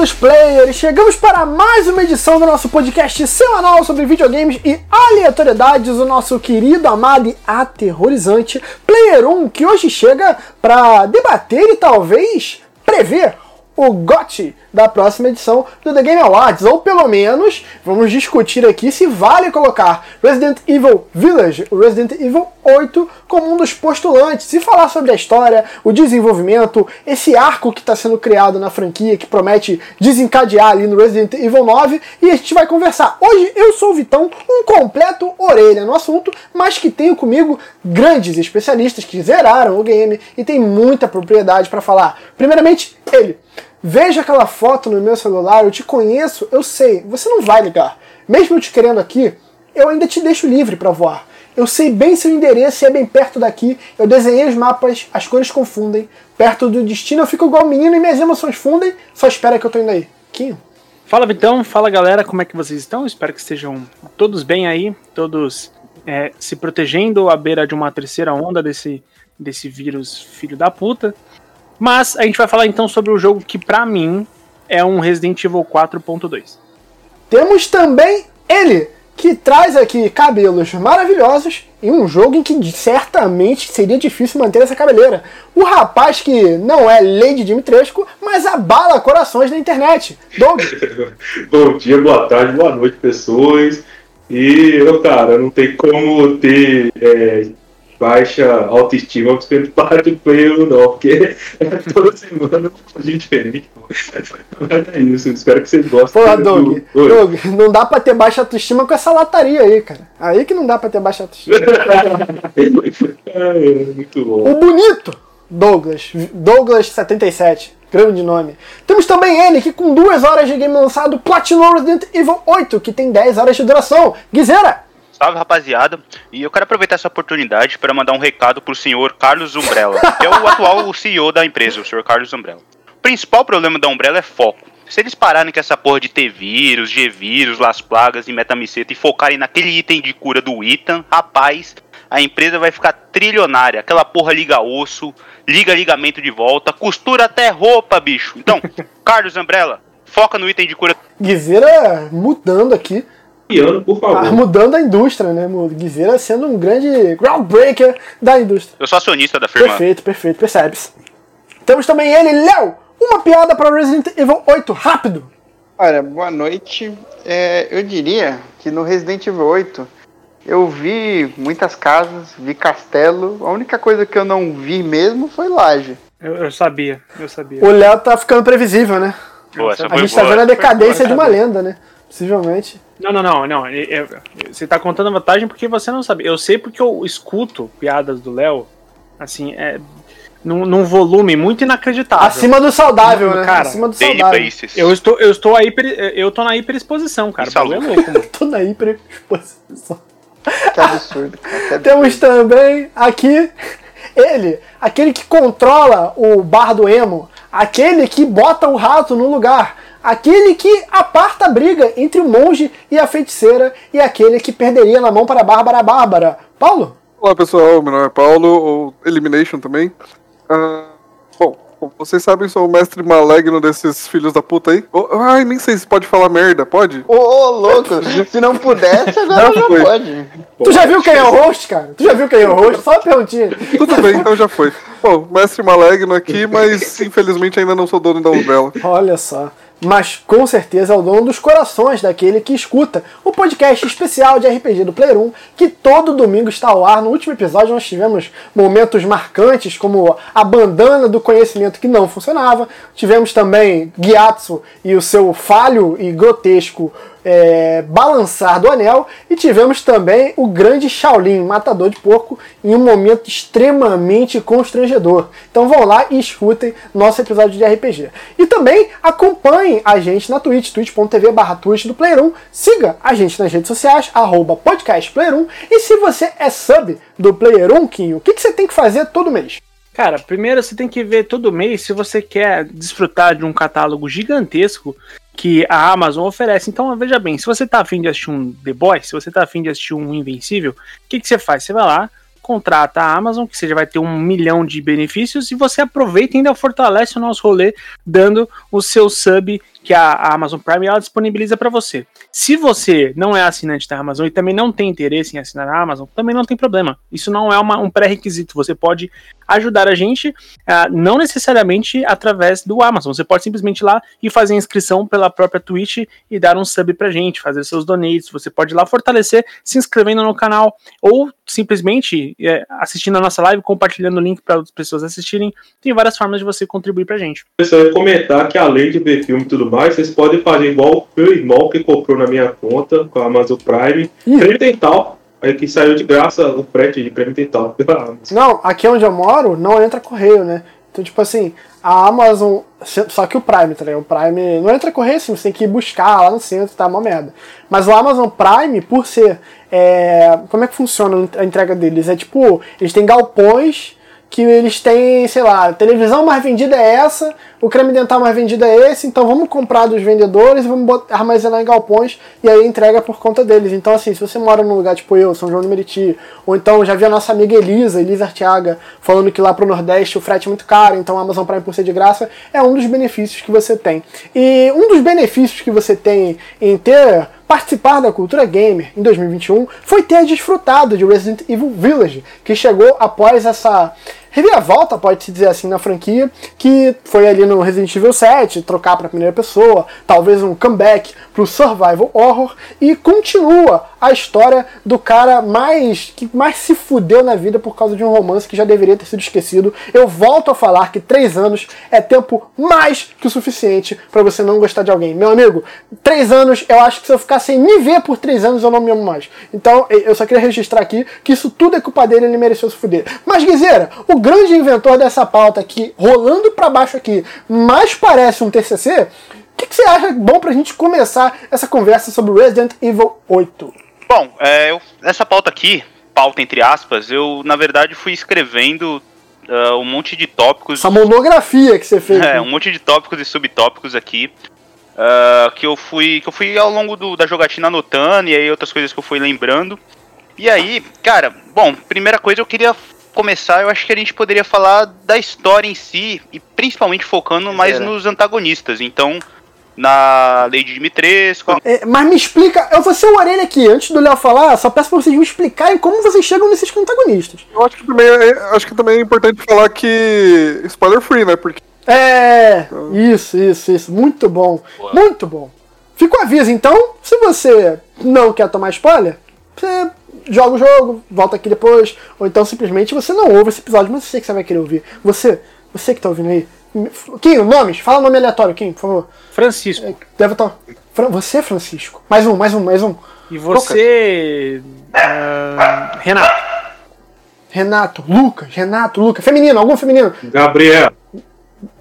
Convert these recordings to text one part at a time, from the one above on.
queridos players! Chegamos para mais uma edição do nosso podcast semanal sobre videogames e aleatoriedades, o nosso querido, amado e aterrorizante Player 1, que hoje chega para debater e talvez prever o GOT da próxima edição do The Game Awards, ou pelo menos vamos discutir aqui se vale colocar Resident Evil Village, o Resident Evil 8, como um dos postulantes, e falar sobre a história, o desenvolvimento, esse arco que está sendo criado na franquia que promete desencadear ali no Resident Evil 9, e a gente vai conversar. Hoje eu sou o Vitão, um completo orelha no assunto, mas que tenho comigo grandes especialistas que zeraram o game e tem muita propriedade para falar. Primeiramente, ele. Veja aquela foto no meu celular, eu te conheço, eu sei, você não vai ligar. Mesmo eu te querendo aqui, eu ainda te deixo livre para voar. Eu sei bem seu endereço e é bem perto daqui. Eu desenhei os mapas, as cores confundem. Perto do destino eu fico igual menino e minhas emoções fundem. Só espera que eu tô indo aí. Quinho. Fala Vitão, fala galera, como é que vocês estão? Espero que estejam todos bem aí, todos é, se protegendo à beira de uma terceira onda desse, desse vírus filho da puta. Mas a gente vai falar então sobre o jogo que para mim é um Resident Evil 4.2. Temos também ele, que traz aqui cabelos maravilhosos em um jogo em que certamente seria difícil manter essa cabeleira. O rapaz que não é Lady Dimitrescu, mas abala corações na internet. Doug. Bom dia, boa tarde, boa noite, pessoas. E eu, cara, não tem como ter é, baixa autoestima sendo parte do player não, porque é toda semana um diferente. Mas é isso, espero que vocês gostem. Pô, Doug, do... Doug, não dá pra ter baixa autoestima com essa lataria aí, cara. Aí que não dá pra ter baixa autoestima. é, muito bom. O bonito Douglas, Douglas77. Grande nome. Temos também ele, que com duas horas de game lançado, platinou Resident Evil 8, que tem 10 horas de duração. Guizera! Salve rapaziada, e eu quero aproveitar essa oportunidade para mandar um recado pro senhor Carlos Umbrella, que é o atual CEO da empresa, o senhor Carlos Umbrella. O principal problema da Umbrella é foco. Se eles pararem com essa porra de T-vírus, G-vírus, Las Plagas e Metamiceta e focarem naquele item de cura do Ethan, rapaz, a empresa vai ficar trilionária. Aquela porra liga osso, liga ligamento de volta, costura até roupa, bicho. Então, Carlos Umbrella, foca no item de cura. Guizeira mudando aqui piano, por favor. Ah, mudando a indústria, né? Guizeira sendo um grande groundbreaker da indústria. Eu sou acionista da firma. Perfeito, perfeito, percebe-se. Temos também ele, Léo! Uma piada para Resident Evil 8, rápido! Olha, boa noite. É, eu diria que no Resident Evil 8 eu vi muitas casas, vi castelo. A única coisa que eu não vi mesmo foi laje. Eu, eu sabia, eu sabia. O Léo tá ficando previsível, né? Boa, a gente tá vendo a decadência de uma lenda, né? Possivelmente. Não, não, não, não. Você tá contando a vantagem porque você não sabe. Eu sei porque eu escuto piadas do Léo, assim, é, num, num, volume muito inacreditável. Acima do saudável, né? Cara, Acima do saudável. Eu estou, eu estou aí, eu tô na hiperexposição, cara. Isso é louco, mano. eu tô na hiperexposição. Que absurdo, cara. Que absurdo. Temos também aqui ele, aquele que controla o bar do emo, aquele que bota o rato no lugar aquele que aparta a briga entre o monge e a feiticeira e aquele que perderia na mão para a Bárbara Bárbara. Paulo? Olá pessoal, meu nome é Paulo, ou Elimination também. Uh, bom, como vocês sabem, sou o mestre maligno desses filhos da puta aí. Oh, ai, nem sei se pode falar merda, pode? Ô, oh, louco, se não pudesse, agora já foi. pode. Tu já viu quem é o host, cara? Tu já viu quem é o host? Só uma perguntinha. Tudo bem, então já foi. Bom, mestre maligno aqui, mas infelizmente ainda não sou dono da Umbrella. Olha só mas com certeza é o dono dos corações daquele que escuta o podcast especial de RPG do Player 1, que todo domingo está ao ar. No último episódio nós tivemos momentos marcantes, como a bandana do conhecimento que não funcionava. Tivemos também Gyatso e o seu falho e grotesco é, balançar do anel e tivemos também o grande Shaolin, matador de porco, em um momento extremamente constrangedor. Então vão lá e escutem nosso episódio de RPG. E também acompanhem a gente na Twitch, twitch.tv barra Twitch do Player 1. Siga a gente nas redes sociais, arroba podcastplayer1. E se você é sub do Player 1, Kinho, o que, que você tem que fazer todo mês? Cara, primeiro você tem que ver todo mês se você quer desfrutar de um catálogo gigantesco que a Amazon oferece. Então, veja bem, se você tá afim de assistir um The Boys, se você tá afim de assistir um Invencível, o que, que você faz? Você vai lá, contrata a Amazon, que você já vai ter um milhão de benefícios, e você aproveita e ainda fortalece o nosso rolê, dando o seu sub que a, Amazon Prime ela disponibiliza para você. Se você não é assinante da Amazon e também não tem interesse em assinar a Amazon, também não tem problema. Isso não é uma, um pré-requisito. Você pode ajudar a gente, uh, não necessariamente através do Amazon. Você pode simplesmente ir lá e fazer a inscrição pela própria Twitch e dar um sub pra gente, fazer seus donates. Você pode ir lá fortalecer se inscrevendo no canal ou simplesmente é, assistindo a nossa live, compartilhando o link para outras pessoas assistirem. Tem várias formas de você contribuir pra gente. Pessoal, ia comentar que além de ver filme e tudo mais, vocês podem fazer igual o meu irmão que comprou na minha conta com a Amazon Prime. Creme dental. Aí que saiu de graça o frete de creme dental pela Amazon. Não, aqui onde eu moro não entra correio, né? Então, tipo assim, a Amazon. Só que o Prime, tá ligado? O Prime não entra correio assim, você tem que ir buscar lá no centro, tá uma merda. Mas o Amazon Prime, por ser. É, como é que funciona a entrega deles? É tipo, eles têm galpões que eles têm, sei lá, a televisão mais vendida é essa, o creme dental mais vendido é esse, então vamos comprar dos vendedores e vamos armazenar em galpões e aí entrega por conta deles. Então, assim, se você mora num lugar tipo eu, São João de Meriti, ou então já vi a nossa amiga Elisa, Elisa Arteaga, falando que lá pro Nordeste o frete é muito caro, então a Amazon Prime por ser de graça, é um dos benefícios que você tem. E um dos benefícios que você tem em ter participar da cultura gamer em 2021 foi ter desfrutado de Resident Evil Village, que chegou após essa reviravolta, pode-se dizer assim, na franquia, que foi ali no Resident Evil 7, trocar para primeira pessoa, talvez um comeback para o survival horror, e continua a história do cara mais que mais se fudeu na vida por causa de um romance que já deveria ter sido esquecido. Eu volto a falar que três anos é tempo mais que o suficiente para você não gostar de alguém. Meu amigo, três anos, eu acho que se eu ficar sem me ver por três anos, eu não me amo mais. Então, eu só queria registrar aqui que isso tudo é culpa dele, ele mereceu se fuder. Mas, Guizeira, o grande inventor dessa pauta aqui, rolando para baixo aqui, mais parece um TCC, o que, que, você acha bom pra gente começar essa conversa sobre Resident Evil 8? Bom, é, eu, essa pauta aqui, pauta entre aspas, eu na verdade fui escrevendo uh, um monte de tópicos. Essa monografia que você fez. É, um monte de tópicos e subtópicos aqui. Uh, que eu fui que eu fui ao longo do, da jogatina anotando e aí outras coisas que eu fui lembrando. E aí, cara, bom, primeira coisa eu queria começar, eu acho que a gente poderia falar da história em si e principalmente focando mais nos antagonistas. Então, na Lady Dimitrescu. É, mas me explica, eu vou ser o orelha aqui, antes do Léo falar, só peço pra vocês me explicarem como vocês chegam nesses protagonistas. Eu acho que também é, acho que também é importante falar que spoiler free, né? Porque é, isso, isso, isso, muito bom, Boa. muito bom. Fica o aviso, então, se você não quer tomar spoiler, você joga o jogo, volta aqui depois, ou então simplesmente você não ouve esse episódio, mas eu sei que você vai querer ouvir. Você, você que tá ouvindo aí, Kim, nomes? Fala o nome aleatório, Kim, por favor. Francisco. É, deve estar. Você, Francisco. Mais um, mais um, mais um. E você. Uh, Renato. Renato, Lucas, Renato, Lucas. Feminino, algum feminino? Gabriel.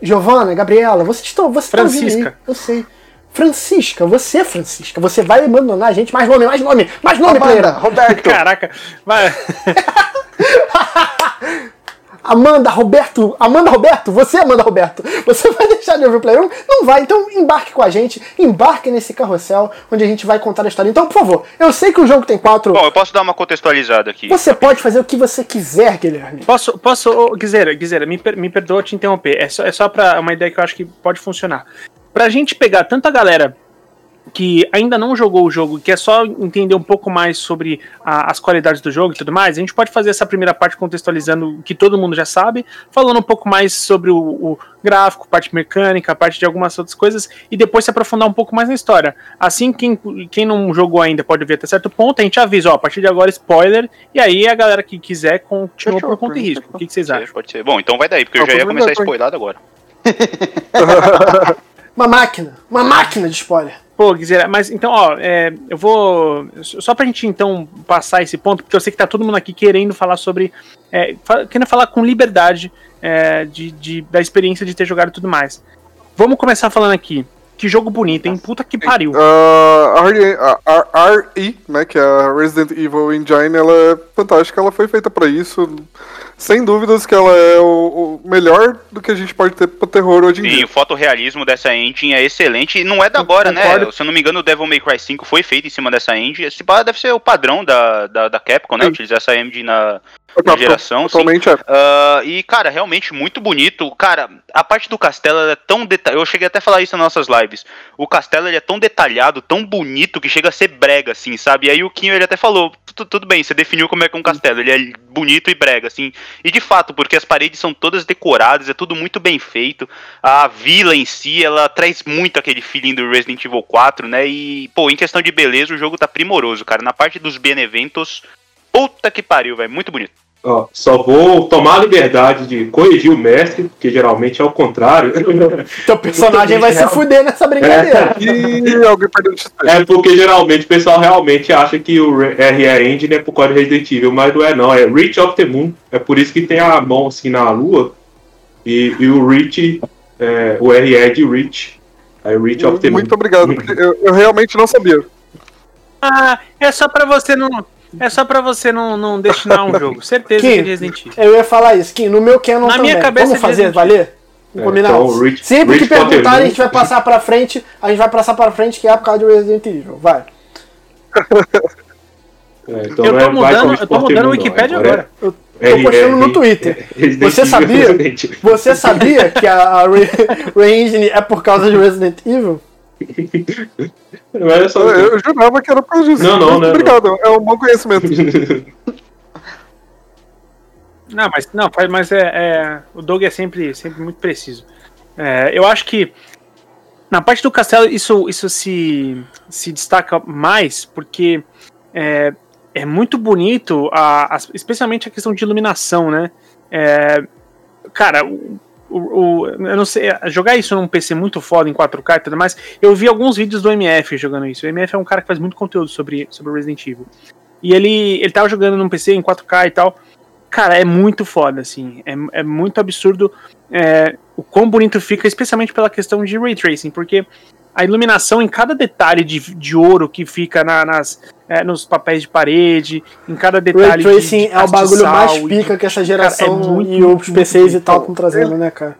Giovana, Gabriela, vocês estão. Você Francisca. Tá eu sei. Francisca, você, Francisca, você vai abandonar a gente. Mais nome, mais nome, mais nome, Amanda, Roberto. Caraca, vai. Amanda Roberto, Amanda Roberto, você, Amanda Roberto, você vai deixar de ouvir o Player 1? Não vai, então embarque com a gente, embarque nesse carrossel onde a gente vai contar a história. Então, por favor, eu sei que o jogo tem quatro. Bom, eu posso dar uma contextualizada aqui. Você pode fazer o que você quiser, Guilherme. Posso, posso, oh, Guizera, Guizera, me, per, me perdoa te interromper, é só, é só pra uma ideia que eu acho que pode funcionar. Pra gente pegar tanta galera que ainda não jogou o jogo, que é só entender um pouco mais sobre a, as qualidades do jogo e tudo mais, a gente pode fazer essa primeira parte contextualizando o que todo mundo já sabe, falando um pouco mais sobre o, o, gráfico, parte mecânica, parte de algumas outras coisas, e depois se aprofundar um pouco mais na história. Assim, quem, quem não jogou ainda pode ver até certo ponto, a gente avisa, ó, a partir de agora spoiler, e aí a galera que quiser continua por conta e risco. O que, que vocês acham? Pode ser. Bom, então vai daí, porque eu já ia começar a spoiler agora. uma máquina, uma máquina de spoiler. Pô, Guizera, mas então, ó, é, eu vou. Só pra gente então passar esse ponto, porque eu sei que tá todo mundo aqui querendo falar sobre. É, querendo falar com liberdade é, de, de, da experiência de ter jogado e tudo mais. Vamos começar falando aqui. Que jogo bonito, hein? Puta que pariu. Uh, a RE, né, que é a Resident Evil Engine, ela é fantástica, ela foi feita para isso. Sem dúvidas que ela é o, o, melhor do que a gente pode ter pro terror hoje em Sim, dia. Sim, o fotorrealismo dessa engine é excelente e não é da agora, né? Se eu não me engano, o Devil May Cry 5 foi feito em cima dessa engine. Esse deve ser o padrão da, da, da Capcom, né? Sim. Utilizar essa engine na, na geração. Totalmente é. Uh, e, cara, realmente muito bonito. Cara, a parte do castelo é tão detalhada. Eu cheguei até a falar isso nas nossas lives. O castelo ele é tão detalhado, tão bonito, que chega a ser brega, assim, sabe? E aí o Kinho ele até falou: tudo bem, você definiu como é que é um castelo. Ele é bonito e brega, assim. E de fato, porque as paredes são todas decoradas, é tudo muito bem feito. A vila em si, ela traz muito aquele feeling do Resident Evil 4, né? E, pô, em questão de beleza, o jogo tá primoroso, cara. Na parte dos Beneventos, puta que pariu, velho. Muito bonito. Ó, só vou tomar a liberdade de corrigir o mestre, porque geralmente é o contrário. Teu personagem vai se fuder nessa brincadeira. E alguém perdeu o XP. É porque geralmente o pessoal realmente acha que o RE Engine é por causa de Resident Evil, mas não é não, é Reach of the Moon. É por isso que tem a mão assim na lua. E, e o Reach, é, o RE é de Reach. Aí Reach of the Moon. Muito obrigado, porque eu, eu realmente não sabia. Ah, é só pra você não. É só pra você não, não destinar um jogo. Certeza Kim, que é Resident Evil. Eu ia falar isso, Kim, no meu canon Na também. minha cabeça Vamos é fazer, Resident valer? É, Combinar? então, Rich- Sempre Rich que perguntarem, a gente vai passar pra frente, a gente vai passar pra frente que é por causa de Resident Evil. Vai. É, então Eu tô é- mudando, eu tô mudando o não. Wikipedia Agora agora. Eu é tô postando no RE Twitter. Você sabia? Você sabia que a Re- Re-Engine é por causa de Resident Evil? Não era só. Eu, eu jurava que era por causa disso. Não, não, não, Obrigado, é um bom conhecimento. Não, mas não, faz- mas é, é- o Doug é sempre, sempre muito preciso. É, eu acho que na parte do castelo isso, isso se, se destaca mais porque é, é muito bonito, a, a- especialmente a questão de iluminação, né? É, cara, o, o- o- eu não sei, jogar isso num PC muito foda em 4K e tudo mais, eu vi alguns vídeos do MF jogando isso. O MF é um cara que faz muito conteúdo sobre, sobre Resident Evil. E ele, ele tava jogando num PC em 4K e tal. Cara, é muito foda, assim. É, é muito absurdo é, o quão bonito fica, especialmente pela questão de ray tracing, porque a iluminação em cada detalhe de, de ouro que fica na- nas, é, nos papéis de parede, em cada detalhe. de- Tracing de é o bagulho mais e pica de- que essa Cara, geração é muito, e os muito PCs e tal estão trazendo, né, cara?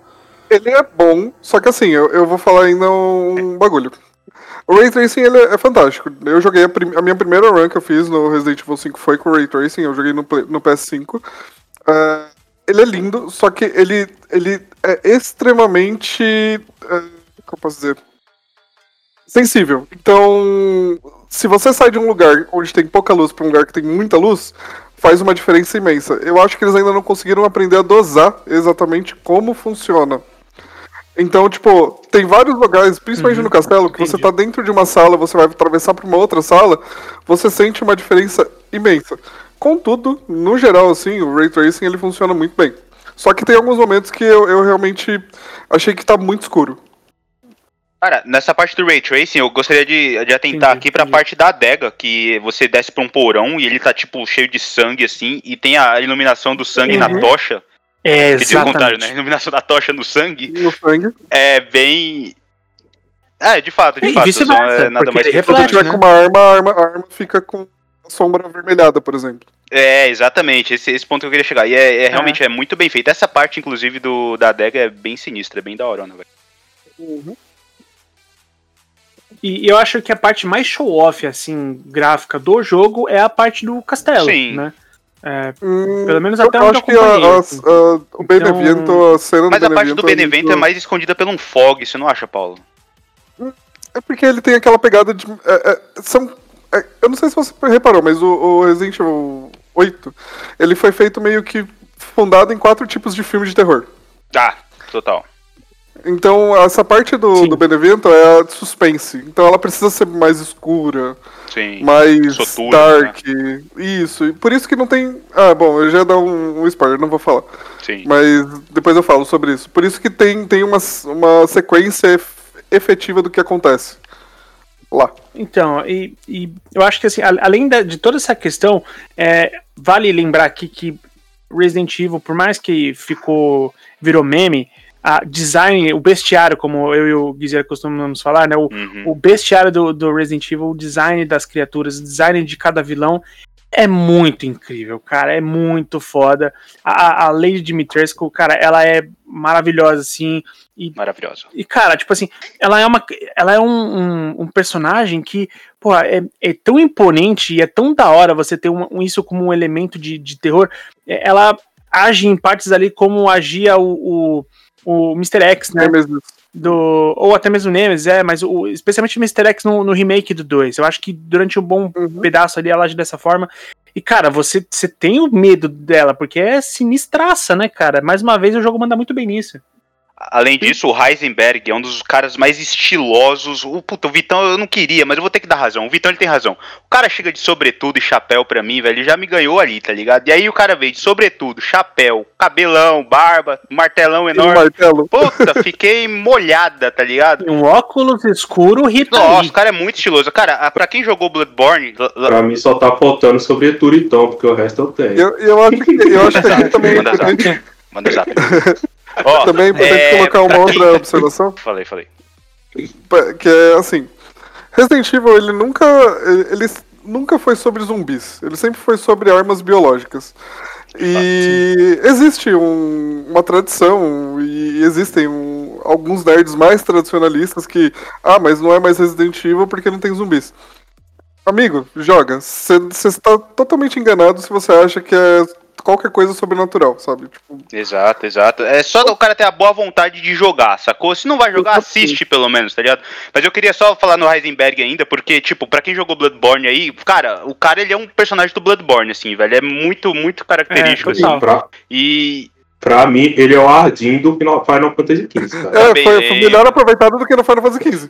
Ele é bom, só que assim, eu, eu vou falar ainda um bagulho. O Ray Tracing ele é, é fantástico. Eu joguei a, prim- a minha primeira run que eu fiz no Resident Evil 5 foi com o Ray Tracing, eu joguei no, Play- no PS5. Ah, ele é lindo, só que ele, ele é extremamente. ah, como eu posso dizer? Sensível. Então, se você sai de um lugar onde tem pouca luz para um lugar que tem muita luz, faz uma diferença imensa. Eu acho que eles ainda não conseguiram aprender a dosar exatamente como funciona. Então, tipo, tem vários lugares, principalmente no castelo, que você entendi. tá dentro de uma sala, você vai atravessar para uma outra sala, você sente uma diferença imensa. Contudo, no geral, assim, o Ray Tracing ele funciona muito bem. Só que tem alguns momentos que eu, eu realmente achei que tá muito escuro. Cara, nessa parte do Ray Tracing, eu gostaria de, de atentar Entendi, aqui pra entendi. parte da adega, que você desce pra um porão e ele tá, tipo, cheio de sangue, assim, e tem a iluminação do sangue na Uhum. tocha. É, Quer dizer, o contrário, né? A iluminação da tocha no sangue E o sangue. é bem... É, de fato, de E fato. só é nada mais que Se tiver né? com uma arma, a arma, a arma fica com a sombra avermelhada, por exemplo. É, exatamente, esse, esse ponto que eu queria chegar. E é, é realmente é muito bem feito. Essa parte, inclusive, do, da adega é bem sinistra, é bem da hora, velho. E eu acho que a parte mais show-off, assim, gráfica do jogo é a parte do castelo, Sim. né? É, Hum, Pelo menos eu até onde acho eu que a- acompanhei, a- assim. a- o Benevento, Então- a cena Mas do a parte do Benevento Benevento muito- é mais escondida pelo um fog, você não acha, Paulo? É porque ele tem aquela pegada de. é, é, são, é, eu não sei se você reparou, mas o, o Resident Evil 8 ele foi feito meio que fundado em quatro tipos de filmes de terror. Ah, total. Então, essa parte do, Sim. do Benevento é a de suspense. Então, ela precisa ser mais escura, Sim. mais Soturno, dark. Isso. E por isso que não tem. Ah, bom, eu já ia dar um, um spoiler, não vou falar. Sim. Mas depois eu falo sobre isso. Por isso que tem, tem uma, uma sequência ef- efetiva do que acontece lá. Então, e, e eu acho que assim, além da- de toda essa questão, é, vale lembrar aqui que Resident Evil, por mais que ficou virou meme, a design, o bestiário, como eu e o Guizera costumamos falar, né? O, Uhum. o bestiário do, do Resident Evil, o design das criaturas, o design de cada vilão é muito incrível, cara. É muito foda. A, a Lady Dimitrescu, cara, ela é maravilhosa, assim. E Maravilhoso. e, cara, tipo assim, ela é uma. Ela é um, um, um personagem que, pô, é, é tão imponente e é tão da hora você ter um, um- isso como um elemento de, de terror. É, Ela age em partes ali como agia o, o, o Mr. X, né? Nemesis. do ou até mesmo Nemesis, é, mas o, especialmente o Mr. X no, no remake do 2. Eu acho que durante um bom Uhum. pedaço ali ela age dessa forma. E, cara, você, você tem o medo dela, porque é sinistraça, né, cara? Mais uma vez o jogo manda muito bem nisso. Além disso, o Heisenberg é um dos caras mais estilosos. O, puta, o Vitão eu não queria, mas eu vou ter que dar razão. O Vitão ele tem razão. O cara chega de sobretudo e chapéu pra mim, velho, ele já me ganhou ali, tá ligado? E aí o cara veio de sobretudo, chapéu, cabelão, barba, martelão E enorme. martelo. Puta, fiquei molhada, tá ligado? E um óculos escuro Rita Nossa, o cara é muito estiloso. Cara, pra quem jogou Bloodborne, Pra mim só tá faltando sobretudo e tom, porque o resto eu tenho. Eu, eu, acho que, eu acho que também Manda zap. manda zap. Ó, também é importante colocar uma outra observação. Falei, falei. Que é assim, Resident Evil ele nunca ele, ele nunca foi sobre zumbis, ele sempre foi sobre armas biológicas. E existe um- uma tradição e existem um- alguns nerds mais tradicionalistas que ah, mas não é mais Resident Evil porque não tem zumbis. Amigo, joga. Você está totalmente enganado se você acha que é qualquer coisa sobrenatural, sabe? Tipo, Exato, exato. É só o cara ter a boa vontade de jogar, sacou? Se não vai jogar, assiste pelo menos, tá ligado? Mas eu queria só falar no Heisenberg ainda, porque, tipo, pra quem jogou Bloodborne aí, cara, o cara ele é um personagem do Bloodborne, assim, velho. É muito, muito característico, É, assim. Pra, E. pra mim, ele é o Ardim do Final Fantasy XV, cara. é, foi, foi melhor aproveitado do que no Final Fantasy XV.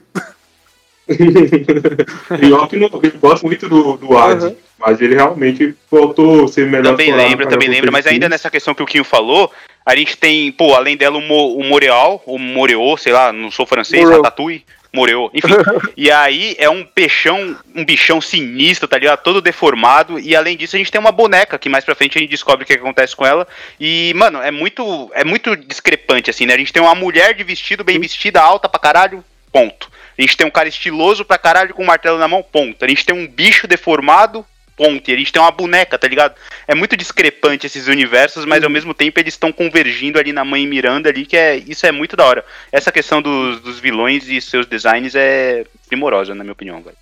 Pior que não, eu gosto muito do, do Ardim, Uhum. mas ele realmente voltou a ser melhor Também lembro, também lembro, mas ainda nessa questão que o Kinho falou, a gente tem, pô, além dela o, Mo, o Moreal, o Moreau, sei lá, não sou francês, Moreau. Ratatouille, Moreau, enfim. e aí é um peixão, um bichão sinistro, tá ligado? Todo deformado, e além disso a gente tem uma boneca, que mais pra frente a gente descobre o que acontece com ela, e, mano, é muito, é muito discrepante, assim, né? A gente tem uma mulher de vestido, bem vestida, alta pra caralho, ponto. A gente tem um cara estiloso pra caralho com um martelo na mão, ponto. A gente tem um bicho deformado, ponto. E a gente tem uma boneca, tá ligado? É muito discrepante esses universos, mas ao mesmo tempo eles estão convergindo ali na mãe Miranda ali, que é isso é muito da hora. Essa questão dos, dos vilões e seus designs é primorosa, na minha opinião, velho.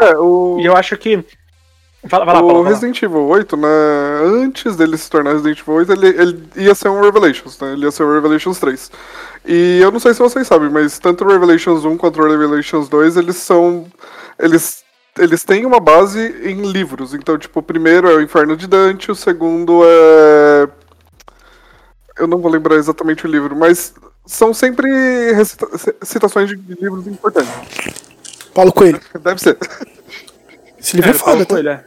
É, o, E eu acho que. Fala, fala, o fala. Resident Evil 8, né, antes dele se tornar Resident Evil 8, ele, ele ia ser um Revelations, né, ele ia ser o Revelations 3. E eu não sei se vocês sabem, mas tanto o Revelations 1 quanto o Revelations 2, eles são... Eles, eles têm uma base em livros, então, tipo, o primeiro é o Inferno de Dante, o segundo é... Eu não vou lembrar exatamente o livro, mas são sempre recita- citações de livros importantes. Paulo Coelho. Deve ser. Esse livro é, É, foda, Paulo tá? Coelho, é.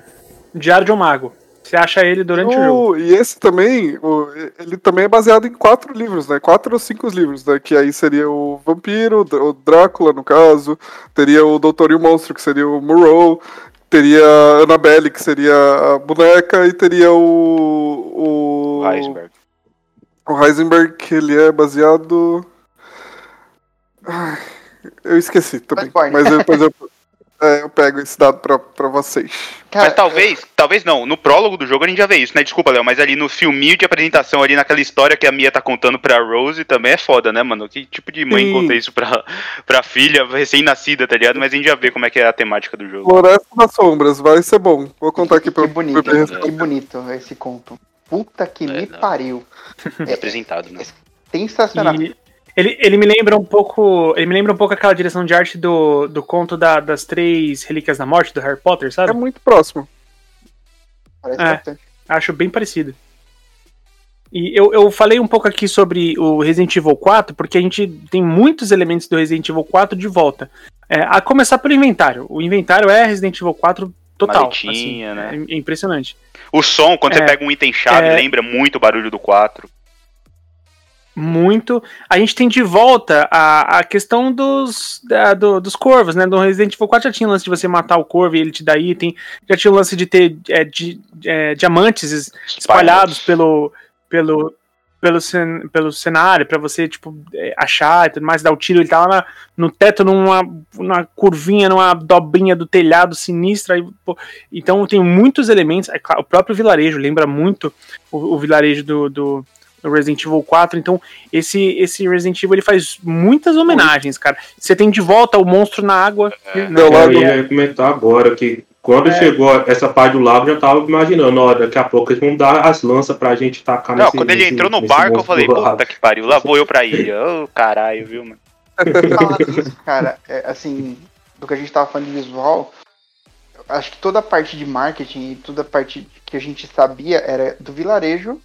Diário de um Mago. Você acha ele durante o jogo. O- E esse também, o- ele também é baseado em quatro livros, né? Quatro ou cinco livros, né? Que aí seria o Vampiro, o Drácula, no caso, teria o Doutor e o Monstro, que seria o Moreau, teria a Annabelle, que seria a boneca, e teria o. O Heisenberg. o Heisenberg, que ele é baseado. Ai, eu esqueci também. Mas depois eu, é, eu pego esse dado pra, pra vocês. Cara, mas talvez, talvez não, no prólogo do jogo a gente já vê isso, né? Desculpa, Léo, mas ali no filminho de apresentação, ali naquela história que a Mia tá contando pra Rose, também é foda, né, mano? Que tipo de mãe Sim. conta isso pra, pra filha recém-nascida, tá ligado? Mas a gente já vê como é que é a temática do jogo. Floresta das Sombras, vai ser bom. Vou contar aqui pra que bonito, pra- que bonito esse conto. Puta que É, me não. pariu. É apresentado, né? Sensacional. E ele, ele me lembra um pouco. Ele me lembra um pouco aquela direção de arte do, do conto da- das três relíquias da morte do Harry Potter, É sabe? muito próximo. Parece É. bastante. Acho bem parecido. E eu, eu falei um pouco aqui sobre o Resident Evil 4, porque a gente tem muitos elementos do Resident Evil 4 de volta. É, a começar pelo inventário. O inventário é Resident Evil 4 total. Maletinha, assim, né? É, é impressionante. O som, quando É. você pega um item chave, É. lembra muito o barulho do 4. Muito. A gente tem de volta a, a questão dos, da- do- dos corvos, né? Do Resident Evil 4 já tinha o lance de você matar o corvo e ele te dá item. Já tinha o lance de ter é, di- é, diamantes es- espalhados pelo, pelo, pelo, cen- pelo cenário pra você, tipo, é, achar e tudo mais, dar o tiro. Ele tá lá na- no teto, numa, numa curvinha, numa dobrinha do telhado sinistra. aí, pô, então tem muitos elementos. É o próprio vilarejo lembra muito o, o vilarejo do, do do Resident Evil 4. Então, esse, esse Resident Evil ele faz muitas homenagens, cara. Você tem de volta o monstro na água. né? É, lado- eu ia comentar agora que Quando É. chegou essa parte do lago, eu já tava imaginando, ó, daqui a pouco eles vão dar as lanças pra gente tacar Não, nesse quando ele nesse- entrou no barco, eu falei, puta que pariu, lá vou eu pra ilha. Ô, caralho, viu, mano? falar nisso, cara, é, assim, do que a gente tava falando de visual, eu acho que toda a parte de marketing e toda a parte que a gente sabia era do vilarejo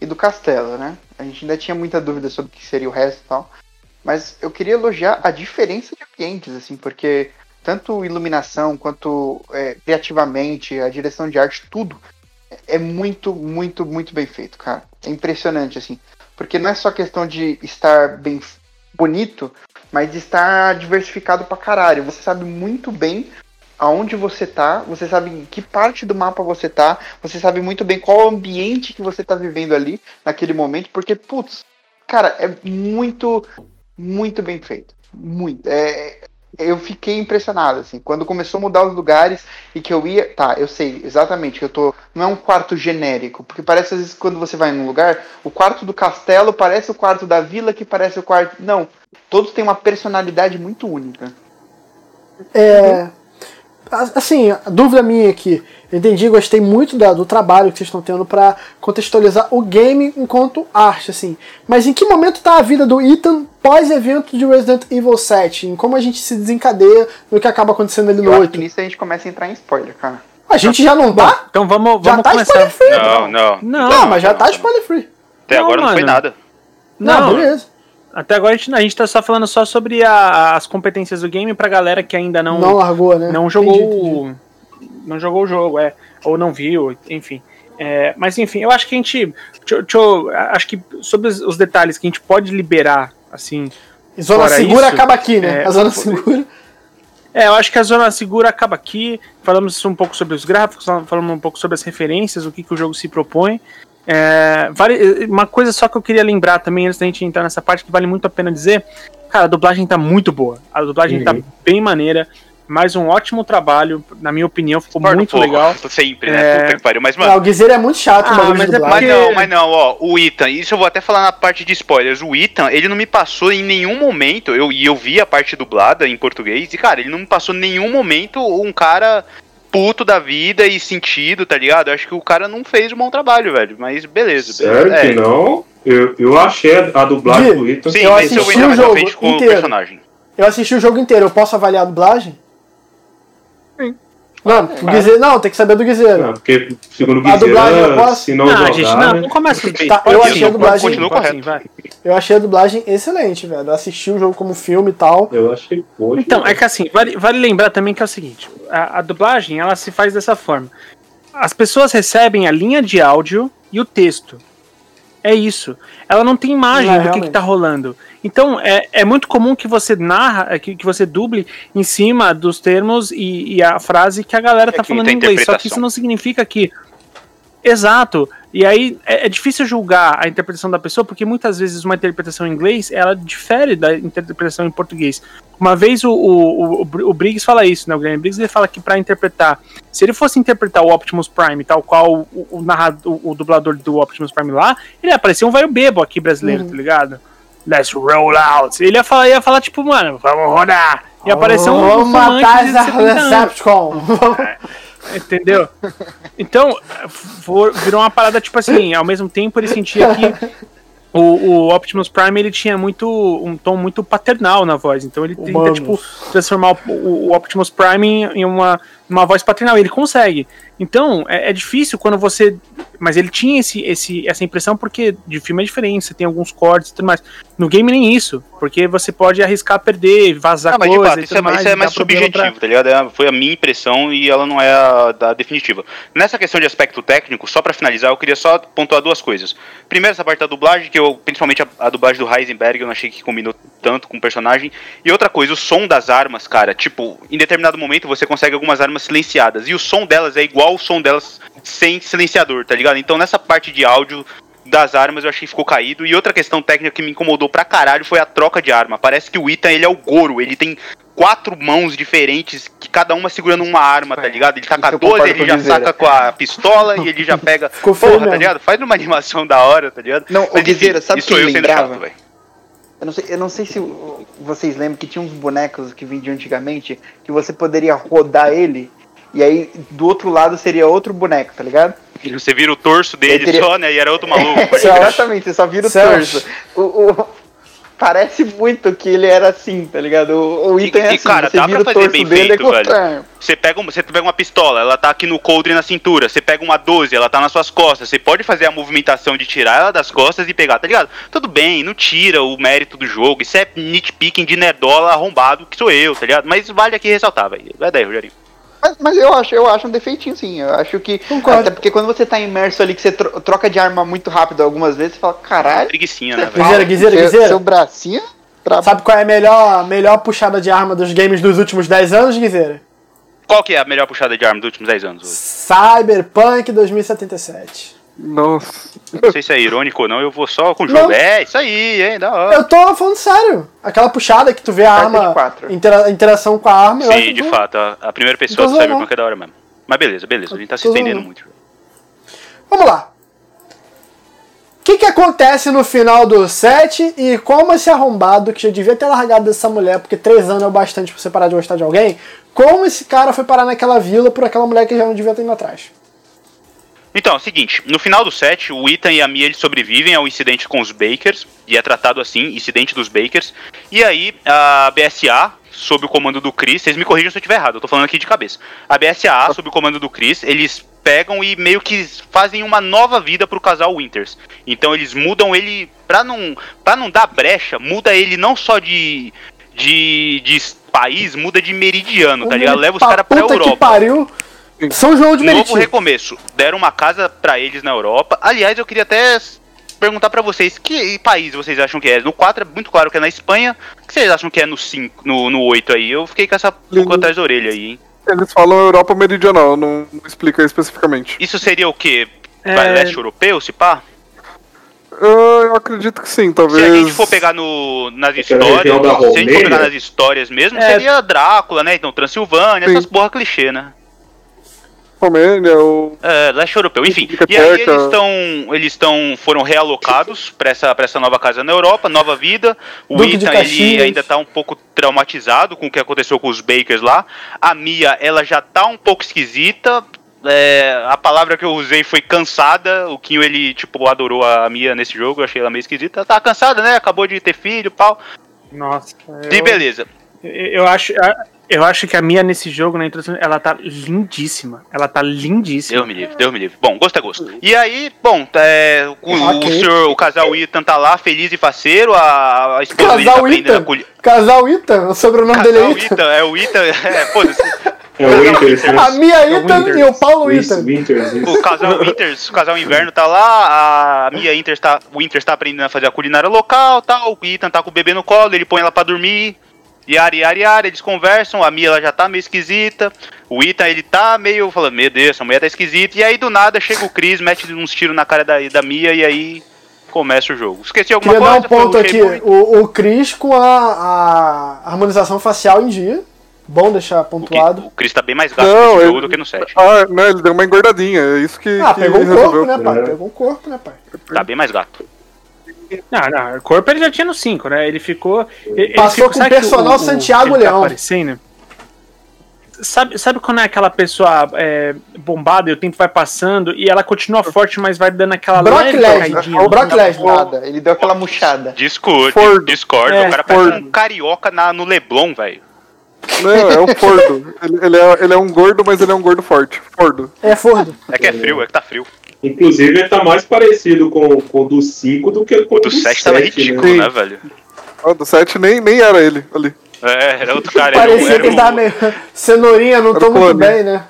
e do castelo, né? A gente ainda tinha muita dúvida sobre o que seria o resto e tal. Mas eu queria elogiar a diferença de ambientes, assim, porque tanto iluminação quanto é, criativamente, a direção de arte, tudo é muito, muito, muito bem feito, cara. É impressionante, assim. Porque não é só questão de estar bem bonito, mas de estar diversificado pra caralho. Você sabe muito bem aonde você tá, você sabe em que parte do mapa você tá, você sabe muito bem qual ambiente que você tá vivendo ali naquele momento, porque, putz, cara, é muito, muito bem feito. Muito. É, eu fiquei impressionado, assim, quando começou a mudar os lugares e que eu ia. Tá, eu sei exatamente que eu tô. Não é um quarto genérico, porque parece às vezes quando você vai num lugar, o quarto do castelo parece o quarto da vila, que parece o quarto. Não. Todos têm uma personalidade muito única. É, assim, a dúvida minha aqui. Eu entendi, gostei muito da- do trabalho que vocês estão tendo pra contextualizar o game enquanto arte, assim. Mas em que momento tá a vida do Ethan pós-evento de Resident Evil 7? Em como a gente se desencadeia no que acaba acontecendo ali no Eu acho 8? que nisso a gente começa a entrar em spoiler, cara. A gente já não tá? Então vamos, Já vamos tá começar. spoiler free. Não, não. Não, Não, mas já não, tá não. spoiler free. Até Não, agora não foi mano. nada. Não, Não, beleza. Até agora a gente, a gente tá só falando só sobre a- as competências do game pra galera que ainda não, Não, largou, né? não jogou Entendi, entendi. o- não jogou o jogo, é, ou não viu, enfim. É, mas enfim, eu acho que a gente, acho que sobre os, detalhes que a gente pode liberar, assim, Zona segura isso, acaba aqui, né? é, a zona segura. É, eu acho que a zona segura acaba aqui. Falamos um pouco sobre os gráficos, falamos um pouco sobre as referências, o que, que o jogo se propõe. É, vale, uma coisa só que eu queria lembrar também, antes da gente entrar nessa parte, que vale muito a pena dizer. Cara, a dublagem tá muito boa. A dublagem Uhum. tá bem maneira. Mais um ótimo trabalho, na minha opinião, ficou muito pouco, legal. Sempre, né? É. Puta que pariu. Mas, Ah, mano, o Guizeiro é muito chato, Ah, mas de é dublagem. Mas porque- não, mas não, ó, o Ethan, isso eu vou até falar na parte de spoilers. O Ethan, ele não me passou em nenhum momento, eu, e eu vi a parte dublada em português, e cara, ele não me passou em nenhum momento um cara puto da vida e sentido, tá ligado? Eu acho que o cara não fez um bom trabalho, velho. Mas beleza. Sério é. que não? Eu, eu achei a dublagem do Ethan. Sim, Eu assisti o jogo frente com o inteiro. personagem. Eu assisti o jogo inteiro, eu posso avaliar a dublagem? Não, o Guizeiro, não, tem que saber do Guizeiro. Não, porque, segundo o A dublagem posso- se não, Não, jogar, gente, não, né? não começa com Tá, eu achei sim, a dublagem- continua correto. sim, vai. Eu achei a dublagem excelente, velho. Eu assisti o jogo como filme e tal. Eu achei poxa. Então, é que assim, vale, vale lembrar também que é o seguinte: a, a dublagem ela se faz dessa forma. As pessoas recebem a linha de áudio e o texto. É isso. Ela não tem imagem Não, do que, realmente. que tá rolando. Então, é, é muito comum que você narra, é, que, que você duble em cima dos termos e, e a frase que a galera tá que falando em inglês. Só que isso não significa que. Exato. E aí é, é difícil julgar a interpretação da pessoa, porque muitas vezes uma interpretação em inglês ela difere da interpretação em português. Uma vez o, o, o, o Briggs fala isso, né? O Graham Briggs ele fala que para interpretar, se ele fosse interpretar o Optimus Prime, tal qual o, o, narrador, o, o dublador do Optimus Prime lá, ele ia parecer um velho bebo aqui brasileiro, tá ligado? Let's roll out. Ele ia falar, ia falar tipo, mano, vamos rodar. Ia aparecer um Vamos matar essa 70 anos. Decepticon. Entendeu? Então, for- virou uma parada tipo assim, ao mesmo tempo ele sentia que o, o Optimus Prime ele tinha muito um tom muito paternal na voz, então ele tenta Humanos. tipo transformar o, o- Optimus Prime em uma, uma voz paternal, ele consegue. Então, é, é difícil quando você mas ele tinha esse, esse, essa impressão porque de filme é diferente, você tem alguns cortes e tudo mais. No game nem isso, porque você pode arriscar perder, vazar Não, mas de coisa fato, e isso é, mais. isso é mais subjetivo, pra- tá ligado? É- foi a minha impressão e ela não é a da definitiva. Nessa questão de aspecto técnico, só pra finalizar, eu queria só pontuar duas coisas. Primeiro, essa parte da dublagem, que eu, principalmente a, a dublagem do Heisenberg, eu não achei que combinou tanto com o personagem. E outra coisa, o som das armas, cara, tipo, em determinado momento você consegue algumas armas silenciadas, e o som delas é igual o som delas sem silenciador, tá ligado? Então nessa parte de áudio das armas eu achei que ficou caído. E outra questão técnica que me incomodou pra caralho foi a troca de arma. Parece que o Ethan, ele é o Goro, ele tem quatro mãos diferentes, que cada uma segurando uma arma, tá ligado? Ele tá com a Isso eu 12, concordo ele já o saca com a pistola e ele já pega. Ficou Porra, tá ligado? Faz uma animação da hora, tá ligado? Não, o Mas, enfim, Guizeira, sabe isso quem eu lembrava? chato. Eu não, sei, eu não sei se vocês lembram que tinha uns bonecos que vendiam antigamente que você poderia rodar ele E aí, do outro lado seria outro boneco, tá ligado? Você vira o torso dele teria- só, né? E era outro maluco. Exatamente, você só vira o torso. O, o- parece muito que ele era assim, tá ligado? O, o E- Ethan é e, assim, cara, você dá vira pra fazer bem feito, com velho. Você pega, você pega uma pistola, ela tá aqui no coldre na cintura. Você pega uma 12, ela tá nas suas costas. Você pode fazer a movimentação de tirar ela das costas e pegar, tá ligado? Tudo bem, não tira o mérito do jogo. Isso é nitpicking de nerdola arrombado, que sou eu, tá ligado? Mas vale aqui ressaltar, velho. Vai daí, Rogerinho. Mas, mas eu acho, eu acho um defeitinho sim. Eu acho que. Concordo. Até porque quando você tá imerso ali, que você tro- troca de arma muito rápido algumas vezes, você fala, caralho. Preguicinha, né, velho? Guiseira, Guiseira, seu, bracinho tra- Sabe qual é a melhor, melhor puxada de arma dos games dos últimos 10 anos, Guiseira? Qual que é a melhor puxada de arma dos últimos 10 anos? hoje? Cyberpunk 2077. Nossa. Não sei se é irônico ou não, eu vou só com o Não. jogo. É, isso aí, hein, da hora. Eu tô falando sério. Aquela puxada que tu vê a Carta de arma, intera- interação com a arma. eu acho Sim, de que- fato, a, a primeira pessoa Não do zoando, Cyberpunk é da hora mesmo. Mas beleza, beleza, a gente tá se Tô estendendo muito. Vamos lá. O que, que acontece no final do set e como esse arrombado, que já devia ter largado dessa mulher, porque três anos é o bastante pra você parar de gostar de alguém, como esse cara foi parar naquela vila por aquela mulher que já não devia ter ido atrás? Então, é o seguinte, no final do set, o Ethan e a Mia eles sobrevivem ao incidente com os Bakers, e é tratado assim, incidente dos Bakers. E aí, a BSA, sob o comando do Chris, vocês me corrijam se eu estiver errado, eu tô falando aqui de cabeça. A BSA, sob o comando do Chris, eles pegam e meio que fazem uma nova vida pro casal Winters. Então eles mudam ele, pra não, pra não dar brecha, muda ele não só de, de, de país, muda de meridiano, tá ligado? Leva os caras pra puta que Europa. pariu. São João de Novo Meriti. recomeço. Deram uma casa pra eles na Europa. Aliás, eu queria até perguntar pra vocês que país vocês acham que é. No 4 é muito claro que é na Espanha. O que vocês acham que é no 5, no, no 8 aí? Eu fiquei com essa pulga atrás da orelha aí, hein? Eles falam Europa Meridional, não, não explica especificamente. Isso seria o quê? É. Leste europeu, se pá? Eu, eu acredito que sim, talvez. Se a gente for pegar no, nas histórias, se a gente for pegar nas histórias mesmo, É. seria Drácula, né? Então Transilvânia, Sim. essas porra clichê, né? Romênia, ou. É, leste europeu, enfim. E aí eles estão, eles estão, foram realocados para essa, pra essa nova casa na Europa, nova vida. O Duque de Ethan ele ainda tá um pouco traumatizado com o que aconteceu com os Bakers lá. A Mia, ela já tá um pouco esquisita. É, a palavra que eu usei foi cansada. O Kinho, ele, tipo, adorou a Mia nesse jogo. Eu achei ela meio esquisita. Ela tá cansada, né? Acabou de ter filho, pau. Nossa. E eu- beleza. Eu acho, eu acho que a Mia nesse jogo, na introdução, ela tá lindíssima. Ela tá lindíssima. Deus me livre, Deus me livre. Bom, gosto é gosto. E aí, bom, é, o, o Ok. senhor, o casal Ethan tá lá, feliz e faceiro, a, a esposa tá Casal Ethan. colher. Casal Ethan, o sobrenome dele é Casal Ethan. Ethan, é o Ethan, é, foda-se. É o Winters, A Mia o Ethan Winters. e o Paulo Ethan. Winters. O casal Winters, o casal Inverno tá lá, a Mia Inters tá, o Winters tá aprendendo a fazer a culinária local, tal, o Ethan tá com o bebê no colo, ele põe ela pra dormir. Yara, yara, yara, eles conversam, a Mia ela já tá meio esquisita, o Ethan ele tá meio falando, meu Deus, essa mulher tá esquisita, e aí do nada chega o Chris, mete uns tiros na cara da, da Mia e aí começa o jogo. Esqueci alguma Queria dar coisa? um ponto aqui. O, o Chris com a, a harmonização facial em dia. Bom deixar O, que- pontuado. o Chris tá bem mais gasto Não, nesse ele- jogo do que no 7. Ah, né, ele deu uma engordadinha, é isso que. Ah, que pegou um corpo, né, pai? Pegou um corpo, né, pai? Tá bem mais gato. Não, não, o corpo ele já tinha no 5, né? Ele ficou. Ele Passou ficou- com o personal o- o- Santiago tá Leão. aparecendo? Sabe, sabe quando é aquela pessoa é, bombada e o tempo vai passando e ela continua forte, mas vai dando aquela Brock Lesnar. O Brock Lesnar. Nada, ele deu aquela murchada. Discord, Ford. Discord, É, o cara parece Ford. um carioca na, no Leblon, velho. Não, é o Fordo. ele, ele é, ele é um gordo, mas ele é um gordo forte. Fordo. É Fordo. É que é frio, é que tá frio. Inclusive, ele tá mais parecido com, com o do 5 do que com O do 7 tava sete, ridículo, Sim. né, velho? Ah, do 7 nem, nem era ele ali. É, era outro cara. Era, Parecia o- que era ele tava o, meio. Cenourinha, não Era tô o muito bem, né?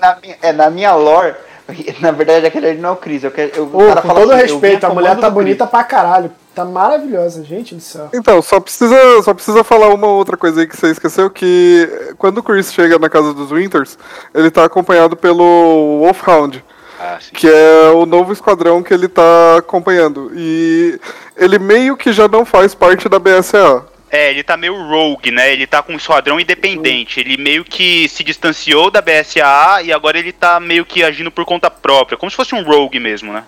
Na minha, é, na minha lore, na verdade aquele ali não é o Chris. Eu quero, eu, o Ô, cara com fala todo assim, respeito, a mulher tá do Chris. bonita pra caralho. Tá maravilhosa, gente do céu. Então, só precisa, só precisa falar uma outra coisa aí que você esqueceu, que quando o Chris chega na casa dos Winters, ele tá acompanhado pelo Wolfhound, Ah, sim. que é o novo esquadrão que ele tá acompanhando. E ele meio que já não faz parte da BSA. É, ele tá meio rogue, né? Ele tá com um esquadrão independente. Ele meio que se distanciou da BSAA e agora ele tá meio que agindo por conta própria. Como se fosse um rogue mesmo, né?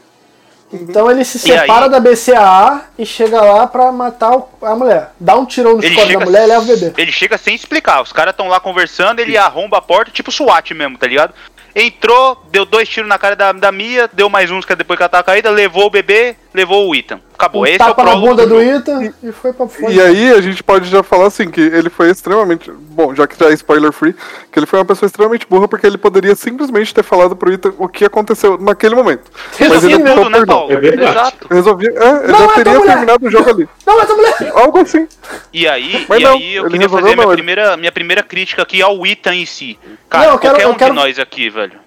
Então ele se E separa aí- da BCAA e chega lá pra matar a mulher. Dá um tirão Ele corpos da mulher e leva o bebê. ele chega sem explicar. Os caras estão lá conversando, ele arromba a porta, tipo SWAT mesmo, tá ligado? Entrou, deu dois tiros na cara da, da Mia, deu mais uns que depois que ela tava caída, levou o bebê, levou o Ethan. Acabou. Um Esse é o tapa na prólogo bunda do jogo. Ethan e foi pra fora. E aí a gente pode já falar assim, que ele foi extremamente. Bom, já que já é spoiler free, que ele foi uma pessoa extremamente burra porque ele poderia simplesmente ter falado pro Ethan o que aconteceu naquele momento. Mas Resolvia ele tudo, né. Paulo? É verdade. Exato. Resolvia. É, ele Não, já é teria terminado o jogo ali. Não, mas a mulher. Algo assim. E aí, Mas e não, aí eu queria fazer minha ele- primeira, minha primeira crítica aqui ao Ethan em si. Cara, Não, eu quero- qualquer eu um quero- de nós aqui, velho.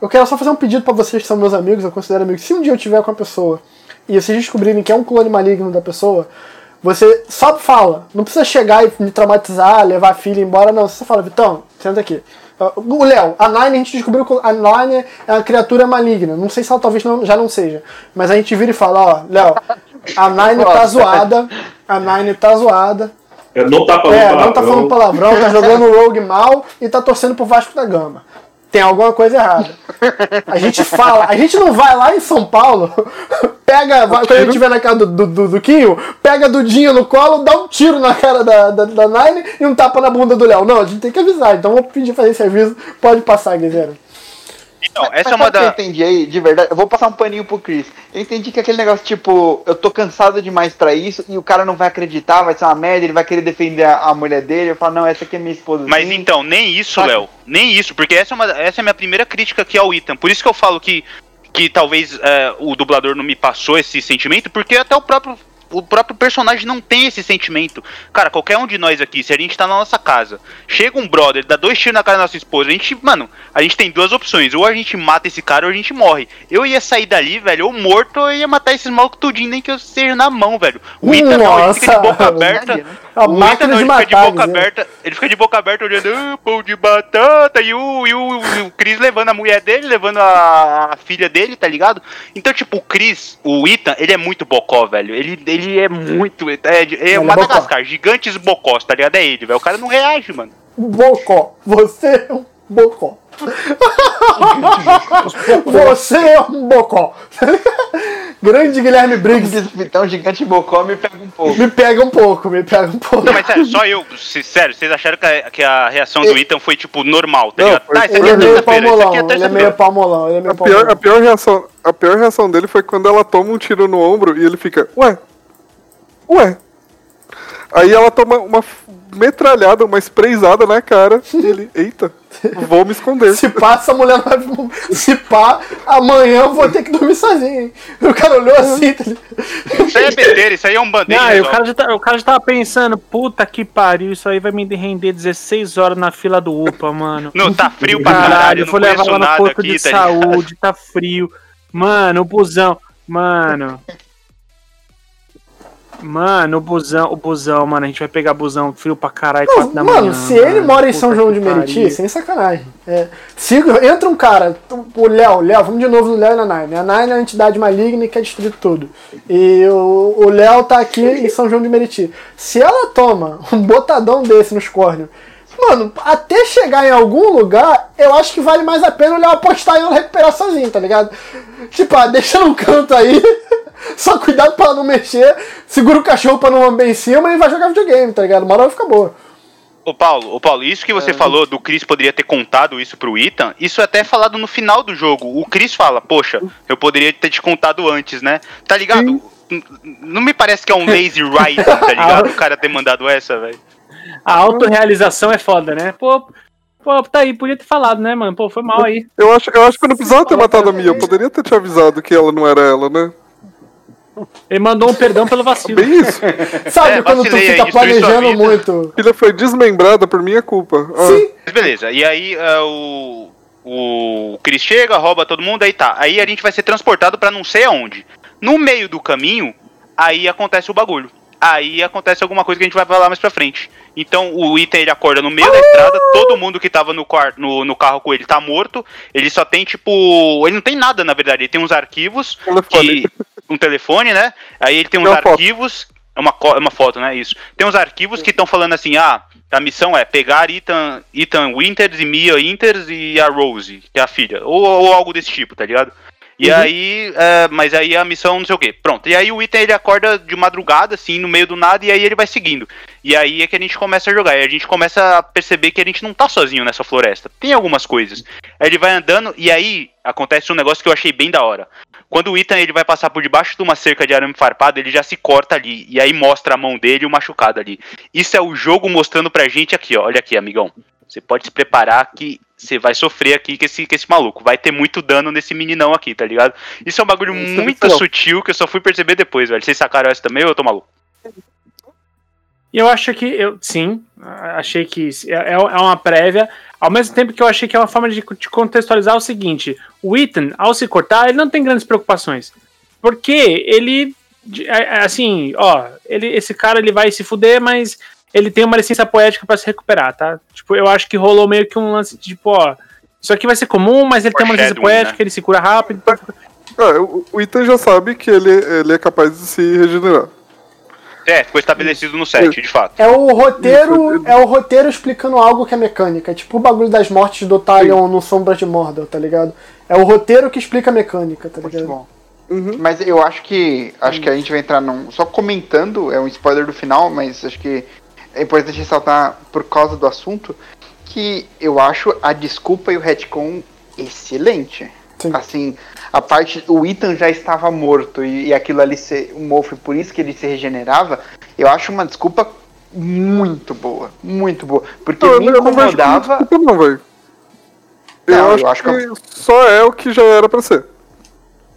Eu quero só fazer um pedido pra vocês que são meus amigos, eu considero amigos. Se um dia eu tiver com a pessoa e vocês descobrirem que é um clone maligno da pessoa, você só fala. Não precisa chegar e me traumatizar, levar a filha embora, não. Você só fala, Vitão, senta aqui. O Léo, a Nine, a gente descobriu que a Nine é uma criatura maligna. Não sei se ela talvez não- já não seja. Mas a gente vira e fala, ó, Léo, a Nine tá zoada. A Nine tá zoada. Não tá falando É, palavrão. não tá falando palavrão, tá jogando Rogue mal e tá torcendo pro Vasco da Gama. Tem alguma coisa errada. A gente fala, a gente não vai lá em São Paulo, pega, vai, quando a gente estiver na casa do, do, do, do Quinho, pega Dudinho no colo, dá um tiro na cara da, da, da Nine e um tapa na bunda do Léo. Não, a gente tem que avisar, então vou pedir fazer esse aviso. Pode passar, Guizero. Então, Mas essa é sabe uma que Eu da. entendi aí, de verdade. Eu vou passar um paninho pro Chris. Eu entendi que aquele negócio, tipo, eu tô cansado demais pra isso e o cara não vai acreditar, vai ser uma merda, ele vai querer defender a, a mulher dele. Eu falo, não, essa aqui é minha esposa. Mas então, nem isso, Léo. Nem isso, porque essa é, uma, essa é a minha primeira crítica aqui ao Ethan. Por isso que eu falo que, que talvez é, o dublador não me passou esse sentimento, porque até o próprio. O próprio personagem não tem esse sentimento. Cara, qualquer um de nós aqui, se a gente tá na nossa casa, chega um brother, dá dois tiros na cara da nossa esposa, a gente, mano, a gente tem duas opções. Ou a gente mata esse cara ou a gente morre. Eu ia sair dali, velho, ou morto, ou eu ia matar esses malucos tudinho, nem que eu seja na mão, velho. O Ethan não, ele fica de boca aberta. A O Ethan não, ele fica de boca aberta. Ele fica de boca aberta olhando, ah, pão de batata, e o, e o, e o Chris levando a mulher dele, levando a, a filha dele, tá ligado? Então, tipo, o Chris, o Ethan, ele é muito bocó, velho. Ele, ele é muito. É, de- é é Madagascar, gigantes bocós, tá ligado? É ele, velho. O cara não reage, mano. Bocó. Você é um bocó. Você é um bocó. Grande Guilherme Briggs. diz o Vitão, gigante bocó me pega um pouco. Me pega um pouco, me pega um pouco. Não, mas sério, só eu. Sério, vocês acharam que a, que a reação do Ethan foi, tipo, normal, tá Não, ligado? Tá, isso aqui Ele é é meio terça-feira, isso palmolão, aqui é ele é meio palmolão, ele é meio A pior, palmolão. a, pior reação, a pior reação dele foi quando ela toma um tiro no ombro e ele fica, ué, ué. Aí ela toma uma metralhada, uma sprayzada na cara e ele, eita, vou me esconder. Se passa, a mulher vai. Se pá, amanhã eu vou ter que dormir sozinho, hein? O cara olhou assim, tá ligado? Isso aí é besteira, isso aí é um bandeira. Não, e o cara, já tá, o cara já tava pensando, puta que pariu, isso aí vai me render 16 horas na fila do UPA, mano. Não, tá frio pra Caralho, caralho, eu vou levar lá no posto aqui, de tá saúde, tá frio. Mano, o busão. Mano. Mano, o busão, o busão, mano, a gente vai pegar busão frio pra caralho, Não, 4 da manhã. mano, se ele mano. mora em São João de que Meriti, sem sacanagem. É, se entra um cara, o Léo, Léo, vamos de novo no Léo e na Nine. A Nine é uma entidade maligna e quer destruir tudo. E o Léo tá aqui em São João de Meriti. Se ela toma um botadão desse nos córneos, mano, até chegar em algum lugar, eu acho que vale mais a pena o Léo apostar e ela recuperar sozinho, tá ligado? Tipo, ah, deixa num canto aí. Só cuidado pra ela não mexer, segura o cachorro pra não lamber em cima e vai jogar videogame, tá ligado? Uma hora vai ficar boa. Ô Paulo, ô Paulo, isso que É. você falou do Chris poderia ter contado isso pro Ethan, isso é até falado no final do jogo. O Chris fala, poxa, eu poderia ter te contado antes, né? Tá ligado? Não me parece que é um lazy writing, tá ligado? O cara ter mandado essa, velho. A autorrealização é foda, né? Pô, pô, tá aí, podia ter falado, né, mano? Pô, foi mal aí. Eu acho, eu acho que eu não precisava ter matado a Mia, eu poderia ter te avisado que ela não era ela, né? Ele mandou um perdão pelo vacilo. Bem isso. Sabe É, quando tu fica aí, planejando vida. muito? Filha foi desmembrada por minha culpa. Ah, Sim. Mas beleza, e aí ah, o, o Chris chega, rouba todo mundo, aí tá. Aí a gente vai ser transportado pra não sei aonde. No meio do caminho, aí acontece o bagulho. Aí acontece alguma coisa que a gente vai falar mais pra frente. Então o Ethan ele acorda no meio da estrada, todo mundo que tava no, quarto, no, no carro com ele tá morto. Ele só tem tipo. Ele não tem nada, na verdade. Ele tem uns arquivos. Que, um telefone, né? Aí ele tem uns Tem foto. arquivos. É uma, é uma foto, né? Isso. Tem uns arquivos que estão falando assim: ah, a missão é pegar Ethan, Ethan Winters e Mia Winters e a Rose, que é a filha. Ou, ou algo desse tipo, tá ligado? E aí, é, mas aí a missão não sei o quê. Pronto. E aí o Ethan ele acorda de madrugada, assim, no meio do nada, e aí ele vai seguindo. E aí é que a gente começa a jogar. E a gente começa a perceber que a gente não tá sozinho nessa floresta. Tem algumas coisas. Aí ele vai andando, e aí acontece um negócio que eu achei bem da hora. Quando o Ethan ele vai passar por debaixo de uma cerca de arame farpado, ele já se corta ali. E aí mostra a mão dele e o machucado ali. Isso é o jogo mostrando pra gente aqui, ó. Olha aqui, amigão. Você pode se preparar que você vai sofrer aqui com esse, com esse maluco. Vai ter muito dano nesse meninão aqui, tá ligado? Isso é um bagulho Isso é muito legal. sutil que eu só fui perceber depois, velho. Vocês sacaram essa também ou eu tô maluco? E eu acho que eu sim, achei que é, é é uma prévia. Ao mesmo tempo que eu achei que é uma forma de, de contextualizar o seguinte: o Ethan, ao se cortar, ele não tem grandes preocupações. Porque ele. é- é Assim, ó, ele, esse cara ele vai se fuder, mas ele tem uma licença poética pra se recuperar, tá? Tipo, eu acho que rolou meio que um lance de, tipo, ó. Isso aqui vai ser comum, mas ele tem uma licença Foreshadowing, poética, né? ele se cura rápido. O, o Ethan já sabe que ele, ele é capaz de se regenerar. É, foi estabelecido no set, de fato. É o roteiro, é o roteiro explicando algo que é mecânica. É tipo o bagulho das mortes do Talion no Sombra de Mordor, tá ligado? É o roteiro que explica a mecânica, tá Muito ligado? bom. Uhum. Mas eu acho que. Acho que a gente vai entrar num. Só comentando, é um spoiler do final, mas acho que é importante ressaltar por causa do assunto que eu acho a desculpa e o retcon excelente. Sim. Assim, a parte. O Ethan já estava morto e, e aquilo ali ser um mofo, e por isso que ele se regenerava, eu acho uma desculpa muito boa. Muito boa. Porque Não, me eu não incomodava. desculpa não, Não, eu acho, acho que, só é o que já era pra ser.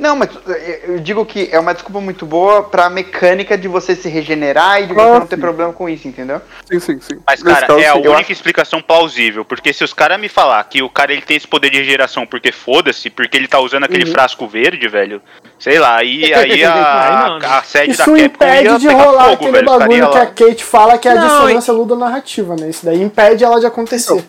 Não, mas eh, eu digo que é uma desculpa muito boa pra mecânica de você se regenerar e de Ah, você não ter sim. problema com isso, entendeu? Sim, sim, sim. Mas, Nesse cara, caso, é a única acho- explicação plausível. Porque se os caras me falar que o cara ele tem esse poder de regeneração porque foda-se, porque ele tá usando aquele Uhum. frasco verde, velho. Sei lá, aí, aí a, né? a sede Isso da Capcom impede ia de pegar rolar fogo, aquele velho. Bagulho que a. Kate fala que é a Não, dissonância ludonarrativa, né? Isso daí impede ela de acontecer.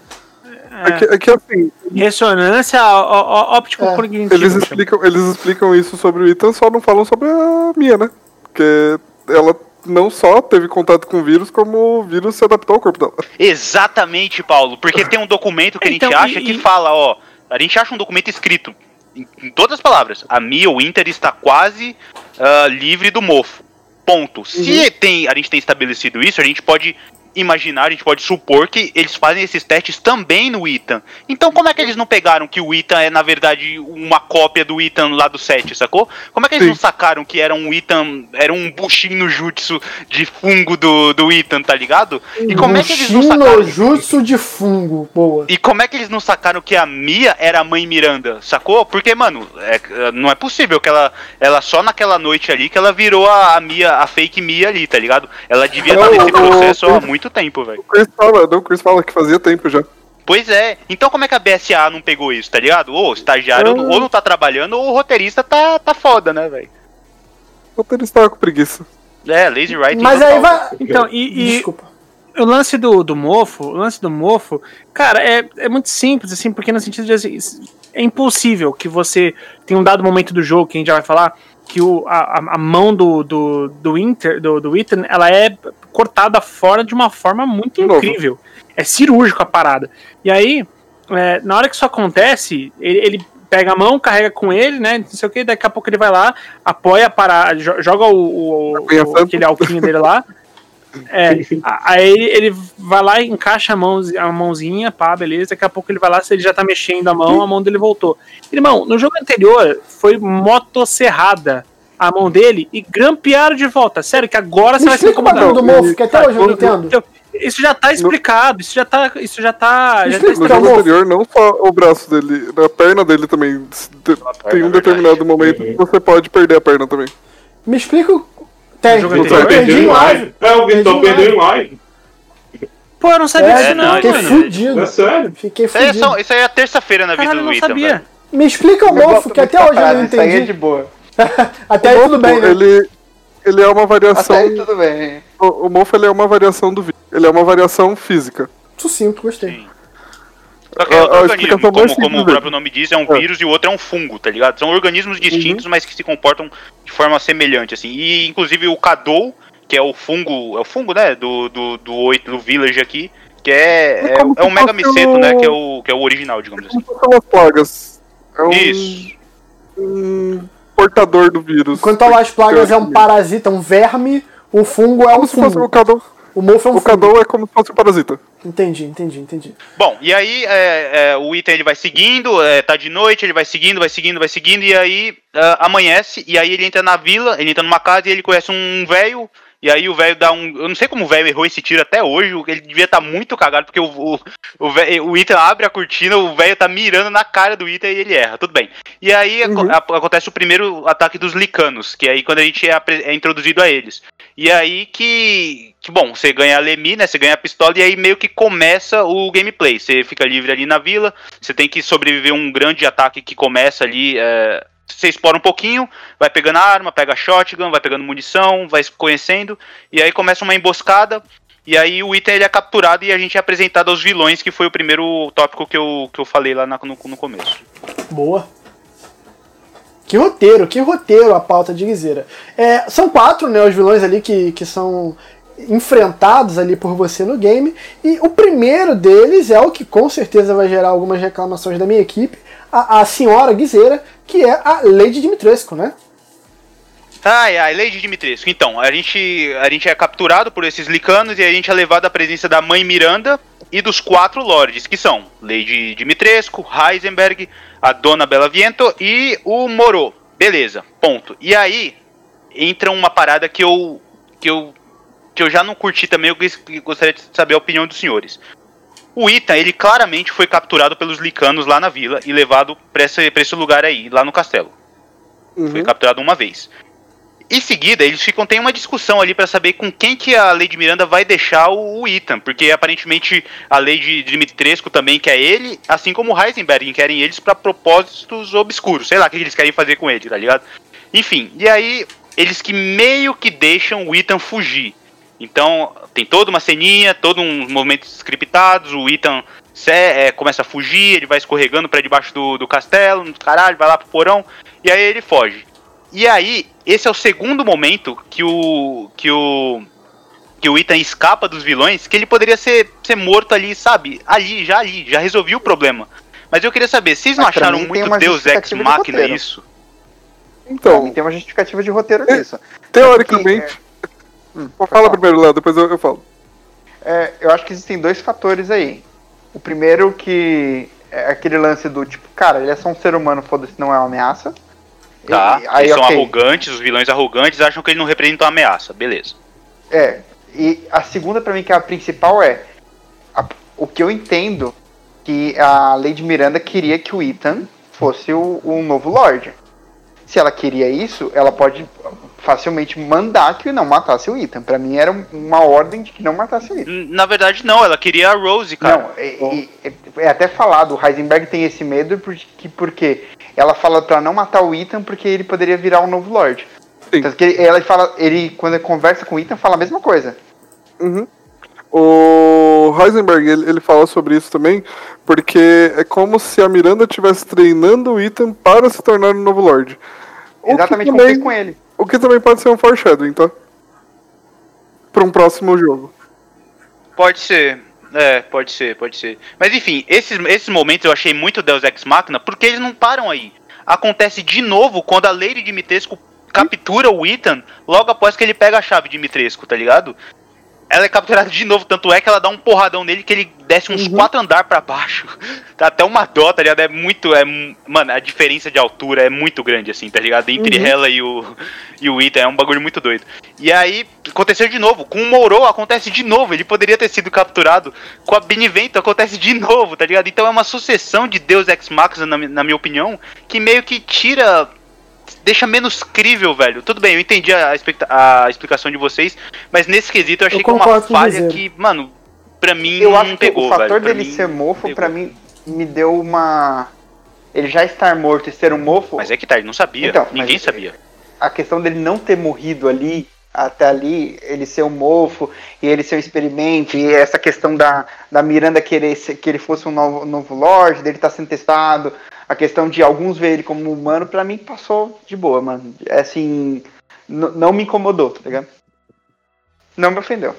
É que, é que assim, Ressonância ó- ó- óptico É. cognitiva. eles explicam, eles explicam isso sobre o Ethan, só não falam sobre a Mia, né? Porque ela não só teve contato com o vírus, como o vírus se adaptou ao corpo dela. Exatamente, Paulo. Porque tem um documento que a gente Então, acha e- que e- fala, ó. A gente acha um documento escrito, em, em todas as palavras. A Mia, o Inter, está quase ah, livre do mofo. Ponto. Se tem, a gente tem estabelecido isso, a gente pode imaginar, a gente pode supor que eles fazem esses testes também no Ethan. Então como é que eles não pegaram que o Ethan é, na verdade, uma cópia do Ethan lá do 7, sacou? Como é que eles Sim. não sacaram que era um Ethan, era um Bushin no jutsu de fungo do, do Ethan, tá ligado? E como é que eles não sacaram... jutsu de fungo, boa. E como é que eles não sacaram que a Mia era a mãe Miranda, sacou? Porque, mano, é- não é possível que ela, ela só naquela noite ali que ela virou a, a Mia, a fake Mia ali, tá ligado? Ela devia estar nesse processo há o- muito tempo, velho. O Chris fala, não, o Chris fala que fazia tempo já. Pois é. Então como é que a BSA não pegou isso, tá ligado? Ou o estagiário Ah. ou não tá trabalhando, ou o roteirista tá, tá foda, né, velho? O ele estava com preguiça. É, lazy writing Mas aí vai. Então, e, e Desculpa. o lance do, do mofo, o lance do mofo, cara, é, é muito simples, assim, porque no sentido de assim, é impossível que você tem um dado momento do jogo que a gente já vai falar que o, a, a- a mão do, do, do Inter, do, do Ethan, ela é cortada fora de uma forma muito De novo. incrível. É cirúrgico a parada. E aí, é, na hora que isso acontece, ele, ele pega a mão, carrega com ele, né? Não sei o que, daqui a pouco ele vai lá, apoia para jo- joga o, o- o- aquele alquinho dele lá. É, a- aí ele, vai lá e encaixa a, mão, a mãozinha, pá, beleza. Daqui a pouco ele vai lá, se ele já tá mexendo a mão, a mão dele voltou. Irmão, no jogo anterior foi motosserrada a mão dele e grampearam de volta. Sério, que agora você Me vai se explica o bagulho incomodar. do mofo, que até hoje eu não entendo. Então, isso já tá explicado, isso já tá. Isso já tá. Já tá Explica No jogo anterior, não só o braço dele, a perna dele também. Tem perna, um é determinado verdade. momento que você pode perder a perna também. Me explica o. Tem, eu perdi em live. É, o Vitor perdeu em live. Pô, eu não sabia É, disso, não, fiquei fudido. É sério. Fiquei Isso aí, é fudido. só- isso aí é a terça-feira na vida Caralho, eu do não sabia. velho. Me explica o Eu mofo, que até hoje eu não parada, Isso aí é entendi. de boa. Até aí tudo bem, né? ele, ele é uma variação. Até aí tudo bem. O, o mofo ele é uma variação do vírus. Ele é uma variação física. Sucinto, gostei. Sim. Só que é A- outro a organismo, como, como o próprio nome diz, é um É. vírus e o outro é um fungo, tá ligado? São organismos distintos, mas que se comportam de forma semelhante, assim. E, inclusive, o Kadou, que é o fungo, é o fungo, né, do, do, do, oito, do Village aqui, que é, É é, é um mega miceto, né, que é o, que é o original, digamos assim. Fossem as plagas. É um, Isso. um um portador do vírus. Enquanto a Las Plagas é um parasita, um verme, o fungo é um Como se fosse o fungo. Cadou. O mofo é um O fungo. Cadou é como se fosse um parasita. Entendi, entendi, entendi. Bom, e aí é, é, o item ele vai seguindo, é, tá de noite, ele vai seguindo, vai seguindo, vai seguindo, e aí ah, amanhece, e aí ele entra na vila, ele entra numa casa e ele conhece um velho, e aí o velho dá um. Eu não sei como o velho errou esse tiro até hoje, ele devia estar muito cagado, porque o, o, o, velho- o Ethan abre a cortina, o velho tá mirando na cara do Ethan e ele erra, tudo bem. E aí aco- a- acontece o primeiro ataque dos licanos, que é aí quando a gente é, é introduzido a eles. E aí que, que, bom, você ganha a Lemi, né? Você ganha a pistola e aí meio que começa o gameplay. Você fica livre ali na vila, você tem que sobreviver a um grande ataque que começa ali. é, você explora um pouquinho, vai pegando arma, pega shotgun, vai pegando munição, vai conhecendo, e aí começa uma emboscada. E aí o item ele é capturado e a gente é apresentado aos vilões, que foi o primeiro tópico que eu, que eu falei lá no, no começo. Boa. Que roteiro, que roteiro a pauta de Guiseira. É, são quatro, né, os vilões ali que, que são enfrentados ali por você no game. E o primeiro deles é o que com certeza vai gerar algumas reclamações da minha equipe, a, a senhora Guiseira, que é a Lady Dimitrescu, né? Ai, ai, Lady Dimitrescu. Então, a gente, a gente é capturado por esses licanos e a gente é levado à presença da mãe Miranda e dos quatro lords, que são Lady Dimitrescu, Heisenberg, a Dona Bela Viento e o Moro. Beleza, ponto. E aí entra uma parada que eu que eu que eu já não curti também, eu gos- gostaria de saber a opinião dos senhores. O Ita, ele claramente foi capturado pelos licanos lá na vila e levado pra esse, pra esse lugar aí, lá no castelo. Foi capturado uma vez. Em seguida, eles ficam tem uma discussão ali pra saber com quem que a Lady Miranda vai deixar o, o Ethan, porque aparentemente a Lady Dimitrescu também quer ele, assim como o Heisenberg querem eles pra propósitos obscuros, sei lá o que eles querem fazer com ele, tá ligado? Enfim, e aí eles que meio que deixam o Ethan fugir. Então, tem toda uma ceninha, todos uns movimentos scriptados, o Ethan se- é, começa a fugir, ele vai escorregando pra debaixo do, do castelo, caralho, vai lá pro porão, e aí ele foge. E aí, esse é o segundo momento que o. que o. que o Ethan escapa dos vilões, que ele poderia ser, ser morto ali, sabe? Ali, já ali, já resolvi o problema. Mas eu queria saber, vocês não pra acharam muito Deus Ex de Machina roteiro. isso? Pra Então, mim tem uma justificativa de roteiro É, nisso. teoricamente. Hum, Fala pode falar. primeiro, Léo, depois eu, eu falo. É, eu acho que existem dois fatores aí. O primeiro que é aquele lance do tipo, cara, ele é só um ser humano, foda-se, não é uma ameaça. Tá? E- aí, Eles são ok. arrogantes, os vilões arrogantes acham que ele não representa uma ameaça, beleza. É, e a segunda pra mim, que é a principal, é a- o que eu entendo que a Lady Miranda queria que o Ethan fosse o, o novo Lorde. Se ela queria isso, ela pode facilmente mandar que não matasse o Ethan. Pra mim era uma ordem de que não matasse o Ethan. Na verdade, não, ela queria a Rose, cara. Não, é, é- até falado, o Heisenberg tem esse medo porque, porque ela fala pra não matar o Ethan porque ele poderia virar um novo Lorde. Tanto que ele, ela fala, ele, quando ele conversa com o Ethan, fala a mesma coisa. Uhum. O Heisenberg, ele, ele fala sobre isso também, porque é como se a Miranda estivesse treinando o Ethan para se tornar um novo Lorde. O que Exatamente como também- fez com ele. O que também pode ser um foreshadowing, tá? Pra um próximo jogo. Pode ser. É, pode ser, pode ser. Mas enfim, esses, esses momentos eu achei muito Deus Ex Machina porque eles não param aí. Acontece de novo quando a Lady Dimitrescu captura o Ethan logo após que ele pega a chave de Dimitrescu, tá ligado? Ela é capturada de novo, tanto é que ela dá um porradão nele que ele desce uns quatro andar pra baixo. Tá até uma dó, tá ligado? É muito. É, mano, a diferença de altura é muito grande, assim, tá ligado? Entre ela e o, e o Ethan, é um bagulho muito doido. E aí, aconteceu de novo. Com o Moro acontece de novo. Ele poderia ter sido capturado. Com a Benevento acontece de novo, tá ligado? Então é uma sucessão de Deus Ex Machina, na, na minha opinião, que meio que tira. Deixa menos crível, velho. Tudo bem, eu entendi a, a explicação de vocês, mas nesse quesito eu achei Eu que é uma falha que, mano, pra mim Eu não acho que pegou, o fator velho. Dele ser mofo, pegou. pra mim, me deu uma. Ele já estar morto e ser um mofo. Mas é que tá, ele não sabia. Então, mas- Ninguém sabia. a questão dele não ter morrido ali, até ali, ele ser um mofo, e ele ser um experimento, e essa questão da, da Miranda querer ser- que ele fosse um novo, novo Lorde, dele estar sendo testado, a questão de alguns ver ele como humano, pra mim passou de boa, mano. É assim, não me incomodou, tá ligado? Não me ofendeu.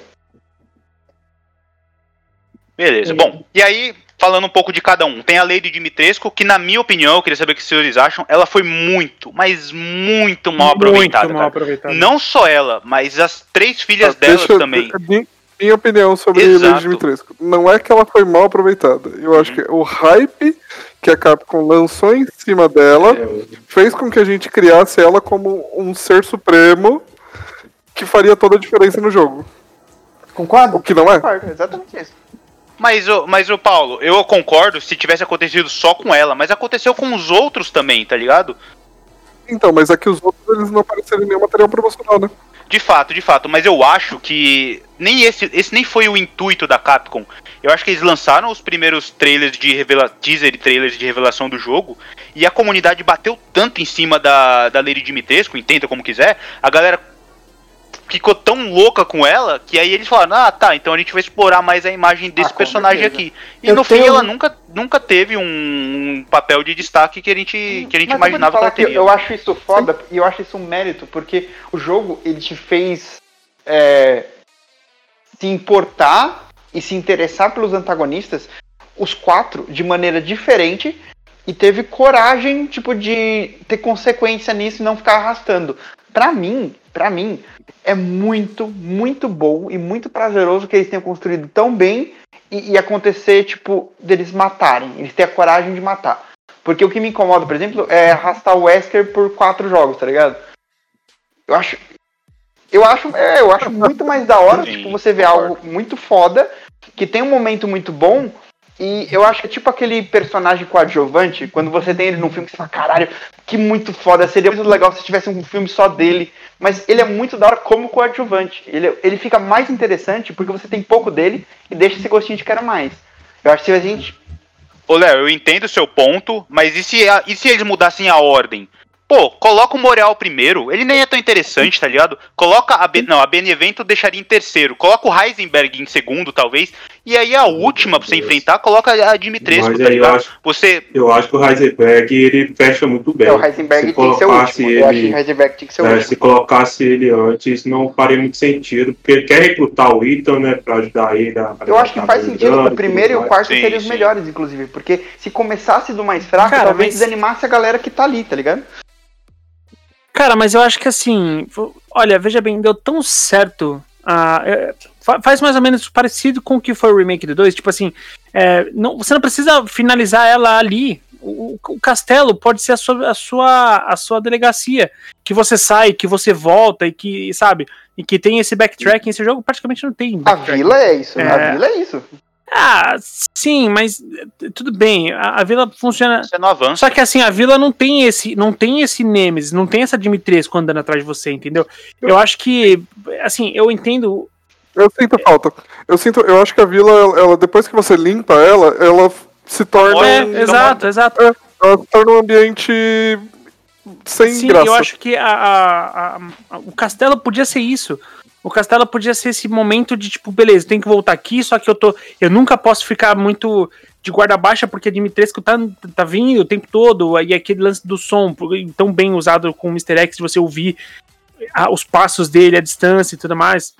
Beleza. Bom, e aí, falando um pouco de cada um. Tem a Lady Dimitrescu, que na minha opinião, eu queria saber o que os senhores acham, ela foi muito, mas muito mal aproveitada. Muito mal cara. aproveitada. Não só ela, mas as três filhas Ah, eu- também. Minha, minha opinião sobre Exato. Lady Dimitrescu. Não é que ela foi mal aproveitada. Eu acho que o hype que a Capcom lançou em cima dela É, fez com que a gente criasse ela como um ser supremo que faria toda a diferença no jogo. O Concorda? que não é? Concordo, exatamente isso. Mas, o- mas o Paulo, eu concordo se tivesse acontecido só com ela, mas aconteceu com os outros também, tá ligado? Então, mas aqui os outros eles não apareceram em nenhum material promocional, né? De fato, de fato, mas eu acho que nem esse, esse nem foi o intuito da Capcom. Eu acho que eles lançaram os primeiros trailers de revela teaser e trailers de revelação do jogo e a comunidade bateu tanto em cima da, da Lady Dimitrescu, entenda como quiser, a galera ficou tão louca com ela que aí eles falaram: "Ah, tá, então a gente vai explorar mais a imagem desse Ah, personagem certeza. aqui". E Eu no fim tenho- ela nunca nunca teve um papel de destaque que a gente que a gente Mas te imaginava que ela que eu, teria. eu acho isso foda e eu acho isso um mérito, porque o jogo ele te fez é, se importar e se interessar pelos antagonistas, os quatro, de maneira diferente, e teve coragem, tipo, de ter consequência nisso e não ficar arrastando. Pra mim, pra mim, é muito, muito bom e muito prazeroso que eles tenham construído tão bem e, e acontecer, tipo, deles matarem, eles terem a coragem de matar. Porque o que me incomoda, por exemplo, é arrastar o Wesker por quatro jogos, tá ligado? Eu acho. Eu acho, é, eu acho muito mais da hora, Sim, tipo, você ver algo muito foda, que tem um momento muito bom, e eu acho que é tipo aquele personagem coadjuvante, quando você tem ele num filme que você fala, caralho, que muito foda, seria muito legal se tivesse um filme só dele. Mas ele é muito da hora como coadjuvante. Ele, ele fica mais interessante porque você tem pouco dele e deixa esse gostinho de quero mais. Eu acho que se a gente. Ô, Léo, eu entendo o seu ponto, mas e se, e se eles mudassem a ordem? Pô, coloca o Moreal primeiro, ele nem é tão interessante, tá ligado? Coloca a. Be não, a Benevento deixaria em terceiro. Coloca o Heisenberg em segundo, talvez. E aí a última pra você enfrentar, coloca a Dimitrescu, Mas tá aí eu ligado? acho, Você. eu acho que o Heisenberg ele fecha muito bem. É, o Heisenberg se tinha que ser o colocasse último. Eu acho que ele, o Heisenberg tinha que ser o é, último. se colocasse ele antes, não faria muito sentido, porque ele quer recrutar o Ethan, né, pra ajudar ele a. Eu acho que faz sentido. O primeiro e o quarto Sim, seriam os melhores, inclusive. Porque se começasse do mais fraco, Cara, talvez mas- desanimasse a galera que tá ali, tá ligado? Cara, mas eu acho que assim, olha, veja bem, deu tão certo. ah, é, fa- faz mais ou menos parecido com o que foi o remake do 2. Tipo assim, é, não, você não precisa finalizar ela ali. O, o castelo pode ser a sua, a, sua, a sua delegacia. Que você sai, que você volta e que, sabe? E que tem esse backtracking. Esse jogo praticamente não tem. A vila é isso. A É. vila é isso. Ah, sim, mas eh, tudo bem. A, a vila funciona. Você não avança. Só que assim, a vila não tem esse, não tem esse Nemesis, não tem essa Dimitrescu andando atrás de você, entendeu? Eu acho que, assim, eu entendo. Eu sinto falta. Eu sinto, eu acho que a vila, ela, ela- depois que você limpa ela, ela se torna, É, Olha, exato, exato. ela se torna um ambiente sem Sim, graça. eu acho que a, a- a- o castelo podia ser isso. O castelo podia ser esse momento de tipo, beleza, tem que voltar aqui, só que eu tô. Eu nunca posso ficar muito de guarda baixa, porque a Dimitrescu tá, tá vindo o tempo todo, e aquele lance do som, tão bem usado com o Mr. X, de você ouvir a- os passos dele, a distância e tudo mais.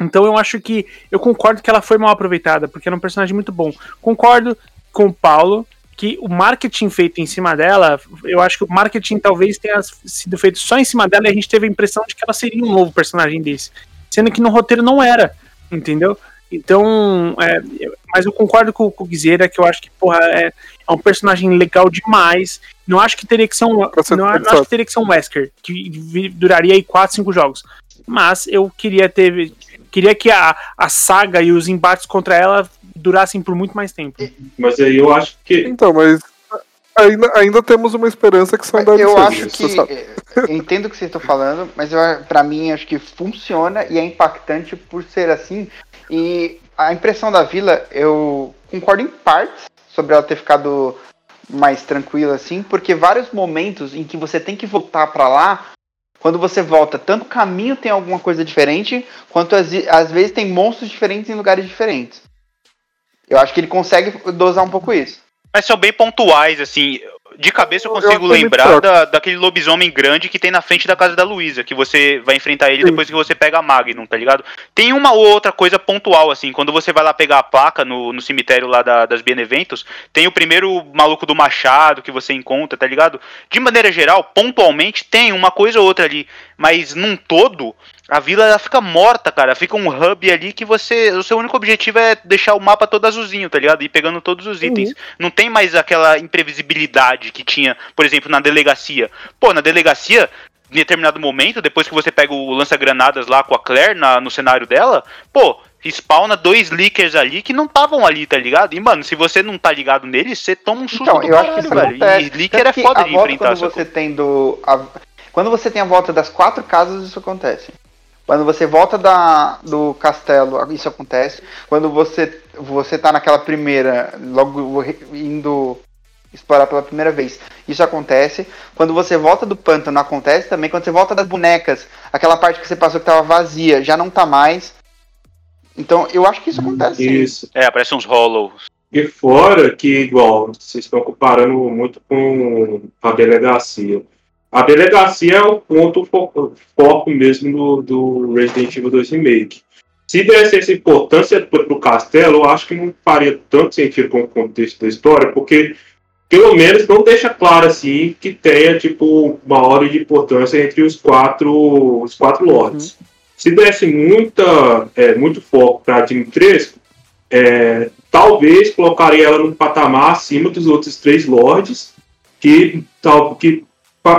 Então eu acho que. Eu concordo que ela foi mal aproveitada, porque era um personagem muito bom. Concordo com o Paulo que o marketing feito em cima dela, eu acho que o marketing talvez tenha sido feito só em cima dela e a gente teve a impressão de que ela seria um novo personagem desse. Sendo que no roteiro não era, entendeu? Então, é, mas eu concordo com, com o Guizeira que eu acho que, porra, é, é um personagem legal demais. Não acho que teria que ser um. Não, não acho que teria que ser um Wesker, que duraria aí 4, 5 jogos. Mas eu queria ter. Queria que a, a saga e os embates contra ela durassem por muito mais tempo. Mas aí eu acho que Então, mas ainda, ainda temos uma esperança que são Eu DLCs, acho você que. é, Eu entendo o que vocês estão falando, mas eu, pra mim acho que funciona e é impactante por ser assim. E a impressão da vila, eu concordo em partes sobre ela ter ficado mais tranquila assim, porque vários momentos em que você tem que voltar pra lá, quando você volta, tanto o caminho tem alguma coisa diferente, quanto às, às vezes tem monstros diferentes em lugares diferentes. Eu acho que ele consegue dosar um pouco isso. Mas são bem pontuais, assim. De cabeça eu Eu consigo muito lembrar da, daquele lobisomem grande que tem na frente da casa da Luísa, que você vai enfrentar ele Sim. depois que você pega a Magnum, tá ligado? Tem uma ou outra coisa pontual, assim, quando você vai lá pegar a placa no, no cemitério lá da- das Beneventos, tem o primeiro maluco do machado que você encontra, tá ligado? De maneira geral, pontualmente, tem uma coisa ou outra ali, mas num todo, a vila ela fica morta, cara. Fica um hub ali que você. O seu único objetivo é deixar o mapa todo azulzinho, tá ligado? E pegando todos os itens. Não tem mais aquela imprevisibilidade que tinha, por exemplo, na delegacia. Pô, na delegacia, em determinado momento, depois que você pega o lança-granadas lá com a Claire na- no cenário dela, pô. Spawna dois leakers ali que não estavam ali, tá ligado? E, mano, se você não tá ligado neles, você toma um susto Então, eu acho caralho, que isso velho. acontece. E leaker é Tanto foda de enfrentar quando você tem do. a- Quando você tem a volta das quatro casas, isso acontece. Quando você volta da, do castelo, isso acontece. Quando você, você tá naquela primeira, logo indo explorar pela primeira vez, isso acontece. Quando você volta do pântano, acontece também. Quando você volta das bonecas, aquela parte que você passou que tava vazia, já não tá mais. Então, eu acho que isso acontece. sim. Isso. É, aparece uns hollows. E fora que, igual, vocês estão comparando muito com a delegacia. A delegacia é o ponto fo- foco mesmo do, do Resident Evil 2 Remake. Se desse essa importância para o castelo, eu acho que não faria tanto sentido com o contexto da história, porque pelo menos não deixa claro assim que tenha tipo uma ordem de importância entre os quatro os quatro lords. Se desse muita é, muito foco para Dimitrescu, é, talvez colocaria ela num patamar acima dos outros três lords, que, tal, que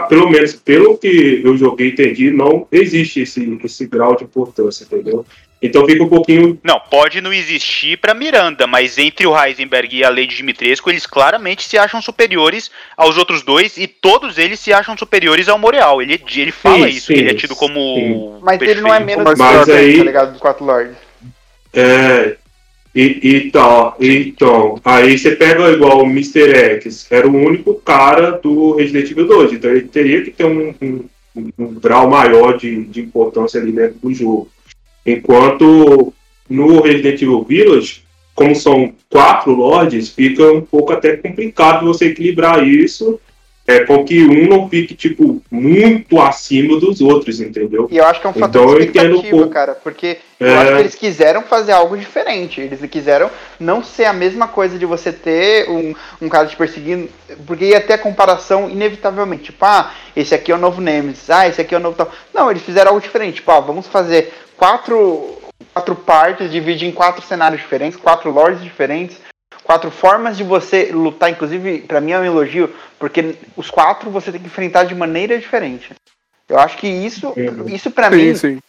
pelo menos pelo que eu joguei e entendi, não existe esse, esse grau de importância, entendeu? Então fica um pouquinho. Não, pode não existir pra Miranda, mas entre o Heisenberg e a Lady Dimitrescu, eles claramente se acham superiores aos outros dois e todos eles se acham superiores ao Moreal. Ele, ele fala Sim, isso, que ele é sim, tido como. sim. Mas ele não é menos Mas importante, aí- tá ligado? Dos quatro lords. É, e, e tal, então, aí você pega igual o Mr. X, era o único cara do Resident Evil 2, então ele teria que ter um, um, um grau maior de, de importância ali dentro do jogo. Enquanto no Resident Evil Village, como são quatro lords, fica um pouco até complicado você equilibrar isso, é, com que um não fique, tipo, muito acima dos outros, entendeu? E eu acho que é um fator Então, eu de um expectativa, pouco. cara. Porque eu É. acho que eles quiseram fazer algo diferente. Eles quiseram não ser a mesma coisa de você ter um, um cara te perseguindo. Porque ia ter a comparação inevitavelmente. Tipo, ah, esse aqui é o novo Nemesis. Ah, esse aqui é o novo tal. Não, eles fizeram algo diferente. Tipo, ah, vamos fazer quatro, quatro partes, dividir em quatro cenários diferentes, quatro lords diferentes. Quatro formas de você lutar, inclusive, pra mim é um elogio, porque os quatro você tem que enfrentar de maneira diferente. Eu acho que isso, isso para Sim, mim, sim.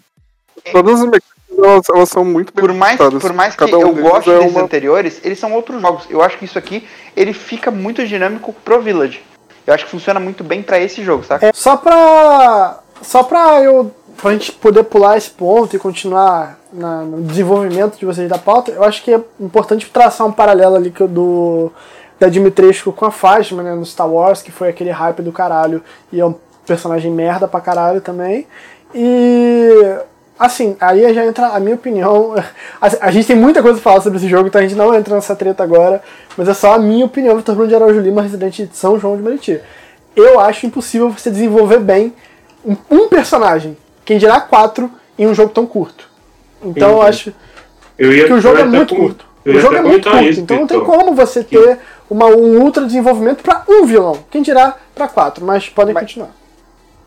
Todas as mecânicas elas, elas são muito bem por mais, por mais que Cada um eu goste é desses uma- anteriores, eles são outros jogos. Eu acho que isso aqui, ele fica muito dinâmico pro Village. Eu acho que funciona muito bem pra esse jogo, saca? É, só pra. Só pra eu. Pra gente poder pular esse ponto e continuar na- no desenvolvimento de vocês da pauta, eu acho que é importante traçar um paralelo ali que do. Da Dimitrescu com a Phasma, né, no Star Wars, que foi aquele hype do caralho e é um personagem merda pra caralho também. E. Assim, aí já entra a minha opinião. A, a gente tem muita coisa pra falar sobre esse jogo, então a gente não entra nessa treta agora. Mas é só a minha opinião, Vitor Bruno de Araújo Lima, residente de São João de Meriti. Eu acho impossível você desenvolver bem um personagem, quem dirá quatro, em um jogo tão curto. Então eu Uhum. acho Eu ia, que o jogo eu é muito com- curto. eu O jogo é muito curto, isso, então não tem como você ter uma, um ultra desenvolvimento pra um vilão. Quem dirá pra quatro, mas podem Mas- continuar.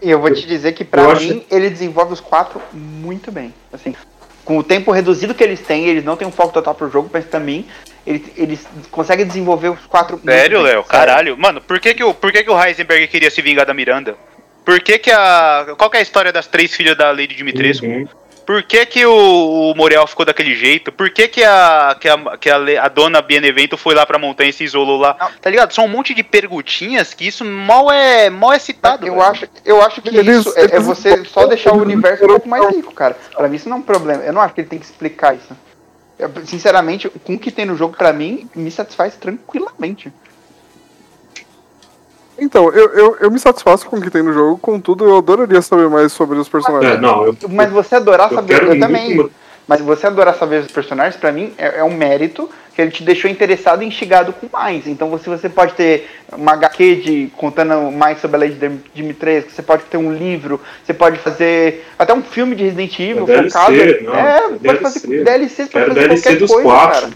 E eu vou te dizer que pra eu mim, acho- ele desenvolve os quatro muito bem. Assim, com o tempo reduzido que eles têm, eles não têm um foco total pro jogo, mas também eles, eles conseguem desenvolver os quatro muito Sério, Léo? Caralho. Mano, por que que, o, por que que o Heisenberg queria se vingar da Miranda? Por que que a... Qual que é a história das três filhas da Lady Dimitrescu? Uhum. Por que que o, o Morel ficou daquele jeito? Por que que a, que a, que a, a dona Benevento foi lá pra montanha e se isolou lá? Não. Tá ligado? São um monte de perguntinhas que isso mal é, mal é citado. Eu velho. acho, eu acho que Eles- isso é, é você só deixar o universo um pouco mais rico, cara. Pra mim isso não é um problema. Eu não acho que ele tem que explicar isso. Eu, sinceramente, com o que tem no jogo, pra mim, me satisfaz tranquilamente. Então, eu, eu, eu me satisfaço com o que tem no jogo, contudo, eu adoraria saber mais sobre os É, personagens. não, eu, Mas você adorar eu saber, eu muito também. uma- Mas você adorar saber os personagens, pra mim, é, é um mérito que ele te deixou interessado e instigado com mais. Então você, você pode ter uma HQ de, contando mais sobre a lei de Dimitrescu, você pode ter um livro, você pode fazer até um filme de Resident Evil DLC, focado. não, é, DLC. pode fazer DLC, pode fazer DLC qualquer dos coisa, quatro. cara.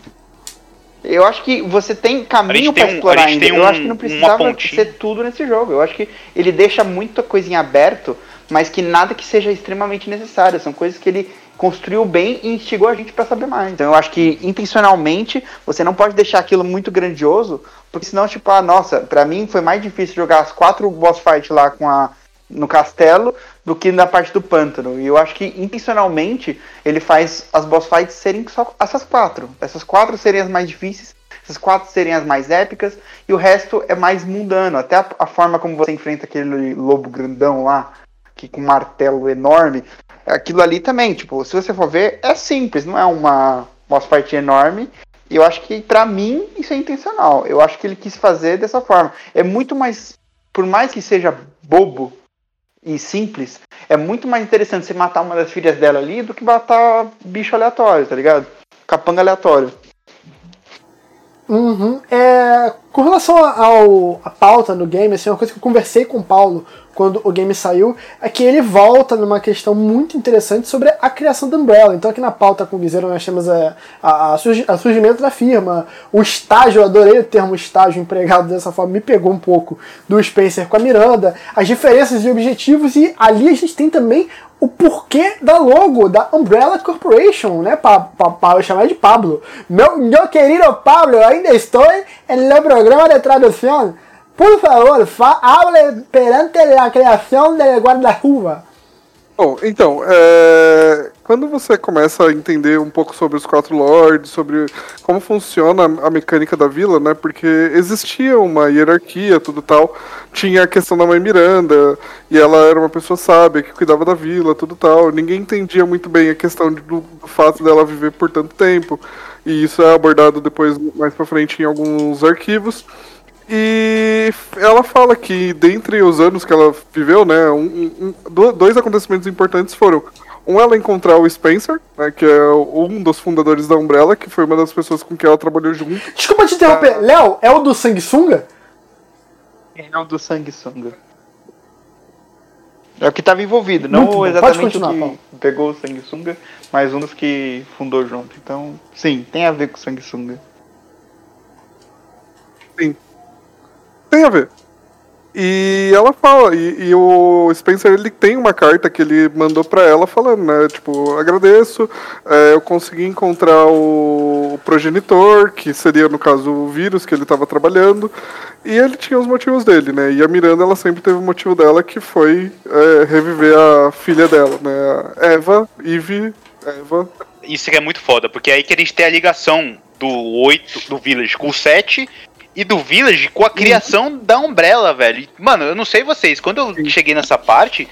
Eu acho que você tem caminho um- explorar gente ainda. tem eu um- acho que não precisava ser tudo nesse jogo. Eu acho que ele deixa muita coisa em aberto, mas que nada que seja extremamente necessário. São coisas que ele construiu bem e instigou a gente pra saber mais. Então eu acho que intencionalmente você não pode deixar aquilo muito grandioso, porque senão, tipo, ah, nossa, pra mim foi mais difícil jogar as quatro boss fights lá com a no castelo do que na parte do pântano. E eu acho que intencionalmente ele faz as boss fights serem só essas quatro. Essas quatro serem as mais difíceis, essas quatro serem as mais épicas, e o resto é mais mundano. Até a, a forma como você enfrenta aquele lobo grandão lá, que com um martelo enorme. Aquilo ali também, tipo, se você for ver, é simples, não é uma boss fight enorme. E eu acho que pra mim isso é intencional. Eu acho que ele quis fazer dessa forma. É muito mais, por mais que seja bobo e simples, é muito mais interessante você matar uma das filhas dela ali do que matar bicho aleatório, tá ligado? Capanga aleatório. Uhum. É, com relação ao a pauta no game, assim, uma coisa que eu conversei com o Paulo quando o game saiu é que ele volta numa questão muito interessante sobre a criação da Umbrella. Então aqui na pauta com o Guizeiro nós temos a, a, a, surgi, a surgimento da firma, o estágio, eu adorei o termo estágio empregado dessa forma, me pegou um pouco do Spencer com a Miranda, as diferenças de objetivos e ali a gente tem também o porquê da logo da Umbrella Corporation, né? Para eu chamar de Pablo. Meu, meu querido Pablo, ainda estou no programa de tradução. Por favor, fa hable perante a criação del guarda-chuva. Bom, então, é, quando você começa a entender um pouco sobre os quatro lords, sobre como funciona a mecânica da vila, né? Porque existia uma hierarquia, tudo tal. Tinha a questão da mãe Miranda, e ela era uma pessoa sábia que cuidava da vila, tudo tal. Ninguém entendia muito bem a questão do, do fato dela viver por tanto tempo. E isso é abordado depois, mais pra frente, em alguns arquivos. E ela fala que dentre os anos que ela viveu, né, um- um- do- dois acontecimentos importantes foram um ela encontrar o Spencer, né, que é um dos fundadores da Umbrella, que foi uma das pessoas com quem ela trabalhou junto. Desculpa te interromper, Léo, é o do Sanguessunga? É o do sanguessunga. É o que estava envolvido, Muito não exatamente o que Paulo. pegou o sanguessunga, mas um dos que fundou junto. Então, sim, tem a ver com o sanguessunga. Tem a ver. E ela fala, e, e o Spencer ele tem uma carta que ele mandou pra ela falando, né? Tipo, agradeço, é, eu consegui encontrar o progenitor, que seria no caso o vírus que ele tava trabalhando, e ele tinha os motivos dele, né? E a Miranda ela sempre teve o motivo dela que foi é, reviver a filha dela, né? Eva, Eve, Eva. Isso é muito foda, porque é aí que a gente tem a ligação do 8, do Village com o 7 e do Village com a criação da Umbrella, velho. E, Mano, eu não sei vocês, quando eu cheguei nessa parte,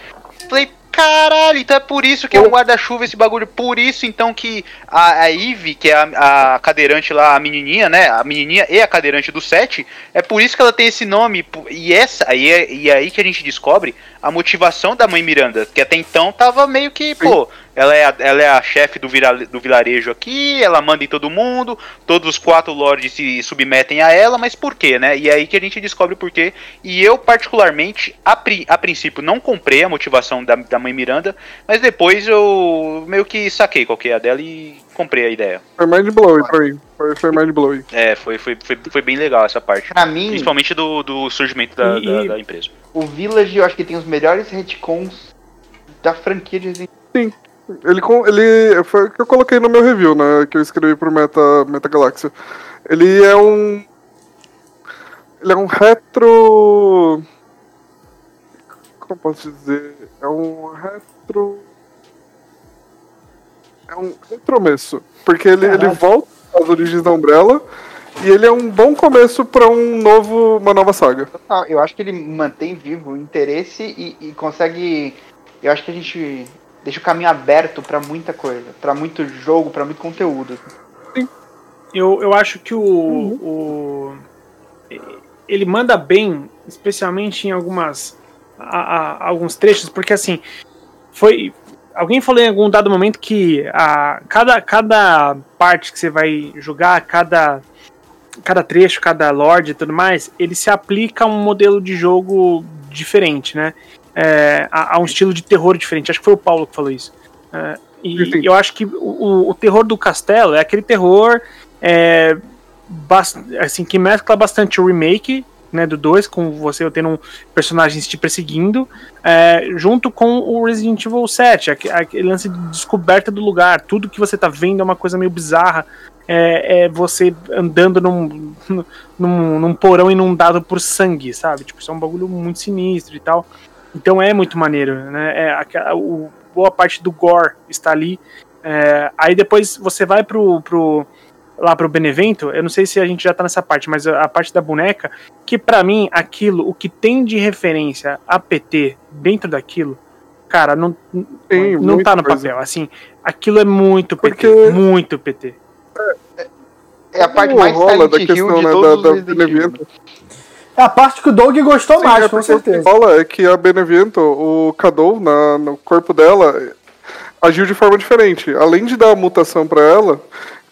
falei, caralho, então é por isso que é um guarda-chuva esse bagulho, por isso então que a, a Eve, que é a, a cadeirante lá, a menininha, né, a menininha e a cadeirante do 7, é por isso que ela tem esse nome, e essa, aí é, e é aí que a gente descobre a motivação da mãe Miranda, que até então tava meio que, pô, ela é a, ela é a chefe do, vira, do vilarejo aqui, ela manda em todo mundo, todos os quatro lords se submetem a ela, mas por quê, né? E é aí que a gente descobre por quê. E eu, particularmente, a, pri- a princípio, não comprei a motivação da, da mãe Miranda, mas depois eu meio que saquei qual que é a dela e comprei a ideia. Foi mind blowing pra mim. Foi, foi mind blowing. É, foi, foi, foi, foi bem legal essa parte. Pra mim, Principalmente do, do surgimento da, E- da, da empresa. O Village eu acho que tem os melhores retcons da franquia de Resident Ele, com- ele foi o que eu coloquei no meu review, né? Que eu escrevi pro Meta, Meta Galáxia. Ele é um. Ele é um retro. Como eu posso dizer? É um retro. É um retromesso. Porque ele, ele volta às origens da Umbrella. E ele é um bom começo pra um novo, uma nova saga. Total, eu acho que ele mantém vivo o interesse e, e consegue. Eu acho que a gente deixa o caminho aberto pra muita coisa, pra muito jogo, pra muito conteúdo. Eu, eu acho que o, o. Ele manda bem, especialmente em algumas. a- a- alguns trechos, porque assim. Foi. alguém falou em algum dado momento que a, cada, cada parte que você vai jogar, cada, cada trecho, cada lord e tudo mais, ele se aplica a um modelo de jogo diferente, né? É, a, a, um estilo de terror diferente. Acho que foi o Paulo que falou isso. É, e eu acho que o, o, terror do castelo é aquele terror é, assim, que mescla bastante o remake né, do 2, com você tendo personagens te perseguindo, é, junto com o Resident Evil 7, aquele lance de descoberta do lugar, tudo que você tá vendo é uma coisa meio bizarra, é, é você andando num, num, num, porão inundado por sangue, sabe? Tipo, isso é um bagulho muito sinistro e tal. Então é muito maneiro, né? É, a, o, boa parte do gore está ali. É, aí depois você vai pro, pro lá pro Benevento, eu não sei se a gente já tá nessa parte, mas a parte da boneca, que para mim aquilo, o que tem de referência a PT dentro daquilo, cara, não, Sim, não tá no coisa. papel. Assim, aquilo é muito PT, Porque... muito PT. É, é a parte mais rola da questão de né, da, da Benevento. É a parte que o Doug gostou Sim, mais, é com certeza. O que rola é que a Benevento, o Cadou, na, no corpo dela, agiu de forma diferente. Além de dar a mutação para ela,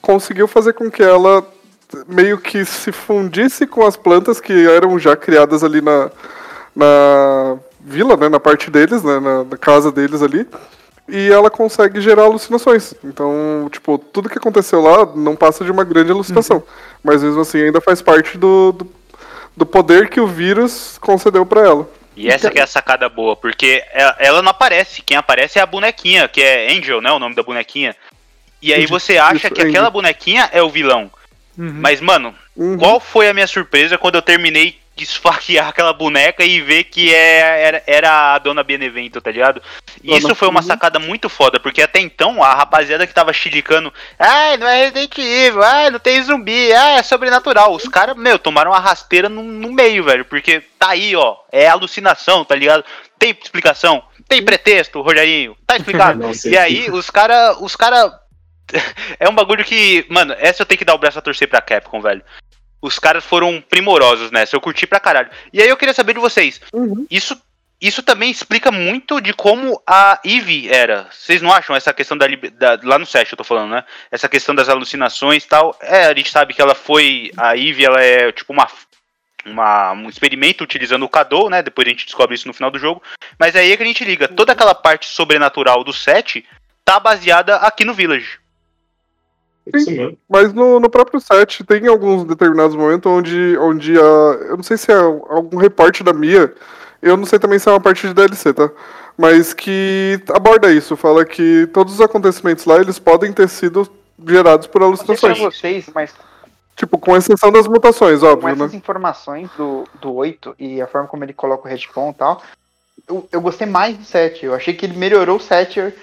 conseguiu fazer com que ela meio que se fundisse com as plantas que eram já criadas ali na, na vila, né, na parte deles, né, na, na casa deles ali. E ela consegue gerar alucinações. Então, tipo, tudo que aconteceu lá não passa de uma grande alucinação. Uhum. Mas mesmo assim ainda faz parte do, do, do poder que o vírus concedeu para ela. E essa então... que é a sacada boa, porque ela não aparece. Quem aparece é a bonequinha, que é Angel, né? O nome da bonequinha. E aí você acha que aquela bonequinha é o vilão. Uhum. Mas, mano, uhum. qual foi a minha surpresa quando eu terminei esfaquear aquela boneca e ver que é, era, era a Dona Benevento, tá ligado? E isso foi uma sacada muito foda, porque até então a rapaziada que tava chilicando, ai, não é Resident Evil, ai, não tem zumbi, ai, é sobrenatural. Os caras, meu, tomaram uma rasteira no, no meio, velho, porque tá aí, ó, é alucinação, tá ligado? Tem explicação, tem pretexto, Rogerinho, tá explicado. e aí, os caras, os cara é um bagulho que, mano, essa eu tenho que dar o braço a torcer pra Capcom, velho. Os caras foram primorosos nessa, eu curti pra caralho. E aí eu queria saber de vocês, uhum. isso isso também explica muito de como a Eve era. Vocês não acham essa questão da, da lá no set eu tô falando, né? Essa questão das alucinações e tal. É, a gente sabe que ela foi a Eve, ela é tipo uma uma, um experimento utilizando o Cadou, né? Depois a gente descobre isso no final do jogo. Mas é aí que a gente liga. Toda aquela parte sobrenatural do set tá baseada aqui no Village. Sim, mas no, no próprio set tem alguns determinados momentos onde, onde a. Eu não sei se é algum reporte da Mia. Eu não sei também se é uma parte de DLC, tá? Mas que aborda isso, fala que todos os acontecimentos lá eles podem ter sido gerados por alucinações. Não vocês, mas Tipo, com exceção das mutações, óbvio, com essas né? informações do, do 8 e a forma como ele coloca o retcon e tal, eu, eu gostei mais do 7. Eu achei que ele melhorou o 7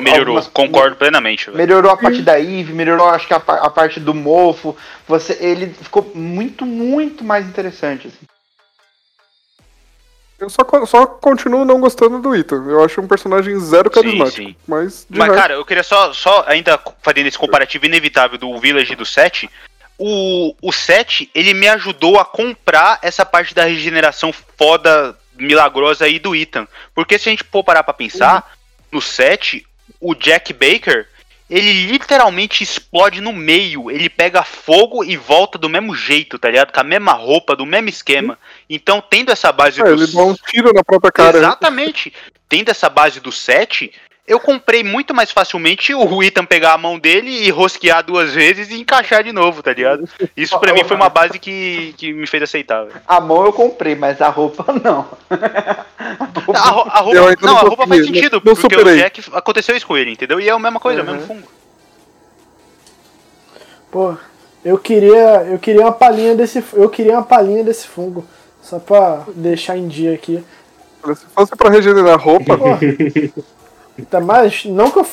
Melhorou, algumas, concordo plenamente. Véio. Melhorou a parte da Eve, melhorou acho que a, a, parte do mofo. Você, ele ficou muito, muito mais interessante. Assim. Eu só, só continuo não gostando do Ethan. Eu acho um personagem zero carismático. Sim, sim. Mas, mas resto... cara, eu queria só, só ainda fazendo esse comparativo inevitável do Village e do 7. O, o 7, ele me ajudou a comprar essa parte da regeneração foda, milagrosa aí do Ethan. Porque se a gente for parar pra pensar, uhum. no 7, o Jack Baker, ele literalmente explode no meio. Ele pega fogo e volta do mesmo jeito, tá ligado? Com a mesma roupa, do mesmo esquema. Então, tendo essa base é, do. Ele dá um tiro na própria cara. Exatamente. tendo essa base do 7, eu comprei muito mais facilmente o Ethan pegar a mão dele e rosquear duas vezes e encaixar de novo, tá ligado? Isso pra mim foi uma base que, que me fez aceitar. Véio. A mão eu comprei, mas a roupa não. a, a roupa, não, não, a roupa faz sentido, não, porque superei. o Jack aconteceu isso com ele, entendeu? E é a mesma coisa, uhum. o mesmo fungo. Pô, eu queria, eu queria uma palhinha desse, eu queria uma palhinha desse fungo, só pra deixar em dia aqui. Se fosse pra regenerar roupa, Tá, mas não que eu.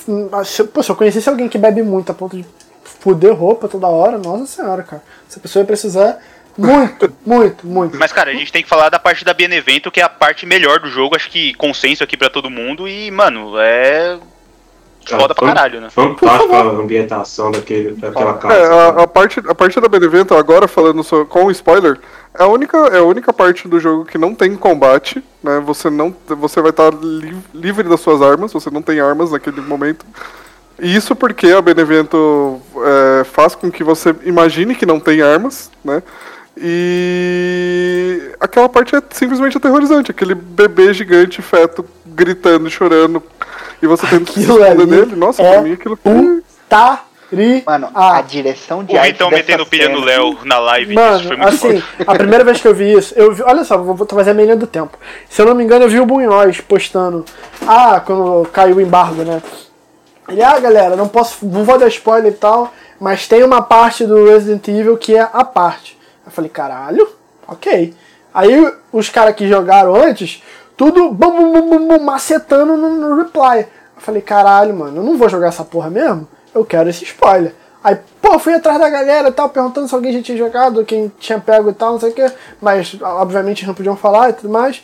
Se, pô, se eu conhecesse alguém que bebe muito a ponto de fuder roupa toda hora, nossa senhora, cara. Essa pessoa ia precisar muito, muito, muito. Mas, cara, a gente tem que falar da parte da Benevento, que é a parte melhor do jogo, acho que consenso aqui para todo mundo. E, mano, é. Foda pra caralho, né? Fantástica a ambientação daquele, daquela casa. É, a, a parte, a parte da Benevento, agora falando so- com spoiler, é a, única, é a única parte do jogo que não tem combate, né? Você, não, você vai estar li- livre das suas armas, você não tem armas naquele momento. E isso porque a Benevento é, faz com que você imagine que não tem armas, né? E aquela parte é simplesmente aterrorizante, aquele bebê gigante feto gritando, chorando, e você tendo que se esconder dele. Nossa, é pra mim aquilo foi... Putari. Mano, Ah. a direção de O arte Vitão metendo pilha no Léo na live disso Mano, foi muito assim, forte. a primeira vez que eu vi isso, eu vi, olha só, vou, vou fazer a melhor do tempo. Se eu não me engano, eu vi o Bunhós postando. Ah, quando caiu o embargo, né? Ele, ah, galera, não posso, não vou dar spoiler e tal, mas tem uma parte do Resident Evil que é a parte. Eu falei, caralho, ok. Aí os caras que jogaram antes, tudo bum, bum, bum, bum, bum, macetando no, no reply. Eu falei, caralho, mano, eu não vou jogar essa porra mesmo, eu quero esse spoiler. Aí, pô, fui atrás da galera e tal, perguntando se alguém já tinha jogado, quem tinha pego e tal, não sei o que, mas obviamente não podiam falar e tudo mais.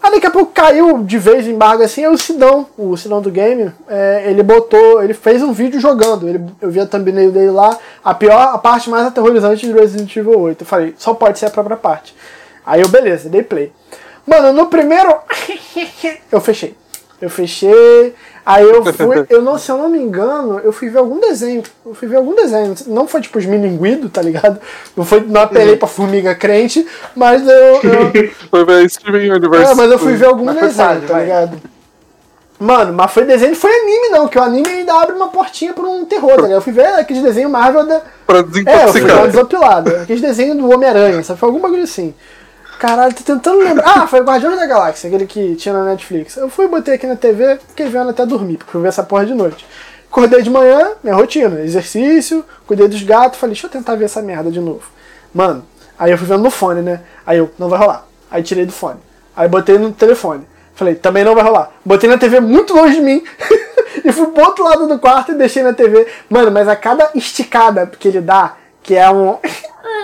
Aí daqui a pouco caiu de vez o embargo assim, aí o Sidão, o Sidão do game, é, ele botou, ele fez um vídeo jogando, ele, eu vi a thumbnail dele lá, a pior, a parte mais aterrorizante de Resident Evil 8. Eu falei, só pode ser a própria parte. Aí eu, beleza, dei play. Mano, no primeiro, eu fechei. Eu fechei, aí eu fui, eu não, se eu não me engano, eu fui ver algum desenho, eu fui ver algum desenho, não foi tipo os milinguido, tá ligado? Não foi, não apelei pra formiga crente, mas eu- eu, Foi ver Steven Universe. é, mas eu fui ver algum Mas desenho, tá vai. ligado? Mano, mas foi desenho, não foi anime não, que o anime ainda abre uma portinha pra um terror, tá ligado? Eu fui ver aqueles desenhos Marvel da. Pra É, eu fui dar desintoxicar. desopilada. Aqueles desenhos do Homem-Aranha, sabe? Foi algum bagulho assim. Caralho, tô tentando lembrar. Ah, foi Guardiões da Galáxia, aquele que tinha na Netflix. Eu fui, botei aqui na TV, fiquei vendo até dormir, porque eu vi essa porra de noite. Acordei de manhã, minha rotina, exercício, cuidei dos gatos, falei, deixa eu tentar ver essa merda de novo. Mano, aí eu fui vendo no fone, né? Aí eu, não vai rolar. Aí tirei do fone. Aí botei no telefone. Falei, também não vai rolar. Botei na TV muito longe de mim. e fui pro outro lado do quarto e deixei na TV. Mano, mas a cada esticada que ele dá, que é um.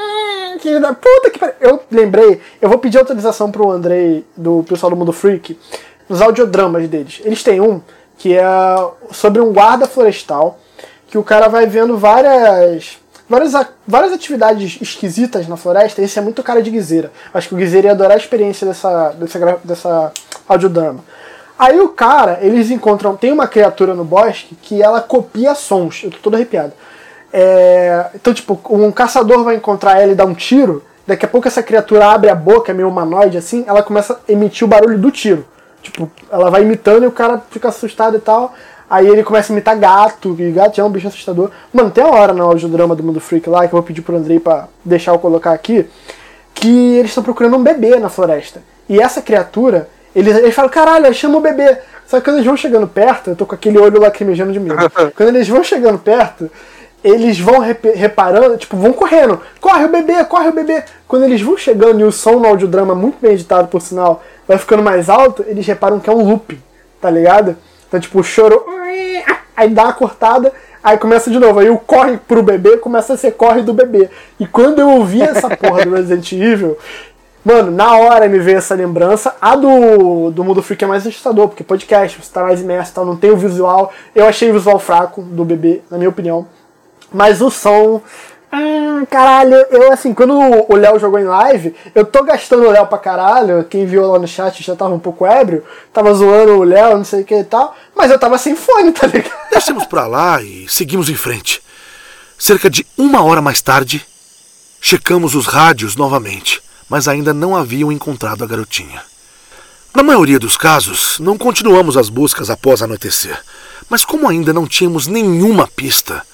que dá. Puta que pariu. Eu lembrei, eu vou pedir autorização pro Andrei, do pessoal do Mundo Freak, nos audiodramas deles. Eles têm um que é sobre um guarda florestal, que o cara vai vendo várias. Várias, várias atividades esquisitas na floresta, esse é muito cara de guiseira. Acho que o guiseira ia adorar a experiência dessa, dessa, dessa audiodrama. Aí o cara, eles encontram. Tem uma criatura no bosque que ela copia sons. Eu tô todo arrepiado. É, então, tipo, um caçador vai encontrar ela e dar um tiro. Daqui a pouco essa criatura abre a boca, é meio humanoide assim. Ela começa a emitir o barulho do tiro. Tipo, ela vai imitando e o cara fica assustado e tal. Aí ele começa a imitar gato, e gato é um bicho assustador. Mano, tem uma hora no audiodrama do Mundo Freak lá, que eu vou pedir pro Andrei pra deixar eu colocar aqui, que eles estão procurando um bebê na floresta. E essa criatura, eles, eles falam, caralho, chama o bebê. Só que quando eles vão chegando perto, eu tô com aquele olho lacrimejando de medo. quando eles vão chegando perto, eles vão rep- reparando, tipo, vão correndo. Corre o bebê, corre o bebê. Quando eles vão chegando e o som no audiodrama, muito bem editado por sinal, vai ficando mais alto, eles reparam que é um loop, tá ligado? Então, tipo, o choro. Aí dá uma cortada, aí começa de novo. Aí o corre pro bebê começa a ser corre do bebê. E quando eu ouvi essa porra do Resident Evil, mano, na hora me veio essa lembrança. A do, do Mundo Freak é mais assustador, porque podcast, você tá mais imerso tal, não tem o visual. Eu achei o visual fraco do bebê, na minha opinião. Mas o som. Hum, caralho, eu assim, quando o Léo jogou em live, eu tô gastando o Léo pra caralho. Quem viu lá no chat já tava um pouco ébrio, tava zoando o Léo, não sei o que e tal. Mas eu tava sem fone, tá ligado? Descemos pra lá e seguimos em frente. Cerca de uma hora mais tarde, checamos os rádios novamente, mas ainda não haviam encontrado a garotinha. Na maioria dos casos, não continuamos as buscas após anoitecer, mas como ainda não tínhamos nenhuma pista,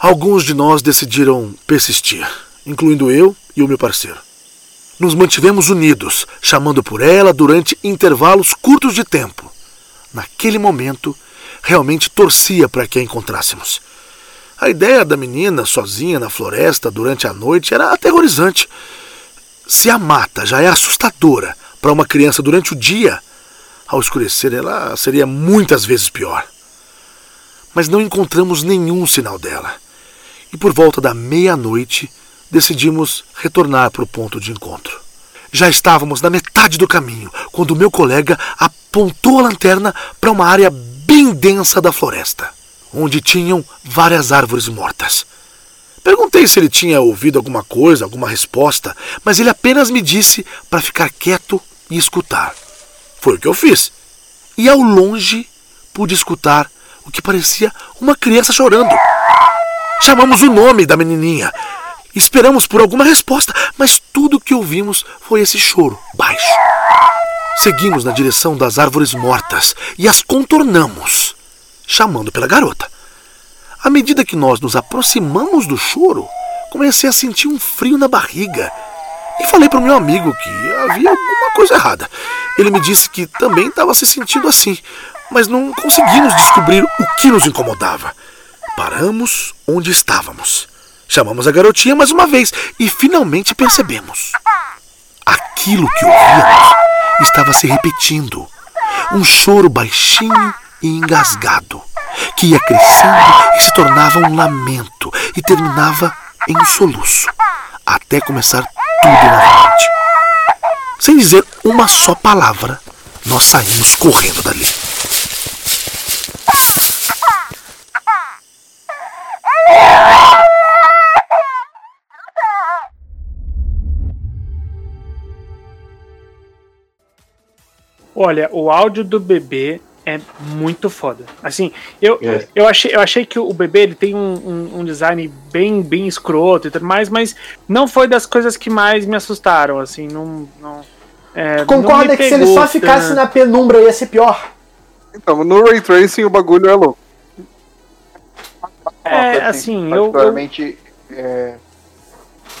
alguns de nós decidiram persistir, incluindo eu e o meu parceiro. Nos mantivemos unidos, chamando por ela durante intervalos curtos de tempo. Naquele momento, realmente torcia para que a encontrássemos. A ideia da menina sozinha na floresta durante a noite era aterrorizante. Se a mata já é assustadora para uma criança durante o dia, ao escurecer ela seria muitas vezes pior. Mas não encontramos nenhum sinal dela. E por volta da meia-noite decidimos retornar para o ponto de encontro. Já estávamos na metade do caminho quando meu colega apontou a lanterna para uma área bem densa da floresta, onde tinham várias árvores mortas. Perguntei se ele tinha ouvido alguma coisa, alguma resposta, mas ele apenas me disse para ficar quieto e escutar. Foi o que eu fiz. E ao longe pude escutar o que parecia uma criança chorando. Chamamos o nome da menininha. Esperamos por alguma resposta, mas tudo o que ouvimos foi esse choro baixo. Seguimos na direção das árvores mortas e as contornamos, chamando pela garota. À medida que nós nos aproximamos do choro, comecei a sentir um frio na barriga e falei para o meu amigo que havia alguma coisa errada. Ele me disse que também estava se sentindo assim, mas não conseguimos descobrir o que nos incomodava. Paramos onde estávamos. Chamamos a garotinha mais uma vez e finalmente percebemos. Aquilo que ouvíamos estava se repetindo. Um choro baixinho e engasgado, que ia crescendo e se tornava um lamento e terminava em um soluço, até começar tudo novamente. Sem dizer uma só palavra, nós saímos correndo dali. Olha, o áudio do bebê é muito foda. Assim, eu, É. eu, achei, eu achei que o bebê ele tem um, um, um design bem, bem escroto e tudo mais, mas não foi das coisas que mais me assustaram, assim, não. não é, Concorda não que se ele só ficasse na penumbra ia ser pior? Então, no Ray Tracing o bagulho é louco. É, Nossa, assim, eu- eu- particularmente, é,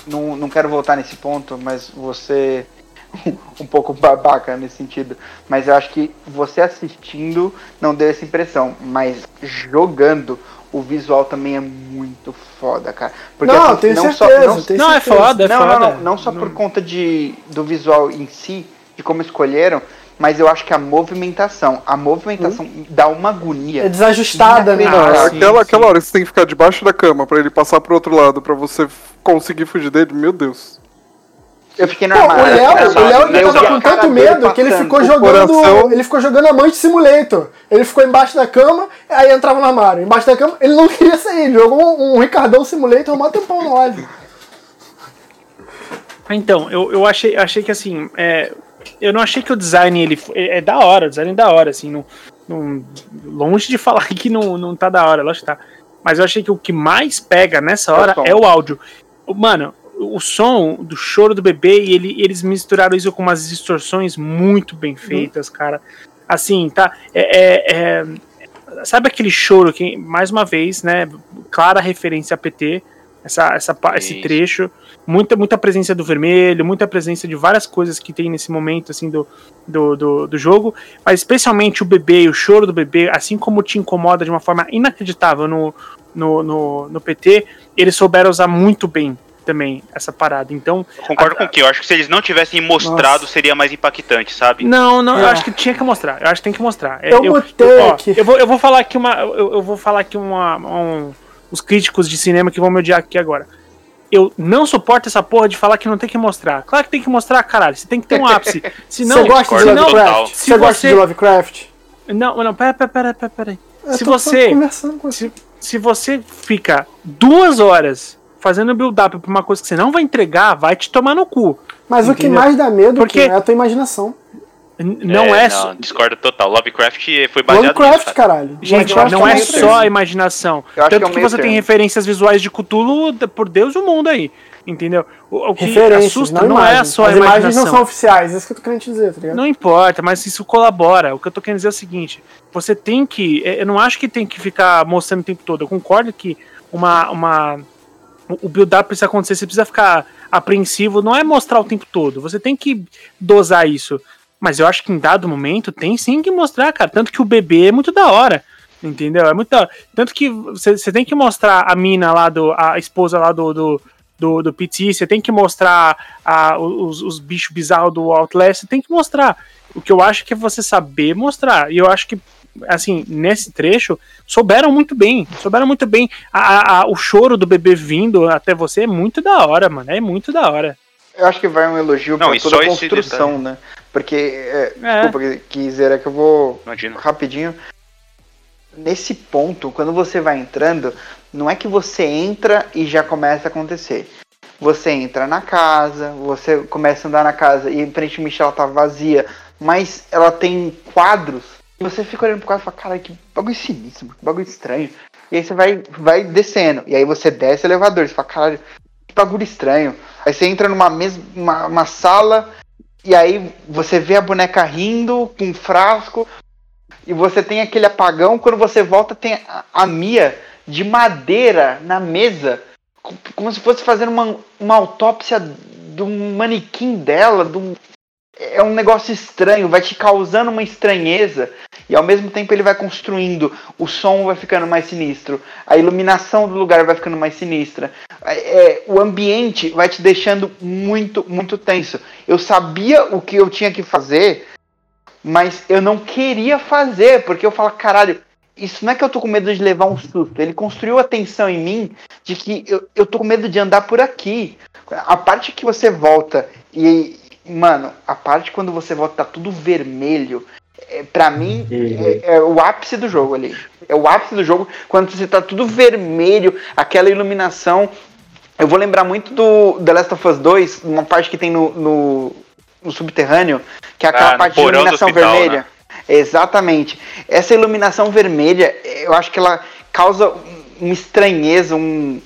não, não quero voltar nesse ponto, mas você um pouco babaca nesse sentido. Mas eu acho que você assistindo não deu essa impressão, mas jogando o visual também é muito foda, cara. Porque, não, assim, tenho não certeza. só, não, tenho Não, é certeza. foda, é não, foda. não, não, não só por conta de, do visual em si, de como escolheram, mas eu acho que a movimentação, a movimentação dá uma agonia. É desajustada, né? Não, Ah, aquela, sim. aquela hora que você tem que ficar debaixo da cama pra ele passar pro outro lado, pra você conseguir fugir dele, meu Deus. Eu fiquei no Pô, o armário. Léo, o Léo ele eu tava com tanto medo que ele ficou O jogando. coração- Ele ficou jogando Amante Simulator. Ele ficou embaixo da cama, aí entrava no armário. Embaixo da cama, ele não queria sair. Ele jogou um, um Ricardão Simulator um tempão no live. Então, eu, eu achei, achei que assim, é, eu não achei que o design ele é, é da hora, o design é da hora, assim, não, não- longe de falar que não, não tá da hora, lógico que tá. Mas eu achei que o que mais pega nessa hora som. é o áudio. O- Mano, o som do choro do bebê e ele, eles misturaram isso com umas distorções muito bem feitas, cara. Assim, tá? É, é- é- sabe aquele choro que, mais uma vez, né? Clara referência a PT, essa, essa, esse trecho muita, muita presença do vermelho, muita presença de várias coisas que tem nesse momento assim do, do, do, do jogo, mas especialmente o bebê o choro do bebê, assim como te incomoda de uma forma inacreditável no, no, no, no PT, eles souberam usar muito bem também essa parada. Então, Eu concordo a- com o que eu acho que se eles não tivessem mostrado, seria mais impactante, sabe? Não, não, eu É. acho que tinha que mostrar. Eu acho que tem que mostrar. É, Eu botei ó, aqui. eu vou, eu vou falar aqui uma. Eu, eu vou falar aqui uma. um- os críticos de cinema que vão me odiar aqui agora. Eu não suporto essa porra de falar que não tem que mostrar. Claro que tem que mostrar, caralho. Você tem que ter um ápice. Se não, Você gosta de Lovecraft? total. Você Se gosta de Lovecraft? Não, não, pera, pera, pera, pera, pera. Eu Se você. Se, se você fica duas horas fazendo build-up pra uma coisa que você não vai entregar, vai te tomar no cu. Mas o que Entendeu? mais dá medo Porque- é a tua imaginação. Não é, só. Não, discordo total. Lovecraft foi baseado Lovecraft, nisso, cara. caralho. Gente, Lovecraft não é meio só a imaginação. Eu acho Tanto que é que, você tem referências visuais de Cthulhu por Deus e o mundo aí. Entendeu? O, o que Referências, assusta não, não, é imagens. só a As imagens imaginação. não são oficiais, é isso que eu tô querendo te dizer, tá ligado? Não importa, mas isso colabora. O que eu tô querendo dizer é o seguinte: você tem que. é, Eu não acho que tem que ficar mostrando o tempo todo. Eu concordo que uma. uma o build-up precisa acontecer, você precisa ficar apreensivo. Não é mostrar o tempo todo. Você tem que dosar isso. Mas eu acho que em dado momento tem sim que mostrar, cara. Tanto que o bebê é muito da hora. Entendeu? É muito da hora. Tanto que você tem que mostrar a mina lá, do, a esposa lá do, do, do, do PT, você tem que mostrar a, os, os bichos bizarros do Outlast, você tem que mostrar. O que eu acho que é você saber mostrar. E eu acho que, assim, nesse trecho, souberam muito bem. Souberam muito bem. A, a- a- o choro do bebê vindo até você é muito da hora, mano. É muito da hora. Eu acho que vai um elogio Não, pra toda a construção, né? Porque, é, É. desculpa, Kizera, que eu vou Imagina. rapidinho. nesse ponto, quando você vai entrando, não é que você entra e já começa a acontecer. Você entra na casa, você começa a andar na casa e aparentemente ela tá vazia, mas ela tem quadros. E você fica olhando pro quadro e fala, cara, que bagulho sinistro, que bagulho estranho. E aí você vai, vai descendo. E aí você desce o elevador. Você fala, caralho, que bagulho estranho. Aí você entra numa mesma uma, uma sala. E aí você vê a boneca rindo com um frasco. E você tem aquele apagão. Quando você volta, tem a, a Mia de madeira na mesa. co- Como se fosse fazendo uma, uma autópsia um manequim dela. De um, é um negócio estranho. Vai te causando uma estranheza. E ao mesmo tempo ele vai construindo, o som vai ficando mais sinistro, a iluminação do lugar vai ficando mais sinistra, é, é, o ambiente vai te deixando muito, muito tenso. Eu sabia o que eu tinha que fazer, mas eu não queria fazer, porque eu falo, caralho, isso não é que eu tô com medo de levar um susto. Ele construiu a tensão em mim de que eu, eu tô com medo de andar por aqui. A parte que você volta e. Mano, a parte quando você volta tá tudo vermelho. É, pra mim, é, é o ápice do jogo ali. É o ápice do jogo quando você tá tudo vermelho, aquela iluminação. Eu vou lembrar muito do The Last of Us 2, uma parte que tem no, no, no subterrâneo, que é aquela Ah, parte de iluminação hospital, vermelha. né? Exatamente. Essa iluminação vermelha, eu acho que ela causa uma estranheza, um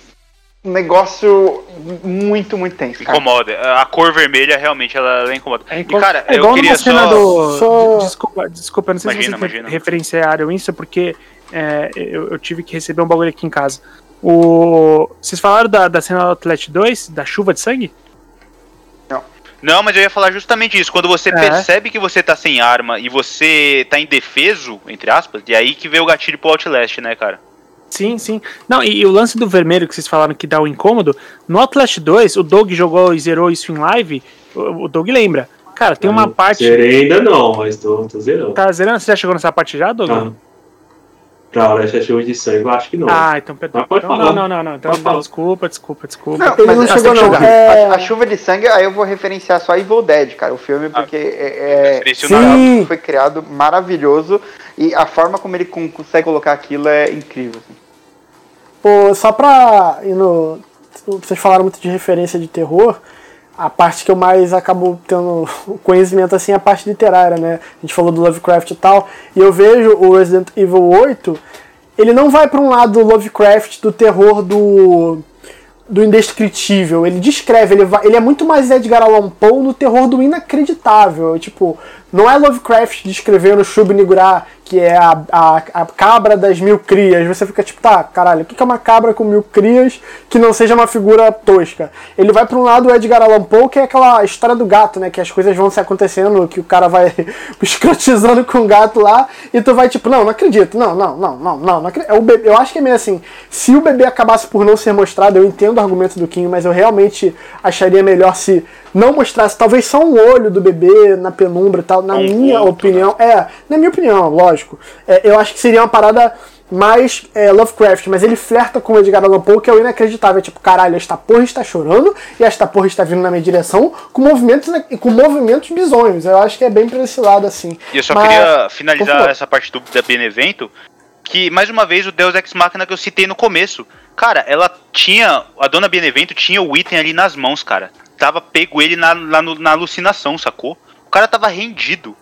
um negócio muito, muito tenso. cara. Incomoda. A cor vermelha realmente ela, ela incomoda. É, E cara, é eu queria só. do. só- Desculpa, desculpa, não sei Imagina, se vocês imagina. referenciaram isso, porque é, eu, eu tive que receber um bagulho aqui em casa. O... Vocês falaram da, da cena do Outlet 2, da chuva de sangue? Não, mas eu ia falar justamente isso. Quando você É. percebe que você tá sem arma e você tá indefeso, entre aspas, e aí que vê o gatilho pro Outlast, né, cara? Sim, sim. Não, e, e o lance do vermelho que vocês falaram que dá o incômodo, no Outlast 2, o Doug jogou e zerou isso em live, o, o Doug lembra. Cara, tem uma parte. Zerei ainda não, mas tô, tô zerando. Tá zerando? Você já chegou nessa parte já, Doug? Tá. Pra Last Show de sangue, eu acho que não. Ah, então perdão. Mas pode Então, falar. não, não, não, não. Então, falar. desculpa, desculpa, desculpa. Não, mas não assim, chegou, não. a- É- A, a chuva de sangue, aí eu vou referenciar só Evil Dead, cara, o filme, porque é, é, Referencia o Sim. Foi criado maravilhoso e a forma como ele con- consegue colocar aquilo é incrível. assim. Pô, só pra. ir no- vocês falaram muito de referência de terror. A parte que eu mais acabo tendo conhecimento assim é a parte literária, né? A gente falou do Lovecraft e tal. E eu vejo o Resident Evil 8. Ele não vai pra um lado do Lovecraft do terror do. do indescritível. Ele descreve, ele, vai, ele é muito mais Edgar Allan Poe no terror do inacreditável. Tipo, não é Lovecraft descrevendo Shub-Niggurath, que é a, a, a cabra das mil crias. Você fica tipo, tá, caralho, o que é uma cabra com mil crias que não seja uma figura tosca? Ele vai pra um lado do Edgar Allan Poe, que é aquela história do gato, né? Que as coisas vão se acontecendo, que o cara vai escrotizando com o gato lá, e tu vai tipo, não, não acredito, não, não, não, não, não, não acredito. É o bebê, eu acho que é meio assim, se o bebê acabasse por não ser mostrado, eu entendo o argumento do Kim, mas eu realmente acharia melhor se não mostrasse, talvez só um olho do bebê na penumbra e tal, na Um minha vulto, opinião. É, na minha opinião, lógico. É, eu acho que seria uma parada mais é, Lovecraft, mas ele flerta com o Edgar Allan Poe, que é o inacreditável. É tipo, caralho, esta porra está chorando e esta porra está vindo na minha direção com movimentos, com movimentos bizonhos. Eu acho que é bem pra esse lado, assim. E eu só Mas- queria finalizar essa parte do, da Benevento, que, mais uma vez, o Deus Ex Machina que eu citei no começo. Cara, ela tinha, a dona Benevento tinha o item ali nas mãos, cara. Tava pego ele na, no- na alucinação, sacou? O cara tava rendido.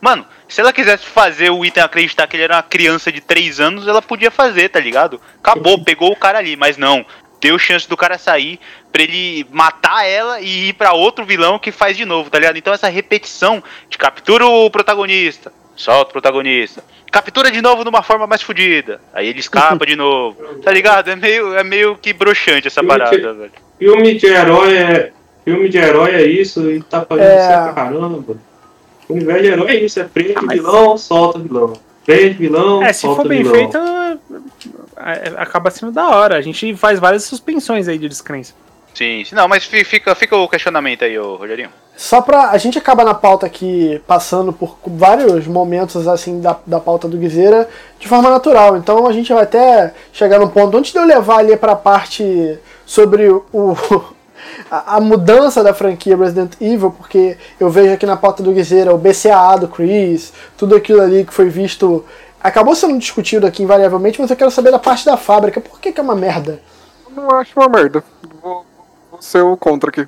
Mano, se ela quisesse fazer o item acreditar que ele era uma criança de 3 anos, ela podia fazer, tá ligado? Acabou, pegou o cara ali, mas não. Deu chance do cara sair pra ele matar ela e ir pra outro vilão que faz de novo, tá ligado? Então essa repetição de captura o protagonista, solta o protagonista, captura de novo numa forma mais fodida, aí ele escapa de novo, tá ligado? É meio, é meio que broxante essa Eu parada, te- velho. Filme de herói é. Filme de herói é isso e tá fazendo É. isso pra caramba. O universo de herói é isso, é prende Ah, mas- vilão, solta vilão. Prende vilão, É, se solta for bem vilão. feito, é, acaba sendo da hora. A gente faz várias suspensões aí de descrença. Sim, sim, não, mas fi- fica, fica o questionamento aí, ô Rogerinho. Só pra. A gente acaba na pauta aqui passando por vários momentos assim da, da pauta do Guiseira de forma natural. Então a gente vai até chegar num ponto. Antes de eu levar ali pra parte sobre o. A, a mudança da franquia Resident Evil, porque eu vejo aqui na pauta do Guiseira o BCAA do Chris, tudo aquilo ali que foi visto acabou sendo discutido aqui invariavelmente, mas eu quero saber da parte da fábrica. Por que, que é uma merda? Eu não acho uma merda. Vou, vou ser o contra aqui.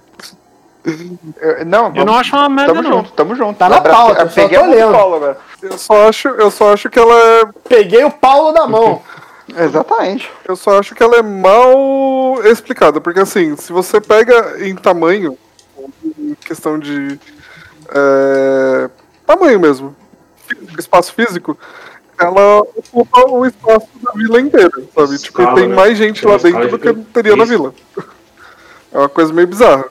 Eu- não, Eu não acho uma merda, Tamo não. junto, tamo junto. Tá na pauta, eu só peguei tô mão do lendo. Paulo agora. Eu só acho, eu só acho que ela é. Peguei o Paulo da mão. Exatamente. Eu só acho que ela é mal explicada, porque assim, se você pega em tamanho, em questão de é, tamanho mesmo, espaço físico, ela ocupa o espaço da vila inteira, sabe? Tipo, Escala, tem né? mais gente Tem lá dentro do que teria na Isso. vila. É uma coisa meio bizarra.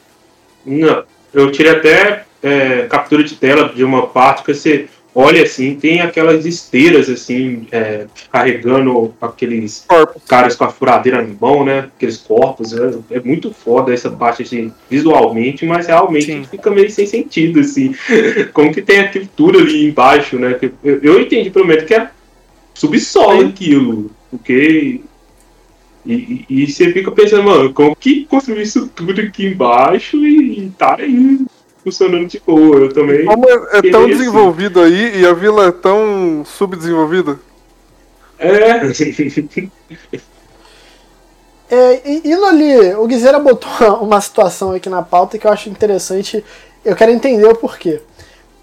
Não, eu tirei até é, captura de tela de uma parte que você olha assim, tem aquelas esteiras assim, é, carregando aqueles Corpos. caras com a furadeira na mão, né? Aqueles corpos. É, é muito foda essa parte assim, visualmente, mas realmente Sim. fica meio sem sentido, assim. Como que tem aquilo tudo ali embaixo, né? Eu, eu entendi pelo menos que é subsolo aquilo. Porque. E, e, e você fica pensando, mano, como que construiu isso tudo aqui embaixo e, e tá aí funcionando de boa. Eu também. Como é, é tão Isso. desenvolvido aí e a vila é tão subdesenvolvida, É. É, e- indo ali, o Guizeira botou uma situação aqui na pauta que eu acho interessante. Eu quero entender o porquê.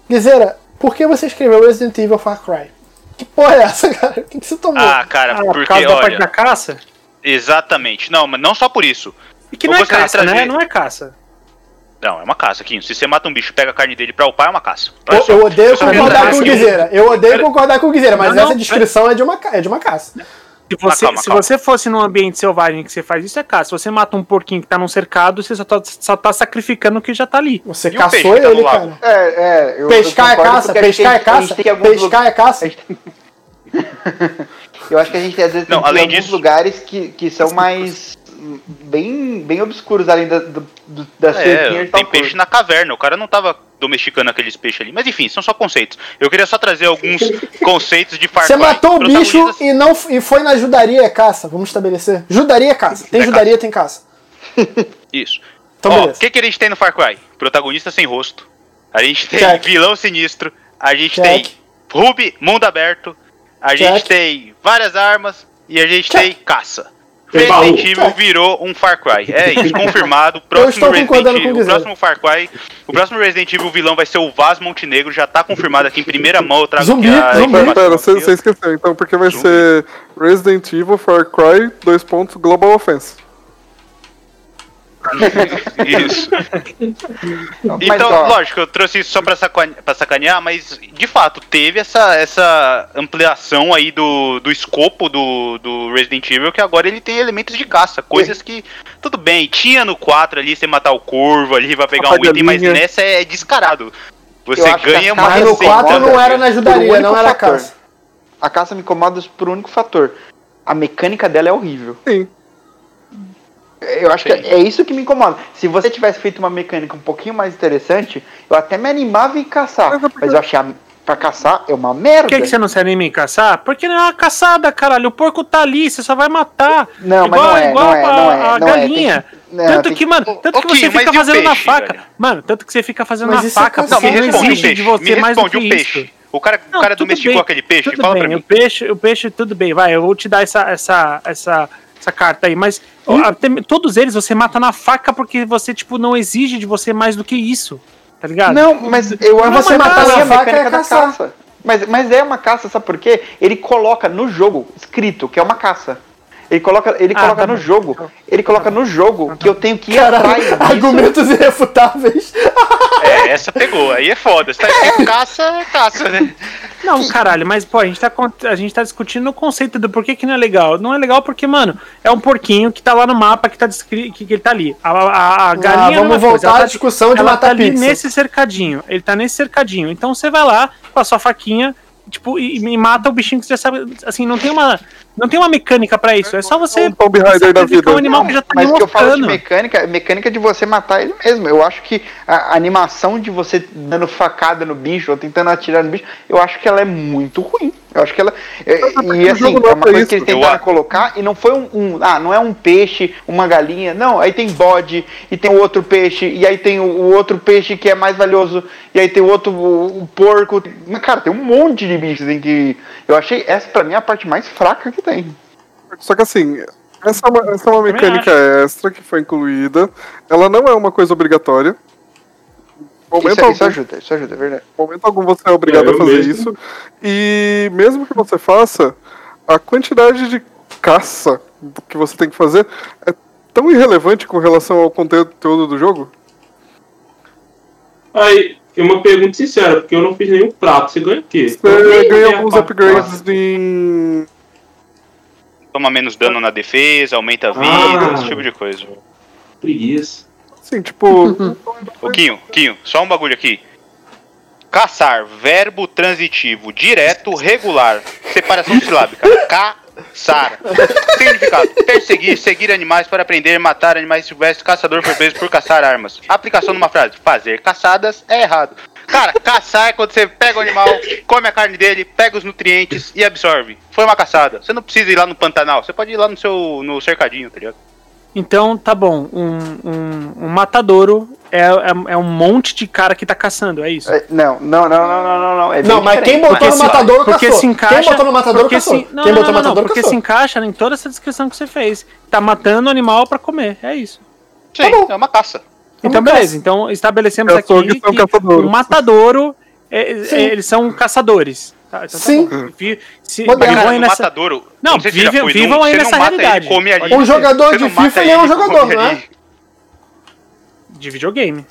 Guizeira, por que você escreveu Resident Evil Far Cry? Que porra é essa, cara? O que, que você tomou? Ah, cara, Ah, por porque causa da parte da caça? Exatamente. Não, mas não só por isso. E que Eu não é gostaria de caça, né? trazer- Não é caça. Não, é uma caça, Quinho. Se você mata um bicho e pega a carne dele pra upar, é uma caça. eu, eu odeio Eu só quero concordar com o aqui Guizeira. Eu odeio concordar com o Guizeira, mas Não, não, essa descrição é, de uma, ca- é de uma caça. Se você, calma, se calma. você fosse num ambiente selvagem que você faz isso, é caça. Se você mata um porquinho que tá num cercado, você só tá, só tá sacrificando o que já tá ali. Você E o caçou tá ele, lago? cara. É, é. Eu, Pescar eu é caça, pescar é caça, tem alguns pescar é caça. Eu acho que a gente às vezes Não, tem além alguns disso- lugares que, que são mais bem, bem obscuros além da, do, do- da É, tem peixe na caverna. O cara não tava domesticando aqueles peixes ali. Mas enfim, são só conceitos. Eu queria só trazer alguns conceitos de Far Você matou o bicho e não e foi na judaria é caça. Vamos estabelecer. Judaria é caça. Tem É judaria, tem caça. Isso. Então, Ó, o que, que a gente tem no Far Cry? Protagonista sem rosto. A gente tem Check. vilão sinistro. A gente Check. tem Ruby, mundo aberto. A Check. gente tem várias armas. E a gente Check. tem caça. Tem baú. Resident Evil virou um Far Cry. É isso, confirmado. Próximo estou Resident concordando com o Evil, o próximo Far Cry, o próximo Resident Evil vilão vai ser o Vaz Montenegro, já tá confirmado aqui em primeira mão. Eu trago Zumbi, aqui a zumbi. Pera, informação pera, você você esqueceu, então, porque vai Zumbi. ser Resident Evil, Far Cry, dois pontos, Global Offense. Isso. Então, ó, lógico, eu trouxe isso só pra, sacane- pra sacanear, mas de fato teve essa, essa ampliação aí do, do escopo do, do Resident Evil, que agora ele tem elementos de caça, coisas que, tudo bem, tinha no 4 ali, você matar o corvo ali, vai pegar um item, mas nessa é descarado. Eu Você ganha uma Mas no Receita, 4 não era na Por judaria, único não era fator. caça. A caça me incomoda por um único fator. A mecânica dela é horrível. Sim. Eu acho que é isso que me incomoda. Se você tivesse feito uma mecânica um pouquinho mais interessante, eu até me animava em caçar. Mas é porque- Mas eu achei a, pra caçar é uma merda. Por que, que você não se anima em caçar? Porque não é uma caçada, caralho. O porco tá ali, você só vai matar. Não, mas igual, não é, igual não é, a, não é, a não é, galinha. que- não, tanto que, que- mano, tanto Ô, que você mas fica fazendo na peixe, faca. velho? Mano, tanto que você fica fazendo Mas na é faca. Não, me porque um exige peixe. de você Me mais do que um peixe. isso. O cara, o Não, cara tudo domesticou bem, aquele peixe, tudo fala bem, pra mim. O peixe, o peixe, tudo bem, vai, eu vou te dar essa, essa, essa, essa carta aí, mas ó, até- todos eles você mata na faca porque você, tipo, não exige de você mais do que isso, tá ligado? Não, mas eu amo você matar na faca mecânica é caça. Mas, mas é uma caça, sabe por quê? Ele coloca no jogo escrito que é uma caça. Ele coloca, ele Ah, coloca tá no bom. jogo. Ele coloca no jogo que eu tenho que ir Caralho, atrás disso. argumentos irrefutáveis. É, essa pegou, aí é foda. Você tá escrito caça, é caça, né? Não, caralho, mas pô, a gente tá, a gente tá discutindo o conceito do porquê que não é legal. Não é legal porque, mano, é um porquinho que tá lá no mapa que tá descrito que, que ele tá ali. A, a, a galinha é a Ah, vamos coisa, voltar ela à tá- discussão de matar tá ali pizza. nesse cercadinho. Ele tá nesse cercadinho. Então você vai lá com a sua faquinha, tipo, e, e mata o bichinho que você já sabe. Assim, não tem uma. Não tem uma mecânica pra isso. É só você Um Tomb Raider da vida. um animal que já tá Mas que eu falo de mecânica, é mecânica de você matar ele mesmo. Eu acho que a animação de você dando facada no bicho ou tentando atirar no bicho, eu acho que ela é muito ruim. Eu acho que ela. é- e assim, é é uma coisa isso. que eles Eu tentaram acho. colocar e não foi um, um- Ah, não é um peixe, uma galinha. Não, aí tem bode e tem o outro peixe, e aí tem o, o outro peixe que é mais valioso, e aí tem o outro o, o porco. Mas, cara, tem um monte de bichos em que. Eu achei essa pra mim a parte mais fraca que tem. Só que assim, essa é uma, essa é uma mecânica extra que foi incluída. Ela não é uma coisa obrigatória. Momento Isso, algum, isso ajuda, isso ajuda, é verdade. momento algum você é obrigado É, a fazer mesmo. isso. E mesmo que você faça, a quantidade de caça que você tem que fazer é tão irrelevante com relação ao conteúdo do jogo. Aí, é uma pergunta sincera, porque eu não fiz nenhum prato. Você ganha o quê? Você ganha a alguns upgrades em. Toma menos dano na defesa, aumenta a vida, Ah. esse tipo de coisa. Preguiça. Assim, tipo. Ô, Quinho, Quinho, só um bagulho aqui. Caçar, verbo transitivo, direto, regular. Separação silábica. Caçar. Significado: perseguir, seguir animais para prender, matar animais silvestres, caçador por vezes por caçar armas. Aplicação numa frase: fazer caçadas é errado. Cara, caçar é quando você pega o animal, come a carne dele, pega os nutrientes e absorve. Foi uma caçada. Você não precisa ir lá no Pantanal, você pode ir lá no seu no cercadinho, tá ligado? Então, tá bom. Um, um, um matadouro é, é, é um monte de cara que tá caçando, é isso. É, Não, não, não, não, não, não, não. É Não, mas quem botou no se- matador porque caçou. se encaixa, Quem botou no matador porque caçou. se, não, quem não, botou no não, matador porque caçou. se encaixa em toda essa descrição que você fez. Tá matando o animal pra comer, é isso. Sim, bom. é uma caça. Então, beleza. Então, estabelecemos aqui são que o matadouro, é- é- eles são caçadores. Tá, então tá Sim. bom. Vi- se- Moderno. vivam Cara, aí no nessa- matadouro. Não, sei se já foi vivam aí você nessa mata realidade. Ele, come ali. Um jogador Você de não mata FIFA, ele é um jogador, come é? ali. de videogame.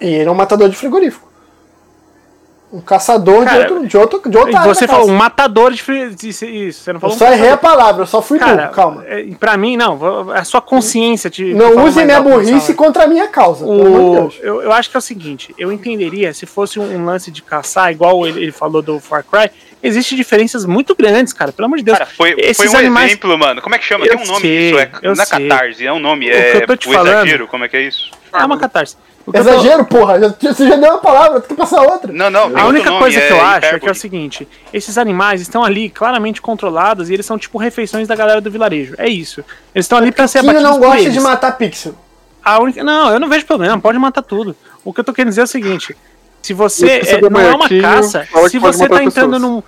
E ele é um matador de frigorífico. Um caçador Cara, de outro, de outro, de outra E área você falou um matador de isso, isso, você não Eu falou um só errei a palavra, eu só fui Cara, burro, calma. é, pra mim, não. vou- A sua consciência te. Não use minha burrice contra a minha causa, pelo amor de O, Deus. eu, eu acho que é o seguinte, eu entenderia se fosse um, um lance de caçar, igual ele, ele falou do Far Cry, existem diferenças muito grandes, cara, pelo amor de Deus. Cara, foi, foi Esses um animais- exemplo, mano. Como é que chama? Eu Tem um nome sei, disso. É, eu não é catarse, é um nome. O que É eu tô te o falando- exagero. Como é que é isso? É uma catarse. Exagero, porra. Já, você já deu uma palavra, tem que passar outra. Não, não. A única coisa que eu acho é que é o seguinte: esses animais estão ali claramente controlados e eles são tipo refeições da galera do vilarejo. É isso. Eles estão ali pra ser abatidos não por gosta eles. de matar pixel? A única... Não, eu não vejo problema, pode matar tudo. O que eu tô querendo dizer é o seguinte: se você se é, você não é uma bonequinho, caça, se você tá entrando pessoas. num.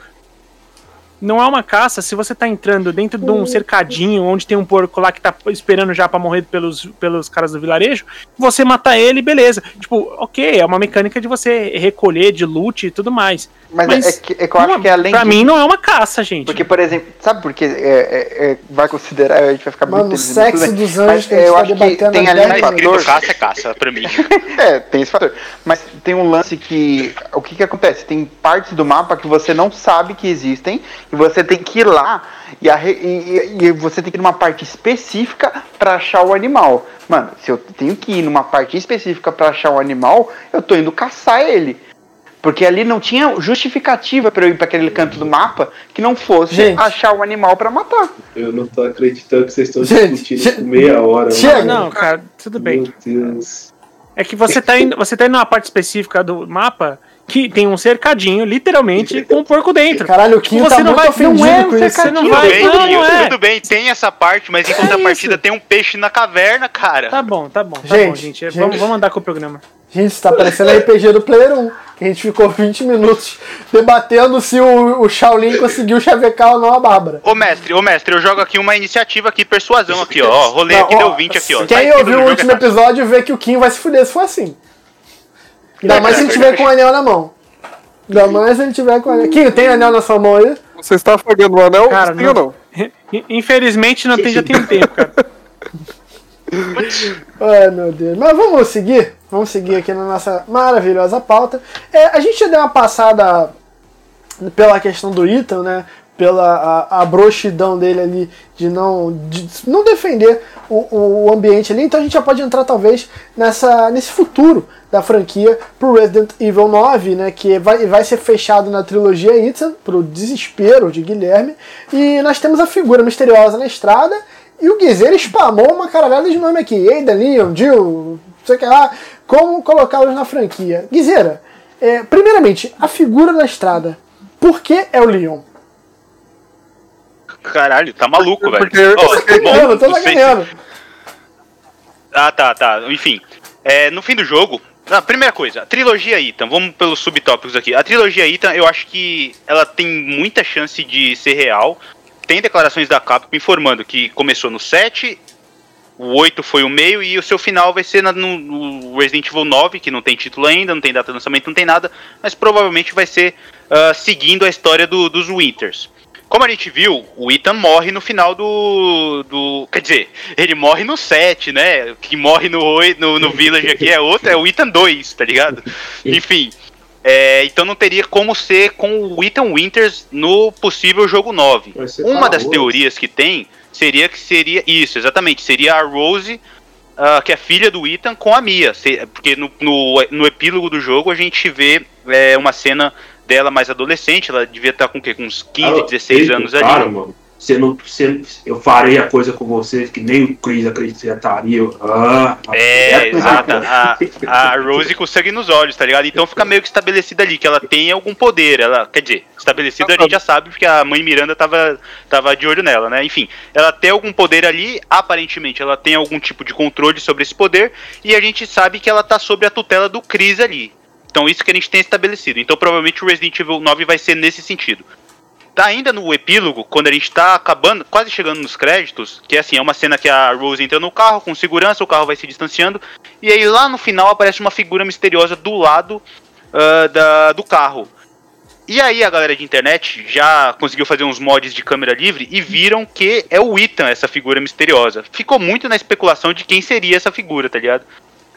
Não é uma caça se você tá entrando dentro de um cercadinho onde tem um porco lá que tá esperando já pra morrer pelos, pelos caras do vilarejo, você matar ele, beleza. Tipo, ok, é uma mecânica de você recolher de loot e tudo mais. Mas, Mas é, que, é que eu acho Não, que além pra disso. mim não é uma caça, gente. Porque, por exemplo, sabe por que é, é- é- vai considerar, a gente vai ficar Mano, muito o sexo bem. dos anjos Mas, que a gente eu tá acho que tem ali 10 um fator. caça é caça pra mim. É, tem esse fator. Mas tem um lance que. O que que acontece? Tem partes do mapa que você não sabe que existem e você tem que ir lá e, arre- e- e- você tem que ir numa parte específica pra achar o animal. Mano, se eu tenho que ir numa parte específica pra achar o animal, eu tô indo caçar ele. Porque ali não tinha justificativa pra eu ir pra aquele canto do mapa que não fosse Gente. achar o animal pra matar. Eu não tô acreditando que vocês estão Gente, discutindo por meia hora. Chega. mano. Não, cara, tudo bem. Meu Deus. É que você tá indo, você tá indo numa parte específica do mapa que tem um cercadinho, literalmente, com um porco dentro. Caralho, o Kim Você tá não muito vai- ofendido não é um com isso. cercadinho, Tudo vai- bem, não, Quinho, não é. tudo bem, tem essa parte, mas em contrapartida tem um peixe na caverna, cara. Tá bom, tá bom, tá Gente, bom, gente. gente. Vamos, vamos andar com o programa. Gente, isso tá parecendo RPG do Player 1. Que a gente ficou 20 minutos debatendo se o, o Shaolin conseguiu chavecar ou não a Bárbara. Ô mestre, ô mestre, eu jogo aqui uma iniciativa aqui, persuasão aqui, ó. ó. Rolei Não, aqui, ó, deu 20 aqui, ó. Tá Quem escrito ouviu o último é episódio vê que o Kim vai se fuder se for assim. Ainda mais se ele tiver com o anel na mão. Ainda mais se ele tiver com o anel. Kim, tem anel na sua mão aí? Você está afagando o anel? Cara, Sim ou não? Infelizmente não tem, já tem um tempo, cara. Ai, meu Deus. Mas vamos seguir. Vamos seguir aqui na nossa maravilhosa pauta. É, a gente já deu uma passada pela questão do Ethan, né? Pela a, a broxidão dele ali de não, de não defender o, o ambiente ali. Então a gente já pode entrar talvez nessa, nesse futuro da franquia pro Resident Evil 9, né, que vai, vai ser fechado na trilogia Ethan, pro desespero de Guilherme. E nós temos a figura misteriosa na estrada e o Guizeira spamou uma caralhada de nome aqui. Ada, Leon, Jill, sei que lá. Como colocá-los na franquia. Guizeira, é, primeiramente, a figura na estrada. Por que é o Leon? Caralho, tá maluco, velho. Porque eu Ó, tô tô não sei se- sacaneando. Ah, tá, tá. Enfim, é, no fim do jogo. Ah, primeira coisa, a trilogia Ethan, vamos pelos subtópicos aqui. A trilogia Ethan, eu acho que ela tem muita chance de ser real. Tem declarações da Capcom informando que começou no 7, o 8 foi o meio e o seu final vai ser na- no, no Resident Evil 9, que não tem título ainda, não tem data de lançamento, não tem nada, mas provavelmente vai ser ah, seguindo a história do- dos Winters. Como a gente viu, o Ethan morre no final do. do quer dizer, ele morre no 7, né? Que morre no, no, no Village aqui é outro, é o Ethan 2, tá ligado? Enfim. é, então não teria como ser com o Ethan Winters no possível jogo 9. Vai ser Uma das teorias que tem seria que seria. Isso, exatamente. Seria a Rose, ah, que é filha do Ethan, com a Mia. Porque no, no, no epílogo do jogo a gente vê é, uma cena dela mais adolescente. Ela devia estar com o quê? Com uns 15, Cara, 16 feito, anos ali. Cara, mano, você não, você, eu farei a coisa com você que nem o Chris acreditaria. Ah, É, exato. cara. A, a Rose com sangue nos olhos, tá ligado? Então fica meio que estabelecida ali que ela tem algum poder. Ela, quer dizer, estabelecida a gente já sabe porque a mãe Miranda tava, tava de olho nela, né? Enfim, ela tem algum poder ali, aparentemente ela tem algum tipo de controle sobre esse poder e a gente sabe que ela tá sob a tutela do Chris ali. Então isso que a gente tem estabelecido. Então provavelmente o Resident Evil 9 vai ser nesse sentido. Tá ainda no epílogo, quando a gente tá acabando, quase chegando nos créditos, que é assim, é uma cena que a Rose entra no carro com segurança, o carro vai se distanciando, e aí lá no final aparece uma figura misteriosa do lado ah, da, do carro. E aí a galera de internet já conseguiu fazer uns mods de câmera livre e viram que é o Ethan essa figura misteriosa. Ficou muito na especulação de quem seria essa figura, tá ligado?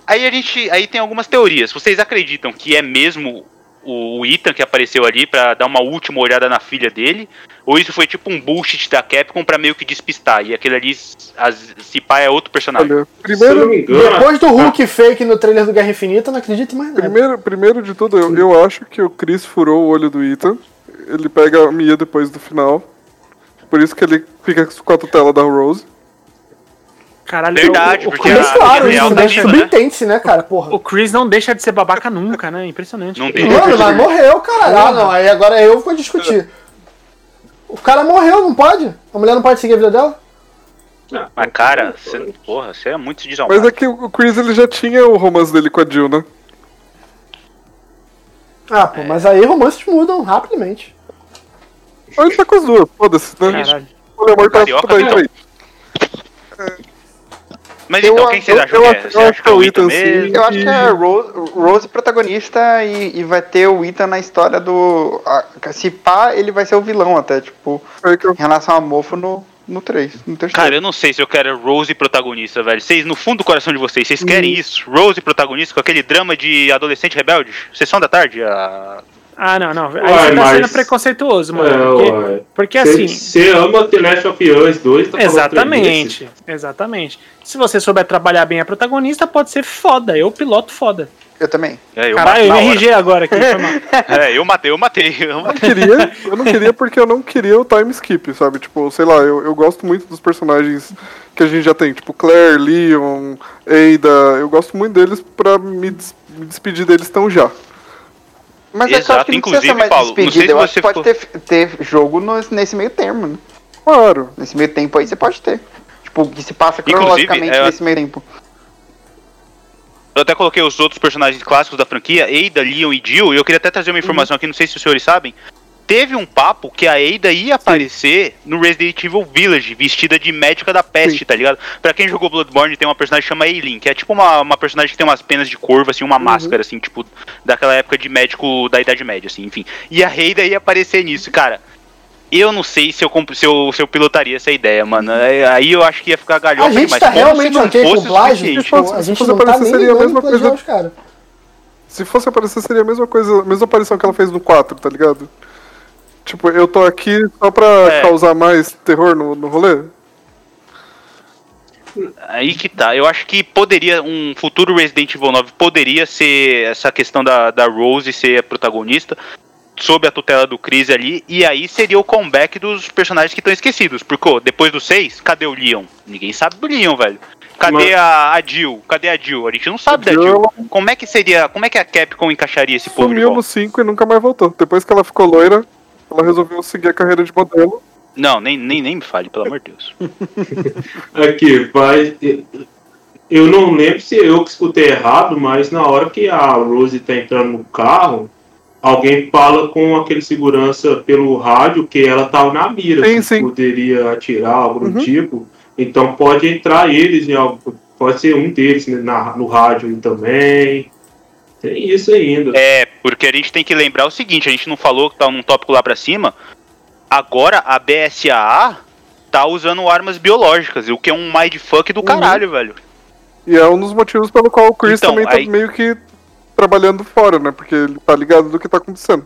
Aí a gente, aí tem algumas teorias. Vocês acreditam que é mesmo o Ethan que apareceu ali pra dar uma última olhada na filha dele? Ou isso foi tipo um bullshit da Capcom pra meio que despistar? E aquele ali, as, se pá, é outro personagem. Olha, Se eu não primeiro, me engano, Depois do Hulk fake no trailer do Guerra Infinita, não acredito mais nada. primeiro, primeiro de tudo, eu, eu acho que o Chris furou o olho do Ethan. Ele pega a Mia depois do final. Por isso que ele fica com a tutela da Rose. Caralho, Verdade, o, o, porque Mas Chris, a- claro, isso né? né? subentende-se, né, cara? Porra. o Chris não deixa de ser babaca nunca, né? Impressionante. Não deixa. Mano, mas morreu, caralho. Ah, não, aí agora eu vou discutir. O cara morreu, não pode? A mulher não pode seguir a vida dela? Mas cara, você, porra, você é muito Mas desalmado. é que o Chris ele já tinha o romance dele com a Jill, né? Ah, pô, mas aí romances mudam rapidamente. Ou ele tá com as duas, foda-se, né? Caralho. O amor tá tudo aí, então. aí. Mas Eu então, a- quem vocês eu- acham eu que é? acho- Você eu acha acho que é o é Ethan mesmo? Eu acho que é a Rose, Rose protagonista e, e vai ter o Ethan na história do. a- se pá, ele vai ser o vilão até, tipo, eu- em relação a Mofo no, no 3. No terceiro. Cara, eu não sei se eu quero Rose protagonista, velho. Vocês, no fundo do coração de vocês, vocês querem isso? Rose protagonista com aquele drama de adolescente rebelde? Sessão da tarde? Ah, Ah, não, não. Aí Uai, você tá mas- sendo preconceituoso, mano. É, porque, porque Você- assim. Você ama The Last of Us 2, tá Exatamente, exatamente. Se você souber trabalhar bem a protagonista, pode ser foda. Eu piloto foda. Eu também. é, eu Caralho, na MRG agora aqui. É, eu matei, eu matei. Eu não queria, eu não queria porque eu não queria o time skip, sabe? Tipo, sei lá, eu, eu gosto muito dos personagens que a gente já tem, tipo Claire, Leon, Ada, eu gosto muito deles pra me, des- me despedir deles tão já. Mas é que eu acho Exato, que não inclusive, precisa ser mais Paulo, não despedida. se Eu acho você que pode ficou- ter, ter jogo no- nesse meio termo, né? Claro. Nesse meio tempo aí você pode ter. Tipo, que se passa cronologicamente é- nesse meio tempo. Eu até coloquei os outros personagens clássicos da franquia, Ada, Leon e Jill, e eu queria até trazer uma informação aqui, não sei se os senhores sabem. Teve um papo que a Ada ia aparecer no Resident Evil Village, vestida de médica da peste, tá ligado? Pra quem jogou Bloodborne, tem uma personagem que chama Eileen, que é tipo uma, uma personagem que tem umas penas de curva, assim, uma máscara, assim, tipo, daquela época de médico da Idade Média, assim, enfim. E a Ada ia aparecer nisso, cara. Eu não sei se eu, se eu, se eu pilotaria essa ideia, mano. É, Aí eu acho que ia ficar galhofa A gente demais. tá como realmente não ok com plágio? Tipo, a gente não tá nem seria a mesma coisa- os caras. Se fosse aparecer, seria a mesma coisa, a mesma aparição que ela fez no 4, tá ligado? Tipo, eu tô aqui só pra É. causar mais terror no, no rolê? Aí que tá. Eu acho que poderia, um futuro Resident Evil 9 poderia ser essa questão da, da Rose ser a protagonista, sob a tutela do Chris ali, e aí seria o comeback dos personagens que estão esquecidos. Porque, ô, depois do 6, cadê o Leon? Ninguém sabe do Leon, velho. Cadê a, a Jill? Cadê a Jill? A gente não sabe da Jill. Como é que seria, como é que a Capcom encaixaria esse povo Sumiu no volta? 5 e nunca mais voltou. Depois que ela ficou loira, ela resolveu seguir a carreira de modelo. Não, nem, nem, nem me fale, pelo amor de Deus. Aqui, vai. Eu não lembro se eu que escutei errado, mas na hora que a Rose tá entrando no carro, alguém fala com aquele segurança pelo rádio que ela tava na mira, Sim, que sim. poderia atirar algo do Uhum. tipo. Então pode entrar eles em algo. Pode ser um deles né, na, no rádio também. Tem isso ainda. É, porque a gente tem que lembrar o seguinte, a gente não falou que tá num tópico lá pra cima. Agora a BSAA tá usando armas biológicas, o que é um mindfuck do caralho, velho. E é um dos motivos pelo qual o Chris Então, também aí- tá meio que trabalhando fora, né? Porque ele tá ligado do que tá acontecendo.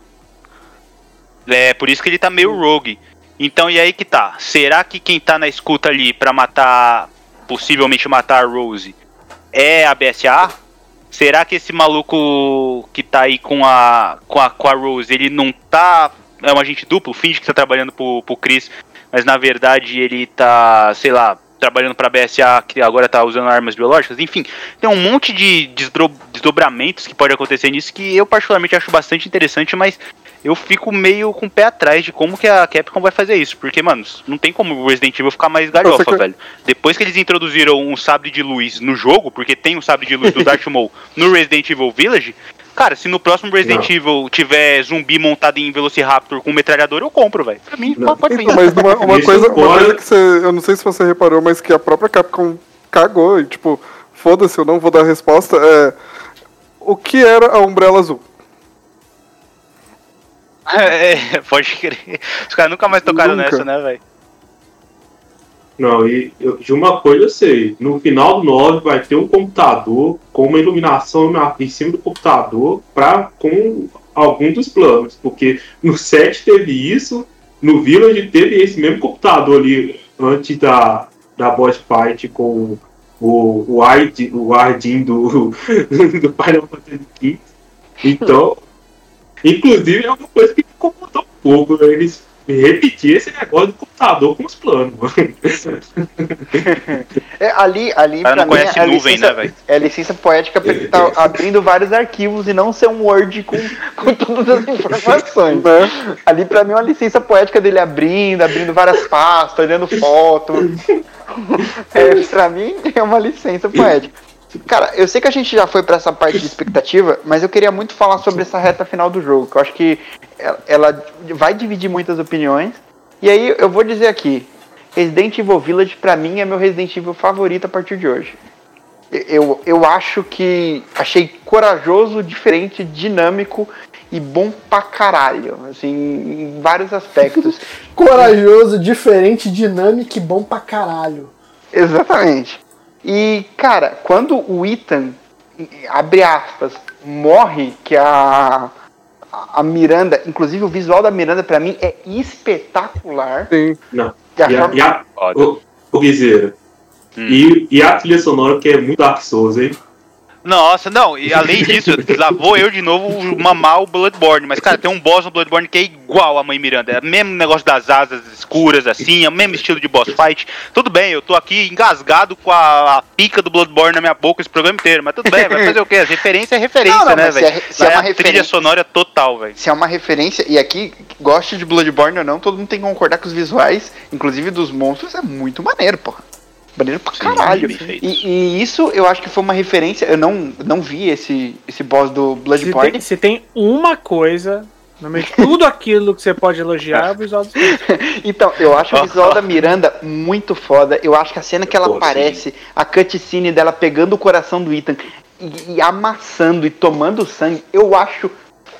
É, por isso que ele tá meio rogue. Então, e aí que tá? Será que quem tá na escuta ali pra matar, possivelmente matar a Rose, é a BSA? Será que esse maluco que tá aí com a, com a, com a Rose, ele não tá. É um agente duplo? Finge que tá trabalhando pro, pro Chris, mas na verdade ele tá, sei lá, trabalhando pra BSA, que agora tá usando armas biológicas? Enfim, tem um monte de desdobramentos que pode acontecer nisso que eu particularmente acho bastante interessante, mas eu fico meio com o pé atrás de como que a Capcom vai fazer isso. Porque, mano, não tem como o Resident Evil ficar mais galhofa, quer- velho. Depois que eles introduziram um sabre de luz no jogo, porque tem o sabre de luz do Darth Maul no Resident Evil Village, cara, se no próximo Resident Não. Evil tiver zumbi montado em Velociraptor com metralhador, eu compro, velho. Pra mim, Não. pode. Então, mas uma, uma coisa, uma coisa que você. Eu não sei se você reparou, mas que a própria Capcom cagou e, tipo, foda-se, eu não vou dar resposta. É. O que era a Umbrella Azul? É, pode crer. Os caras nunca mais tocaram Nunca. nessa, né, velho? Não, e eu- de uma coisa eu sei, no final do 9 vai ter um computador com uma iluminação na- em cima do computador pra, com algum dos planos, porque no 7 teve isso, no Village teve esse mesmo computador ali antes da, da boss fight com o, o, Ard, o Ardin do, do Final Fantasy XV. Então, inclusive é uma coisa que me incomodou um pouco, né? eles repetir esse negócio do computador com os planos. É, ali, ali pra não mim, conhece é nuvem, licença, né, é licença poética pra ele estar abrindo vários arquivos e não ser um Word com, com todas as informações. Né? Ali pra mim é uma licença poética dele abrindo, abrindo várias pastas, olhando foto. É, pra mim é uma licença poética. Cara, eu sei que a gente já foi pra essa parte de expectativa, mas eu queria muito falar sobre essa reta final do jogo, que eu acho que ela, vai dividir muitas opiniões. E aí eu vou dizer aqui, Resident Evil Village pra mim é meu Resident Evil favorito a partir de hoje. Eu, eu acho que achei corajoso, diferente, dinâmico e bom pra caralho, assim, em vários aspectos. Corajoso, diferente, dinâmico e bom pra caralho. Exatamente. E, cara, quando o Ethan, abre aspas, morre, que a, a Miranda, inclusive o visual da Miranda pra mim é espetacular. Sim. Não. E a E a, e ô Guizeira, Hum. e, e a trilha sonora que é muito Dark Souls, hein? Nossa, não, e além disso, lá vou eu de novo mamar o Bloodborne. Mas, cara, tem um boss no Bloodborne que é igual a Mãe Miranda. É o mesmo negócio das asas escuras, assim, é o mesmo estilo de boss fight. Tudo bem, eu tô aqui engasgado com a, a pica do Bloodborne na minha boca esse programa inteiro. Mas tudo bem, vai fazer o quê? As referência é referência, Não, não, né, mas se velho? é- se é Lá uma a trilha referência- sonora total, velho. Se é uma referência, e aqui, goste de Bloodborne ou não, todo mundo tem que concordar que os visuais, inclusive dos monstros, é muito maneiro, porra. Maneiro pra Sim, caralho. E, e isso eu acho que foi uma referência. Eu não, não vi esse, esse boss do Se Bloodborne. tem, se tem uma coisa, no meio de tudo aquilo que você pode elogiar, é o visual filmes. Então, eu acho o visual da Miranda muito foda. Eu acho que a cena que ela Pô, aparece, a cutscene dela pegando o coração do Ethan e, e amassando e tomando sangue, eu acho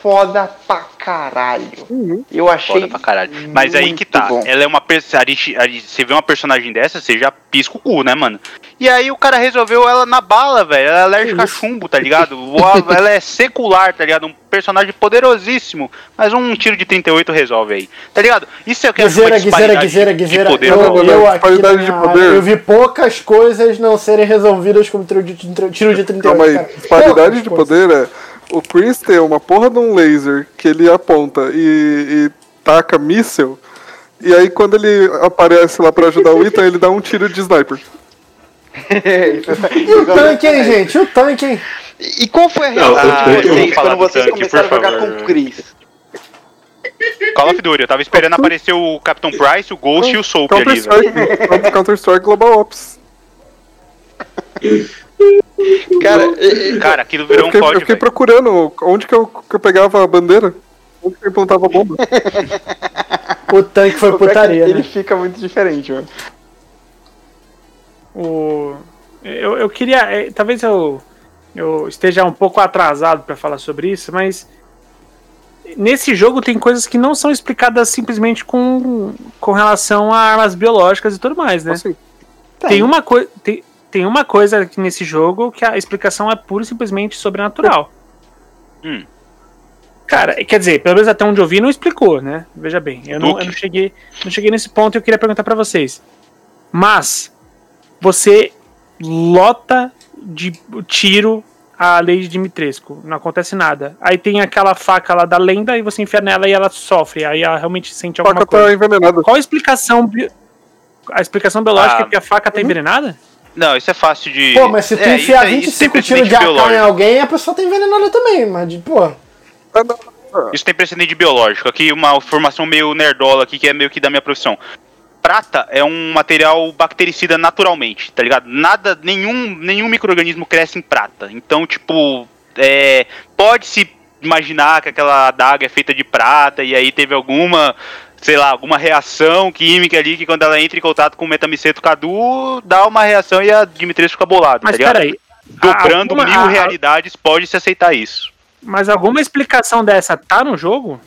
foda pra caralho. Uhum. Eu achei. Foda pra caralho. Mas aí que tá. bom. Ela é uma personagem. Você vê uma personagem dessa, você já pisca o cu, né, mano? E aí o cara resolveu ela na bala, velho. Ela é alérgica a chumbo, tá ligado? Ela é secular, tá ligado? Um personagem poderosíssimo. Mas um tiro de 38 resolve aí. Tá ligado? Isso é o que Guizeira. poder, Eu, aqui na de poder. eu vi poucas coisas não serem resolvidas com tiro de, tiro de 38. Calma aí, Poucas de poder é o Chris ter uma porra de um laser que ele aponta e, e taca míssel, e aí quando ele aparece lá pra ajudar o Ethan, ele dá um tiro de sniper. E o tanque, hein, gente? E o tanque, hein? E qual foi a reação de vocês quando do vocês tanque, começaram a jogar favor. com o Chris? Call of Duty. Eu tava esperando aparecer o Captain Price, o Ghost e o Soap ali, velho. Counter-Strike Counter-Strike Global Ops. Cara, Cara, aquilo Eu virou um fiquei, eu código. fiquei velho. procurando onde que eu, que eu pegava a bandeira, onde que eu implantava a bomba. O tanque foi o putaria, ele né? fica muito diferente, mano. O... Eu, eu queria. é, talvez eu, eu esteja um pouco atrasado para falar sobre isso, mas nesse jogo tem coisas que não são explicadas simplesmente com, com relação a armas biológicas e tudo mais, né? Assim, Tem uma, coi tem, tem uma coisa aqui nesse jogo que a explicação é pura e simplesmente sobrenatural. Hum. Cara, quer dizer, pelo menos até onde eu vi não explicou, né? Veja bem, eu não, eu não cheguei, não cheguei nesse ponto e eu queria perguntar pra vocês. Mas você lota de tiro a Lady Dimitrescu, não acontece nada. Aí tem aquela faca lá da lenda e você enfia nela e ela sofre, aí ela realmente sente a alguma faca coisa. tá envenenada. Qual a explicação a explicação biológica Ah, é que a faca tá envenenada? Não, isso é fácil de. Pô, mas se tu é, enfiar isso é- isso tem 25 tiros precedente de AK em biológico. alguém, a pessoa tá envenenada também, mas, de, pô. Isso tem precedente biológico. Aqui, uma formação meio nerdola aqui, que é meio que da minha profissão. Prata é um material bactericida naturalmente, tá ligado? Nada, nenhum, nenhum microorganismo cresce em prata. Então, tipo, é, pode-se imaginar que aquela adaga é feita de prata e aí teve alguma, sei lá, alguma reação química ali que quando ela entra em contato com o metamiceto cadu, dá uma reação e a Dimitrescu fica bolado, Mas tá ligado? peraí, Dobrando alguma- mil a- realidades, pode-se aceitar isso. mas alguma explicação dessa tá no jogo?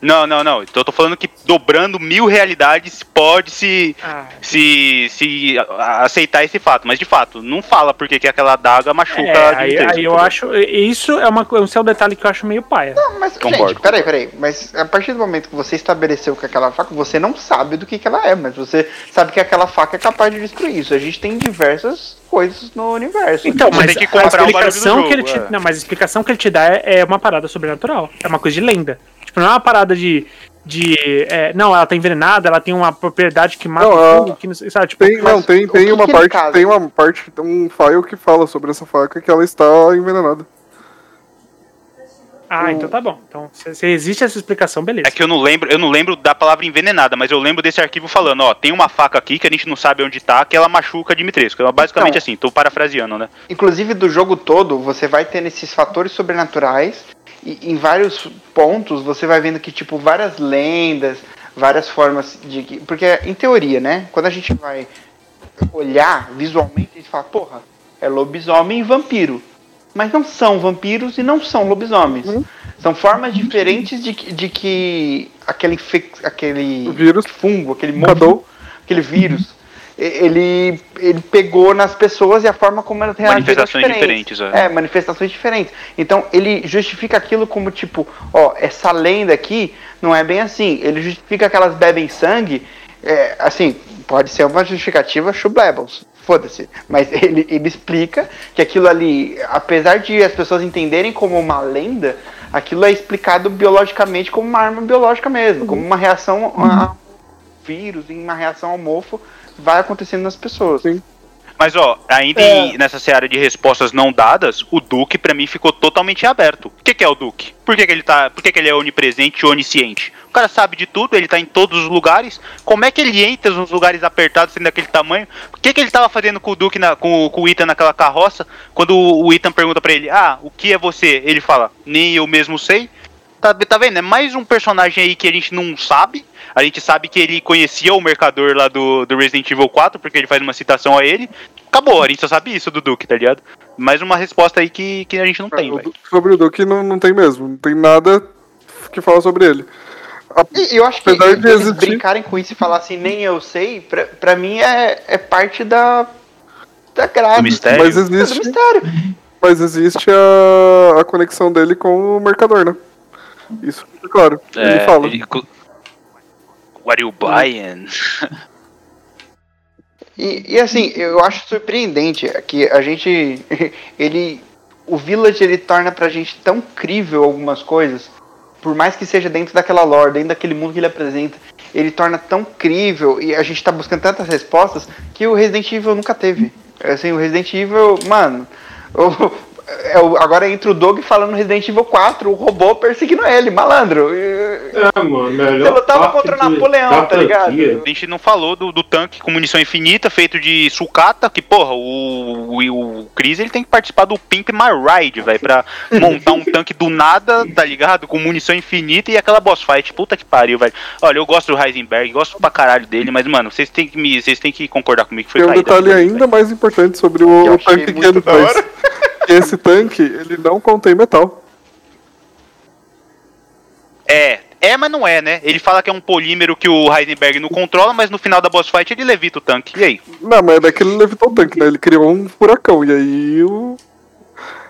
Não, não, não. Então eu tô falando que dobrando mil realidades pode se, Ah, se, se a- a- aceitar esse fato. Mas de fato, não fala porque que aquela adaga machuca é, a aí, aí eu entendeu? acho. Isso é uma, esse é um detalhe que eu acho meio paia. Mas, Concordo. gente, peraí, peraí. Mas a partir do momento que você estabeleceu que aquela faca, você não sabe do que, que ela é, mas você sabe que aquela faca é capaz de destruir isso. A gente tem diversas coisas no universo. Então, mas tem que a comprar o explicação que ele te, é. não, mas a explicação que ele te dá é, é uma parada sobrenatural. É uma coisa de lenda. Tipo, não é uma parada de de é, não, ela tá envenenada, ela tem uma propriedade que mata Não, o ela- fogo, que não sabe, tipo, Tem, não, tem, tem que uma parte, tem uma parte, um file que fala sobre essa faca que ela está envenenada. ah, então tá bom. Então, se, se existe essa explicação, beleza. É que eu não lembro, eu não lembro da palavra envenenada, mas eu lembro desse arquivo falando, ó, tem uma faca aqui que a gente não sabe onde tá, que ela machuca Dimitrescu. É basicamente Então. assim, tô parafraseando, né? Inclusive do jogo todo, você vai tendo esses fatores sobrenaturais e em vários pontos você vai vendo que tipo várias lendas, várias formas de que, porque em teoria, né, quando a gente vai olhar visualmente, a gente fala, porra, é lobisomem e vampiro. Mas não são vampiros e não são lobisomens. São formas diferentes de, que- de que aquele, aquele O vírus. fungo, aquele monstro, aquele vírus, ele, ele pegou nas pessoas e a forma como elas reagiram Manifestações é diferente. diferentes, é. É, manifestações diferentes. Então ele justifica aquilo como tipo, ó, essa lenda aqui não é bem assim. Ele justifica que elas bebem sangue, é, assim, pode ser uma justificativa chublebels, foda-se. Mas ele, ele explica que aquilo ali, apesar de as pessoas entenderem como uma lenda, aquilo é explicado biologicamente como uma arma biológica mesmo, como uma reação a vírus, em uma reação ao mofo, vai acontecendo nas pessoas. Sim. Mas ó, ainda em- nessa seara de respostas não dadas, o Duque pra mim ficou totalmente aberto. O que, que é o Duque? Por que, que ele tá. Por que, que ele é onipresente e onisciente? O cara sabe de tudo, ele tá em todos os lugares. Como é que ele entra nos lugares apertados sendo daquele tamanho? O que, que ele tava fazendo com o Duque na- com, com o Ethan naquela carroça? Quando o, o Ethan pergunta pra ele, ah, o que é você? Ele fala, nem eu mesmo sei. Tá, tá vendo? É mais um personagem aí que a gente não sabe. A gente sabe que ele conhecia o mercador lá do, do Resident Evil 4, porque ele faz uma citação a ele. Acabou, a gente só sabe isso do Duke, tá ligado? Mais uma resposta aí que, que a gente não tem, O velho. Sobre o Duke não, não tem mesmo. Não tem nada que fala sobre ele. A- E eu acho que eles existir- brincarem com isso e falar assim, nem eu sei, pra, pra mim é, é parte da, da grade. Do mistério. Mas É do existe, mistério. mas existe a, a conexão dele com o mercador, né? Isso claro. ele fala. É, ele What you buying? E, e, assim, eu acho surpreendente que a gente. Ele. O Village ele torna pra gente tão crível algumas coisas. Por mais que seja dentro daquela lore, dentro daquele mundo que ele apresenta, ele torna tão crível e a gente tá buscando tantas respostas que o Resident Evil nunca teve. Assim, o Resident Evil, mano. o- é o- agora entra o Doug falando Resident Evil 4, o robô perseguindo ele, malandro. E- É, mano, melhor. Você lutava contra de- Napoleão, tá ligado? A gente não falou do, do tanque com munição infinita, feito de sucata, que, porra, o, o, o Chris ele tem que participar do Pimp My Ride, velho, pra montar um tanque do nada, tá ligado? Com munição infinita e aquela boss fight. Puta que pariu, velho. Olha, eu gosto do Heisenberg, gosto pra caralho dele, mas, mano, vocês têm que me. Vocês têm que concordar comigo que foi Tem um detalhe ainda velho. mais importante sobre o, o tanque que faz. hora. Que Esse tanque, ele não contém metal. É, é, mas não é, né? Ele fala que é um polímero que o Heisenberg não controla, mas no final da boss fight ele levita o tanque. E aí? Não, mas é que ele levitou o tanque, né? Ele criou um furacão. E aí o.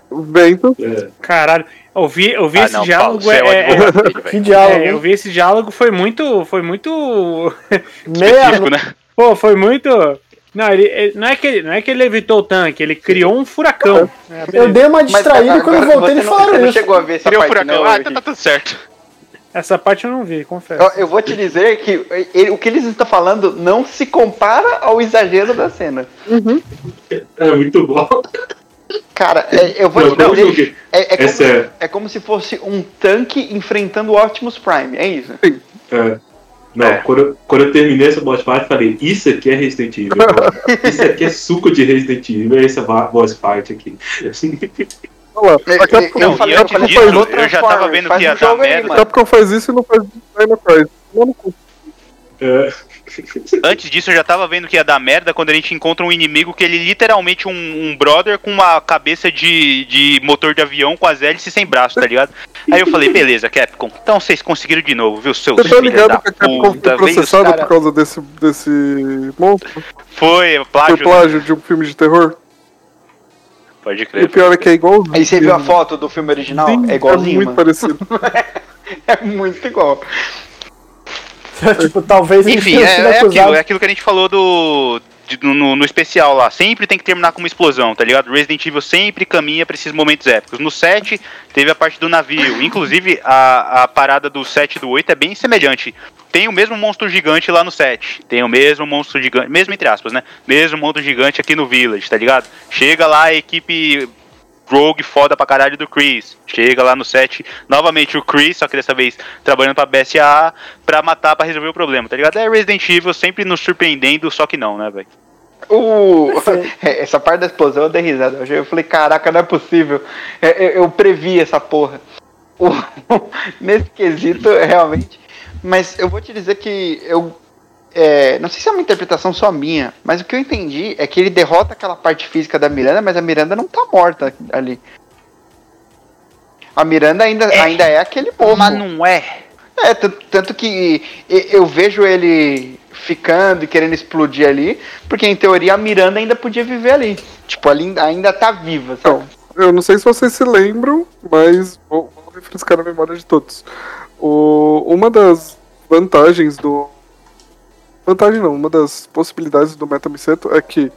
O vento. É. Caralho, eu vi, eu vi Ah, esse não, Paulo, diálogo. você é é, é, advogado dele, Que velho. diálogo, é, eu vi esse diálogo, foi muito. Foi muito. Meia, né? Pô, foi muito. Não, ele, ele- não, é que ele, não é que ele evitou o tanque, ele criou um furacão. É, eu dei uma Mas distraída agora quando voltei você eles não, você falaram não isso. chegou a ver essa Criou parte, furacão. não, ah, então tá tudo certo. Essa parte eu não vi, confesso. Eu, eu vou te dizer que ele- o que eles estão falando não se compara ao exagero da cena. É muito bom. Cara, é- eu vou Não, te não dizer. É, é É como, sério. é como se fosse um tanque enfrentando o Optimus Prime, é isso? É. Não, É. Quando, eu, quando eu terminei essa boss fight, eu falei, isso aqui é Resident Evil. isso aqui é suco de Resident Evil, é essa boss fight aqui. Assim, Olha lá. A é, Capcom, eu Não, falei- eu falei, disso, eu já tava vendo que ia dar merda. a mano. Capcom faz isso e não faz Dino Crisis. Cu. é, Antes disso, eu já tava vendo que ia dar merda quando a gente encontra um inimigo que ele literalmente um, um brother com uma cabeça de, de motor de avião com as hélices sem braço, tá ligado? Aí eu falei, beleza, Capcom, então vocês conseguiram de novo, viu, seus Você tá ligado que a Capcom puta, foi processada cara- por causa desse, desse monstro? Foi, Foi plágio, né? plágio de um filme de terror? pode E o crer. pior é que é igual. Aí você viu a foto do filme original? Sim, é igualzinho, muito mano. parecido. É muito igual. tipo, talvez Enfim, é, é aquilo, é aquilo que a gente falou do. de- no, no especial lá. Sempre tem que terminar com uma explosão, tá ligado? Resident Evil sempre caminha pra esses momentos épicos. No 7, teve a parte do navio. Inclusive, a, a parada do 7 e do 8 é bem semelhante. Tem o mesmo monstro gigante lá no 7. Tem o mesmo monstro gigante. Mesmo entre aspas, né? Mesmo monstro gigante aqui no Village, tá ligado? Chega lá a equipe Rogue foda pra caralho do Chris. Chega lá no set, novamente o Chris, só que dessa vez trabalhando pra BSAA pra matar, pra resolver o problema, tá ligado? É Resident Evil sempre nos surpreendendo, só que não, né, velho? O... Essa parte da explosão eu dei risada. Eu falei, caraca, não é possível. É, Eu, eu previ essa porra. Nesse quesito, realmente. Mas eu vou te dizer que eu. É, não sei se é uma interpretação só minha, mas o que eu entendi é que ele derrota aquela parte física da Miranda, mas a Miranda não tá morta ali. A Miranda ainda é, ainda é aquele povo. Mas não é. É, tanto, que eu vejo ele ficando e querendo explodir ali, porque em teoria a Miranda ainda podia viver ali. Tipo, ali ainda- ainda tá viva, sabe? Eu não sei se vocês se lembram, mas vou, vou refrescar a memória de todos. O, uma das vantagens do. Vantagem não, uma das possibilidades do Metamiceto é que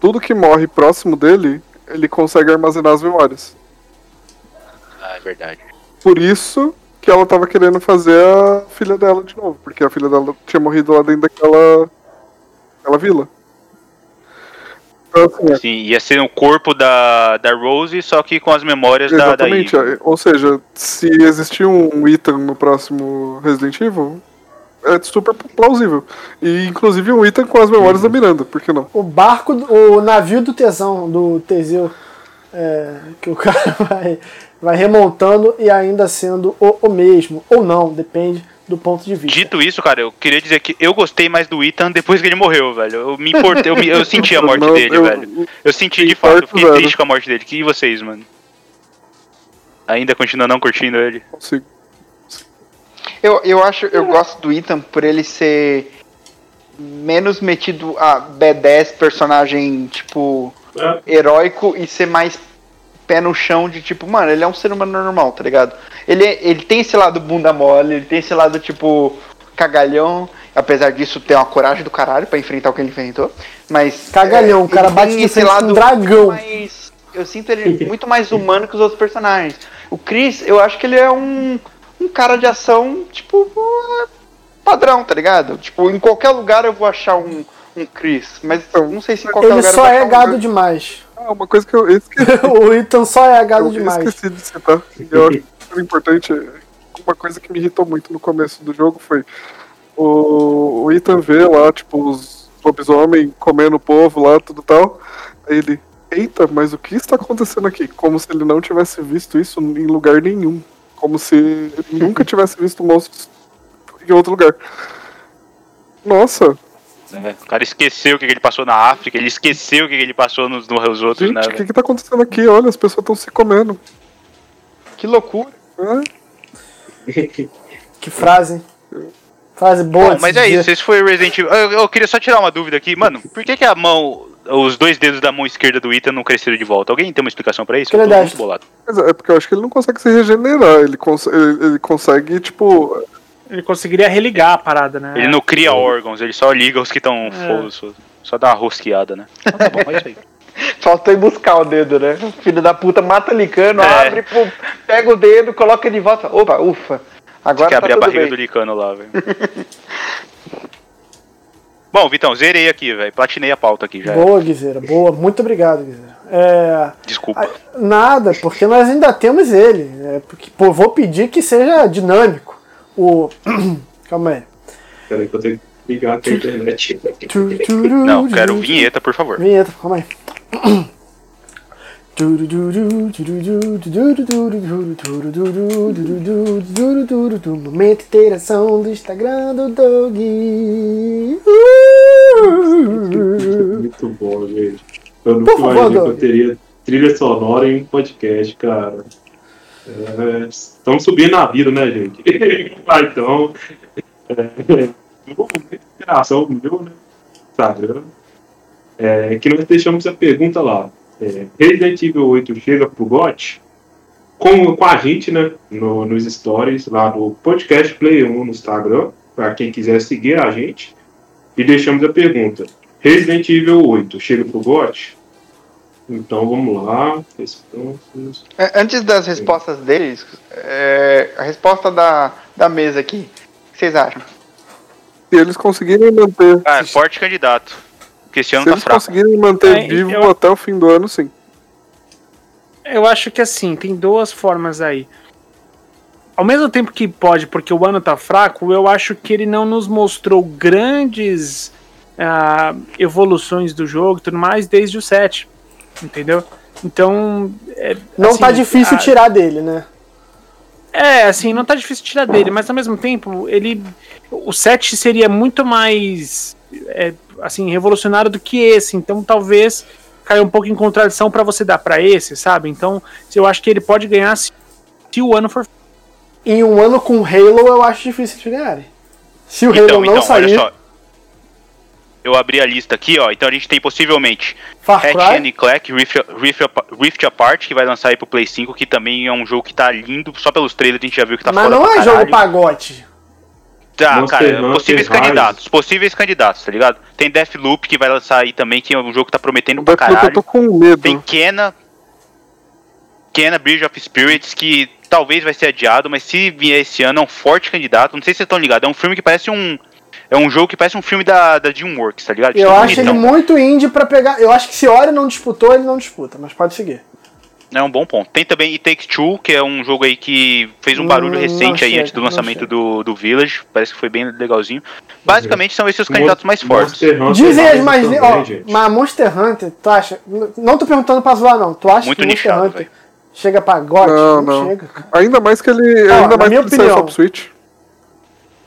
tudo que morre próximo dele, ele consegue armazenar as memórias. Ah, é verdade. Por isso que ela tava querendo fazer a filha dela de novo, porque a filha dela tinha morrido lá dentro daquela, daquela vila. Então, assim, Sim, ia ser o corpo da, da Rose, só que com as memórias da, da Exatamente, Eve. é, ou seja, se existir um Ethan no próximo Resident Evil, é super plausível. E inclusive um Ethan com as memórias da Miranda, por que não? O barco, do- o navio do tesão, do Teseu, é, que o cara vai, vai remontando e ainda sendo o, o mesmo. Ou não, depende do ponto de vista. Dito isso, cara, eu queria dizer que eu gostei mais do Ethan depois que ele morreu, velho. Eu me importei, eu, me- eu senti a morte Não, dele, eu- velho. Eu senti de fato, eu fiquei velho. triste com a morte dele. Que vocês, mano? Ainda continua não curtindo ele? Consigo. Eu, eu acho, eu gosto do Ethan por ele ser menos metido a B10 personagem, tipo, É, heróico e ser mais pé no chão de tipo, mano, ele é um ser humano normal, tá ligado? Ele, ele tem esse lado bunda mole, ele tem esse lado, tipo, cagalhão, apesar disso ter uma coragem do caralho pra enfrentar o que ele enfrentou, mas... Cagalhão, é, o cara bate esse com um lado dragão. mais- eu sinto ele muito mais humano que os outros personagens. O Chris, eu acho que ele é um, um cara de ação, tipo, padrão, tá ligado? Tipo, em qualquer lugar eu vou achar um, um Chris, mas eu não sei se em qualquer Ele lugar eu só vou é achar um gado demais. Ah, uma coisa que eu esqueci, o Ethan só é gado eu demais. esqueci de citar, eu acho super importante, uma coisa que me irritou muito no começo do jogo foi o, o Ethan vê lá, tipo, os lobisomem comendo o povo lá, tudo tal, aí ele, eita, mas o que está acontecendo aqui? Como se ele não tivesse visto isso em lugar nenhum. Como se ele nunca tivesse visto monstros em outro lugar. Nossa, É, o cara esqueceu o que que ele passou na África, ele esqueceu o que que ele passou nos, nos outros, gente, né? o que que tá acontecendo aqui? Olha, as pessoas estão se comendo. Que loucura. É, Que frase. Frase boa. Bom, mas é dizer. isso, esse foi o Resident Evil. Eu, eu queria só tirar uma dúvida aqui, mano. Por que, que a mão, os dois dedos da mão esquerda do Ethan não cresceram de volta? Alguém tem uma explicação pra isso? Eu é tô muito destro. bolado. mas é porque eu acho que ele não consegue se regenerar. Ele, cons ele, ele consegue, tipo. Ele conseguiria religar a parada, né? Ele não cria órgãos, ele só liga os que estão É. só, só dá uma rosqueada, né? Então tá bom, é isso aí. Faltou ir buscar o dedo, né? Filho da puta mata Licano, É. abre, pum, pega o dedo, coloca de volta. Opa, ufa. Agora que tá abrir a barriga bem. do Licano lá, velho. Bom, Vitão, zerei aqui, velho. Platinei a pauta aqui já. Boa, Guizeira. Boa. Muito obrigado, Guizeira. É, Desculpa. nada, porque nós ainda temos ele. É, porque, pô, vou pedir que seja dinâmico. O. Calma aí. Peraí que eu tenho que ligar aqui a internet. Não, quero vinheta, por favor. Vinheta, calma aí. Momento interação do Instagram do Doug. Muito bom, gente. Eu Por nunca favor, imaginei que eu teria trilha sonora em podcast, cara. É, estamos subindo na vida, né, gente? Então, é, interação meu, né? Instagram. É, que nós deixamos a pergunta lá. É, Resident Evil 8 chega pro GOT? Com, com a gente, né? No, nos stories lá do podcast Play 1 no Instagram, para quem quiser seguir a gente. E deixamos a pergunta: Resident Evil 8 chega pro GOT? Então vamos lá. Respostas. É, Antes das respostas deles, é, a resposta da, da mesa aqui. O que vocês acham? Se eles conseguirem manter. Ah, é forte candidato. Porque esse ano se tá eles fraco. conseguirem manter É, vivo eu- até o fim do ano, sim. Eu acho que assim, tem duas formas aí. Ao mesmo tempo que pode, porque o ano tá fraco, eu acho que ele não nos mostrou grandes ah, evoluções do jogo e tudo mais desde o 7. Entendeu? Então. é, Não assim, tá difícil a- tirar dele, né? É, assim, não tá difícil tirar dele, mas ao mesmo tempo, ele. O 7 seria muito mais. é, assim, revolucionário do que esse. Então talvez caia um pouco em contradição pra você dar pra esse, sabe? Então, eu acho que ele pode ganhar se, se o ano for. Em um ano com Halo, eu acho difícil de ganharem. Se o Halo Então, não então, sair, olha só. Eu abri a lista aqui, ó. Então a gente tem possivelmente Far and Clank Rift, Rift, Rift Apart, que vai lançar aí pro Play 5, que também é um jogo que tá lindo. Só pelos trailers a gente já viu que tá mas foda não pra é jogo caralho. Tá, Monster cara, Hunter possíveis Rise. candidatos. Possíveis candidatos, tá ligado? Tem Deathloop, que vai lançar aí também, que é um jogo que tá prometendo pra Deathloop eu caralho. tô com medo. Tem Kena. Kena Bridge of Spirits, que talvez vai ser adiado, mas se vier esse ano é um forte candidato. Não sei se vocês estão ligados. É um filme que parece um. É um jogo que parece um filme da, da DreamWorks, tá ligado? Eu Tipo, acho ele bonitão. muito indie pra pegar. Eu acho que se Ori não disputou, ele não disputa, mas pode seguir. É um bom ponto. Tem também It Takes Two, que é um jogo aí que fez um barulho não recente aí chega, antes do não lançamento chega. do, do Village. Parece que foi bem legalzinho. Basicamente são esses os candidatos mais fortes. Dizem as mais. também, Ó, mas Monster Hunter, tu acha. Não tô perguntando pra zoar, não. Tu acha Muito que Monster nichado, Hunter velho. Chega pra GOT? Não, não. chega. cara. Ainda mais que ele. Ó, ainda na mais minha que saiu opinião. pro Switch.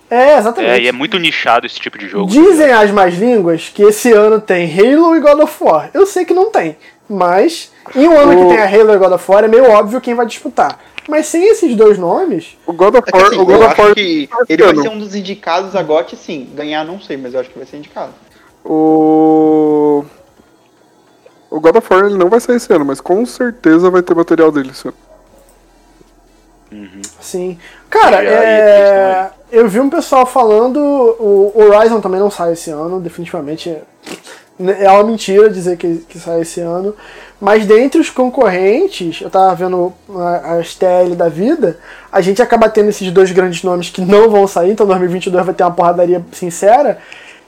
É, exatamente. É, e é muito nichado esse tipo de jogo. Dizem as más línguas que esse ano tem Halo e God of War. Eu sei que não tem, mas em um ano O- que tem a Halo e God of War é meio óbvio quem vai disputar. Mas sem esses dois nomes, O God of É War. assim, o God eu of War acho que ele vai ser um dos indicados a GOT, sim. Ganhar não sei, mas eu acho que vai ser indicado. O. O God of War ele não vai sair esse ano, mas com certeza vai ter material dele esse ano. sim. Cara, é... eu vi um pessoal falando. O Horizon também não sai esse ano, definitivamente. É é uma mentira dizer que, que sai esse ano. Mas dentre os concorrentes, eu tava vendo a- as TL da vida, a gente acaba tendo esses dois grandes nomes que não vão sair, então 2022 vai ter uma porradaria sincera.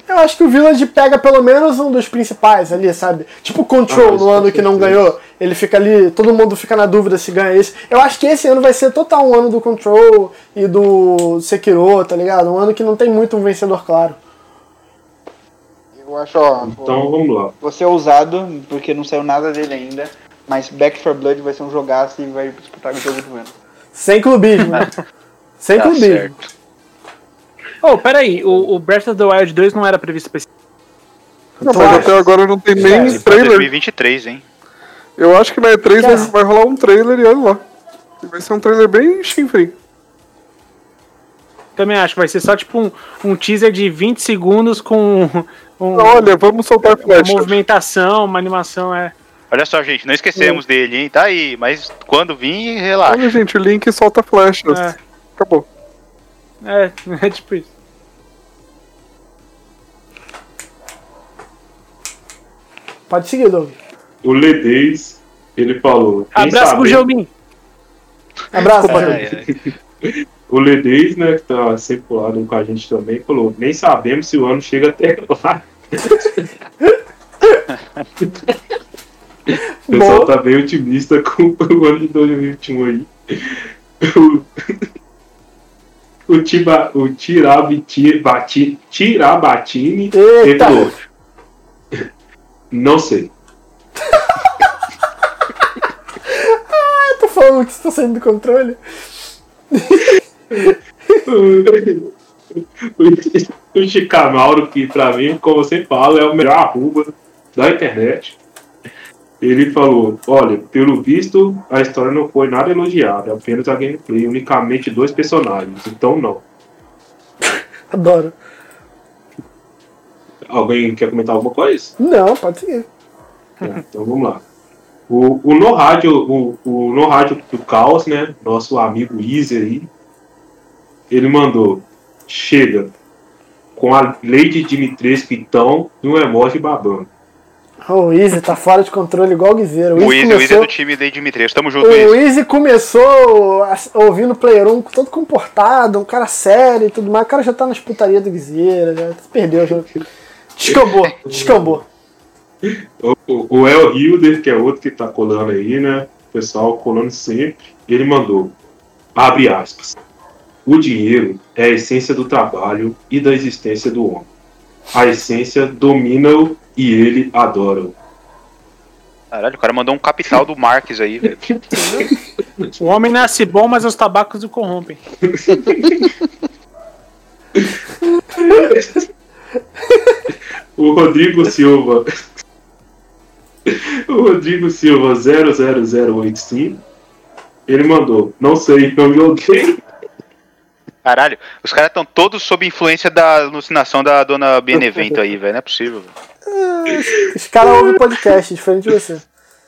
Eu acho que o Village pega pelo menos um dos principais ali, sabe? Tipo Control Ah, no ano que não ganhou. Ele fica ali, todo mundo fica na dúvida se ganha esse. Eu acho que esse ano vai ser total um ano do Control e do Sekiro, tá ligado? Um ano que não tem muito um vencedor claro. Eu acho, ó. Então vamos lá. Vou ser ousado, porque não saiu nada dele ainda. Mas Back 4 Blood vai ser um jogaço e vai disputar o jogo do ano. Sem clubismo, né? Sem Tá clubismo. certo. Oh, peraí, o, o Breath of the Wild 2 não era previsto pra esse. Não, Tu mas até agora não tem nem? Pra trailer. 2023, hein? Eu acho que na E3 vai, vai rolar um trailer e olha lá. E Vai ser um trailer bem chinfrim. Também acho que vai ser só tipo um, um teaser de 20 segundos com um- Olha, vamos soltar uma flecha. movimentação, uma animação, é. Olha só, gente, não esquecemos dele, hein? Tá aí, mas quando vir, relaxa. Olha, gente, o Link solta flechas. É. Acabou. É, é tipo isso. Pode seguir, Doug. O Ledez, ele falou. "Nem Abraço pro sabemos- Gelmin. Abraço. Ai, ai. O Ledez, né, que tá sempre colado com a gente também, falou: nem sabemos se o ano chega até lá. O pessoal Bom. tá bem otimista com o ano de 2021 aí. O, o, Tiba, o Tirabiti, Bati, Tirabatini não sei. Eu tô falando que você tá saindo do controle. O Chicamauro, que pra mim, como sempre falo, é o melhor arroba da internet. Ele falou: Olha, pelo visto, a história não foi nada elogiada, é apenas a gameplay, unicamente dois personagens, então não. Adoro. Alguém quer comentar alguma coisa? Não, pode seguir. Tá, então vamos lá. O, o No Rádio, o, o No Rádio do Caos, né? Nosso amigo Easy aí, ele mandou: Chega, com a Lady Dimitrescu então e um emoji babando. O Easy tá fora de controle igual o Guizeiro. O Easy Easy, o Easy é começou, do time da Dimitrios. Tamo junto, o Easy. Easy começou a- ouvindo Player 1 todo comportado, um cara sério e tudo mais. O cara já tá nas putarias do Guizeiro, já perdeu o jogo. Descambou, descambou. O, o, o El Hilder, que é outro que tá colando aí, né? O pessoal colando sempre. Ele mandou, abre aspas, o dinheiro é a essência do trabalho e da existência do homem. A essência domina-o e ele adora-o. Caralho, o cara mandou um capital do Marques aí, velho. O homem nasce bom, mas os tabacos o corrompem. O Rodrigo Silva. o Rodrigo Silva 00085. Ele mandou, não sei, não joguei. Caralho, os caras estão todos sob influência da alucinação da dona Benevento aí, velho. Não é possível. velho. Esse cara ouve podcast, diferente de você.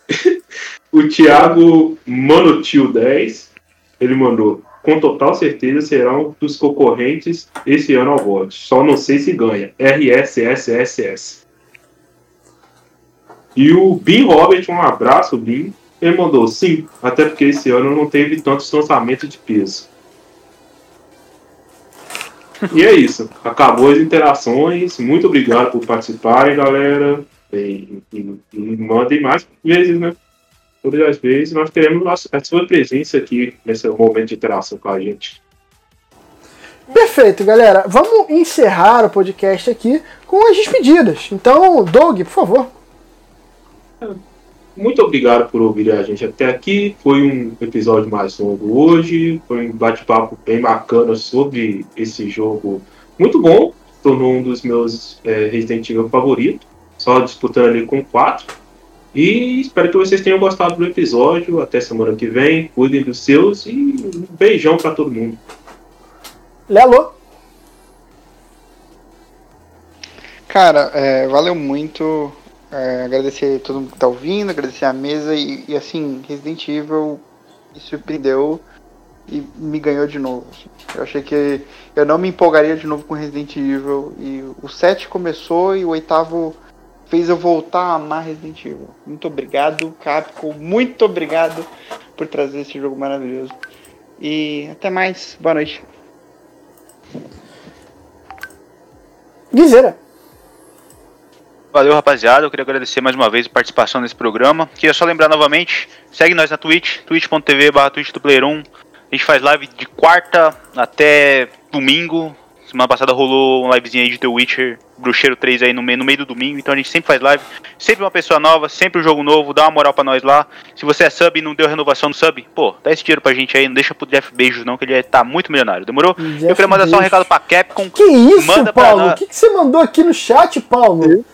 O Thiago Manotil 10, ele mandou, com total certeza serão dos concorrentes esse ano ao voto. Só não sei se ganha. RSSSS. E o Bin Robert, um abraço, Bin. Ele mandou sim, até porque esse ano não teve tantos lançamentos de peso. E é isso. Acabou as interações. Muito obrigado por participarem, galera. E, e- e mandem mais vezes, né? Todas as vezes nós queremos a a sua presença aqui nesse momento de interação com a gente. Perfeito, galera. Vamos encerrar o podcast aqui com as despedidas. Então, Doug, por favor. Muito obrigado por ouvir a gente até aqui. Foi um episódio mais longo hoje. Foi um bate-papo bem bacana sobre esse jogo muito bom. Tornou um dos meus é, Resident Evil favoritos. Só disputando ali com quatro. E espero que vocês tenham gostado do episódio. Até semana que vem. Cuidem dos seus e um beijão para todo mundo. Lelo. Cara, é, valeu muito. É, agradecer todo mundo que tá ouvindo, agradecer a mesa e, e, assim, Resident Evil me surpreendeu e me ganhou de novo. assim. Eu achei que eu não me empolgaria de novo com Resident Evil e o 7 começou e o oitavo fez eu voltar a amar Resident Evil. Muito obrigado, Capcom, muito obrigado por trazer esse jogo maravilhoso. E até mais, boa noite. Guizeira. Valeu, rapaziada. Eu queria agradecer mais uma vez a participação nesse programa. Queria só lembrar novamente, segue nós na Twitch, twitch.tv barra Twitch do Player 1. A gente faz live de quarta até domingo. Semana passada rolou uma livezinha aí de The Witcher Bruxeiro 3 aí no meio, no meio do domingo. Então a gente sempre faz live. Sempre uma pessoa nova, sempre um jogo novo. Dá uma moral pra nós lá. Se você é sub e não deu renovação no sub, pô, dá esse dinheiro pra gente aí. Não deixa pro Jeff Beijos não, que ele tá muito milionário. Demorou? Jeff Eu queria mandar só um recado pra Capcom. Que isso, Manda Paulo? O que, que você mandou aqui no chat, Paulo?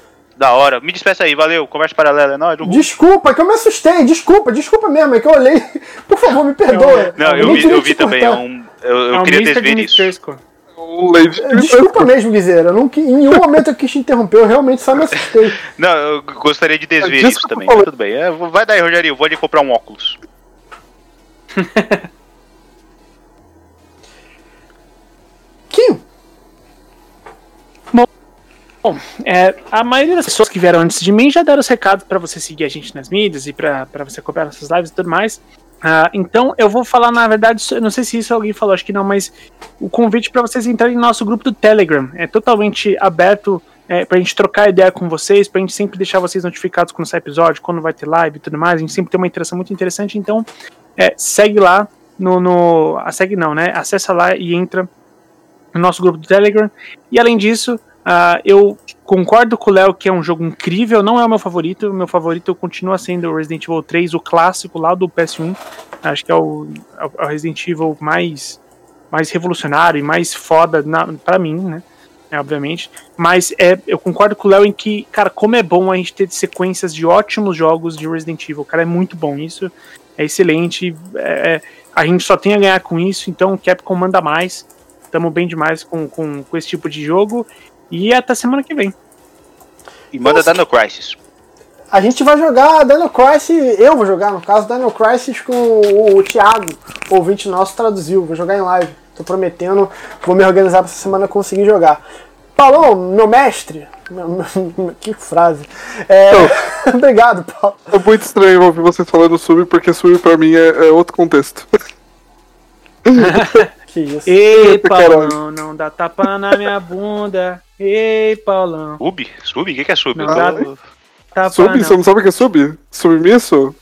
Da hora. Me despeça aí, valeu. Conversa paralela, é nóis. Desculpa, que eu me assustei. Desculpa, desculpa mesmo. É que eu olhei. Por favor, me perdoa. Não, eu nem vi, eu vi também. É um, eu eu é um queria desver isso. Dimitrescu. O Lady Desculpa mesmo, Guizeira. Eu não Em nenhum momento eu quis te interromper. Eu realmente só me assustei. Não, eu gostaria de desver isso eu também, mas tudo bem. É, vai daí, Rogério, eu vou ali comprar um óculos. Kim, Bom, é, a maioria das pessoas que vieram antes de mim já deram os recados pra você seguir a gente nas mídias e pra você acompanhar nossas lives e tudo mais. Ah, então eu vou falar, na verdade, não sei se isso alguém falou, acho que não, mas o convite pra vocês entrarem no nosso grupo do Telegram é totalmente aberto é, pra gente trocar ideia com vocês, pra gente sempre deixar vocês notificados quando sai episódio, quando vai ter live e tudo mais. A gente sempre tem uma interação muito interessante, então é, segue lá no. no ah, segue não, né? Acessa lá e entra no nosso grupo do Telegram. E além disso, ah, eu concordo com o Léo que é um jogo incrível, não é o meu favorito. O meu favorito continua sendo o Resident Evil 3, o clássico lá do PS1. Acho que é o, é o Resident Evil mais, mais revolucionário e mais foda na, pra mim, né? É, obviamente. Mas é, eu concordo com o Léo em que, cara, como é bom a gente ter sequências de ótimos jogos de Resident Evil. Cara, é muito bom. Isso é excelente. É, é, a gente só tem a ganhar com isso, então o Capcom manda mais. Tamo bem demais com, com, com esse tipo de jogo. E até semana que vem. E manda Dino Crisis. a gente vai jogar Dino Crisis. Eu vou jogar, no caso, Dino Crisis com o, o Thiago, ouvinte nosso, traduziu. Vou jogar em live. Tô prometendo. Vou me organizar pra essa semana conseguir jogar. Paulão, meu mestre. que frase. É, obrigado, Paulo. É muito estranho ouvir vocês falando sub, porque sub pra mim é, é outro contexto. Que isso. Ei. Paulão, não dá tapa na minha bunda. Ei, Paulão. Sub? Sub? O que, que é sub? Não Eu dá Sub? não. Você não sabe o que é sub? Submisso?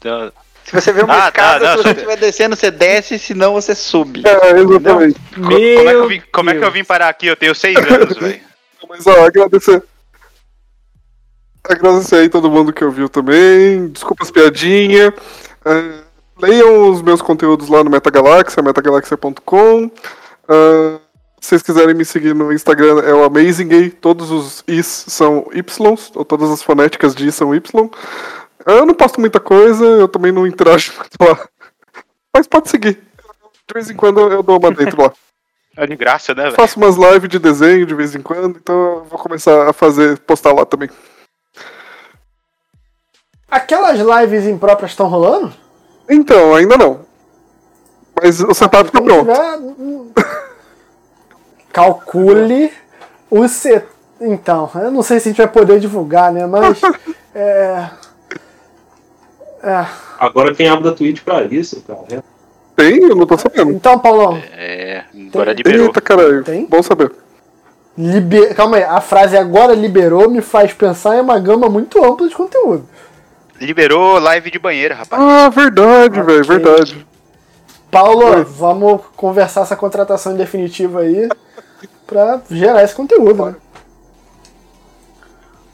tô- Se você vê uma Ah, tá, escada, não, se você sub- estiver descendo, você desce, senão você sube. É, exatamente. Co- como, é que vim, como é que eu vim parar aqui? Eu tenho seis anos, velho. Mas ó, agradecer. Agradecer aí todo mundo que ouviu também. Desculpa as piadinhas. É, leiam os meus conteúdos lá no Metagaláxia, metagalaxia.com. Ah, se vocês quiserem me seguir no Instagram, é o Amazing Gay. Todos os Is são Ys, ou todas as fonéticas de I são Y. Eu não posto muita coisa, eu também não interajo muito lá. Mas pode seguir. De vez em quando eu dou uma dentro lá. É de graça, né, velho? Faço umas lives de desenho de vez em quando, então eu vou começar a fazer, postar lá também. Aquelas lives impróprias estão rolando? Então, ainda não. Mas o setup tá pronto. hum, Calcule o set. Então, eu não sei se a gente vai poder divulgar, né? Mas. É. É. Agora tem aba da Twitch pra isso, cara. Tem? Eu não tô sabendo. Então, Paulão, É, agora liberou. Eita, caralho. Tem? Bom saber. liber... calma aí, a frase agora liberou me faz pensar em uma gama muito ampla de conteúdo. Liberou live de banheira, rapaz. Ah, verdade, velho, Ok. verdade. Paulo, Oi. vamos conversar essa contratação definitiva aí pra gerar esse conteúdo, né?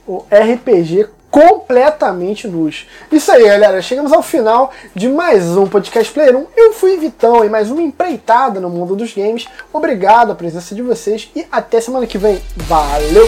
O RPG completamente nus. Isso aí, galera. Chegamos ao final de mais um Podcast Player 1. Eu fui Vitão e mais uma empreitada no mundo dos games. Obrigado a presença de vocês e até semana que vem. Valeu!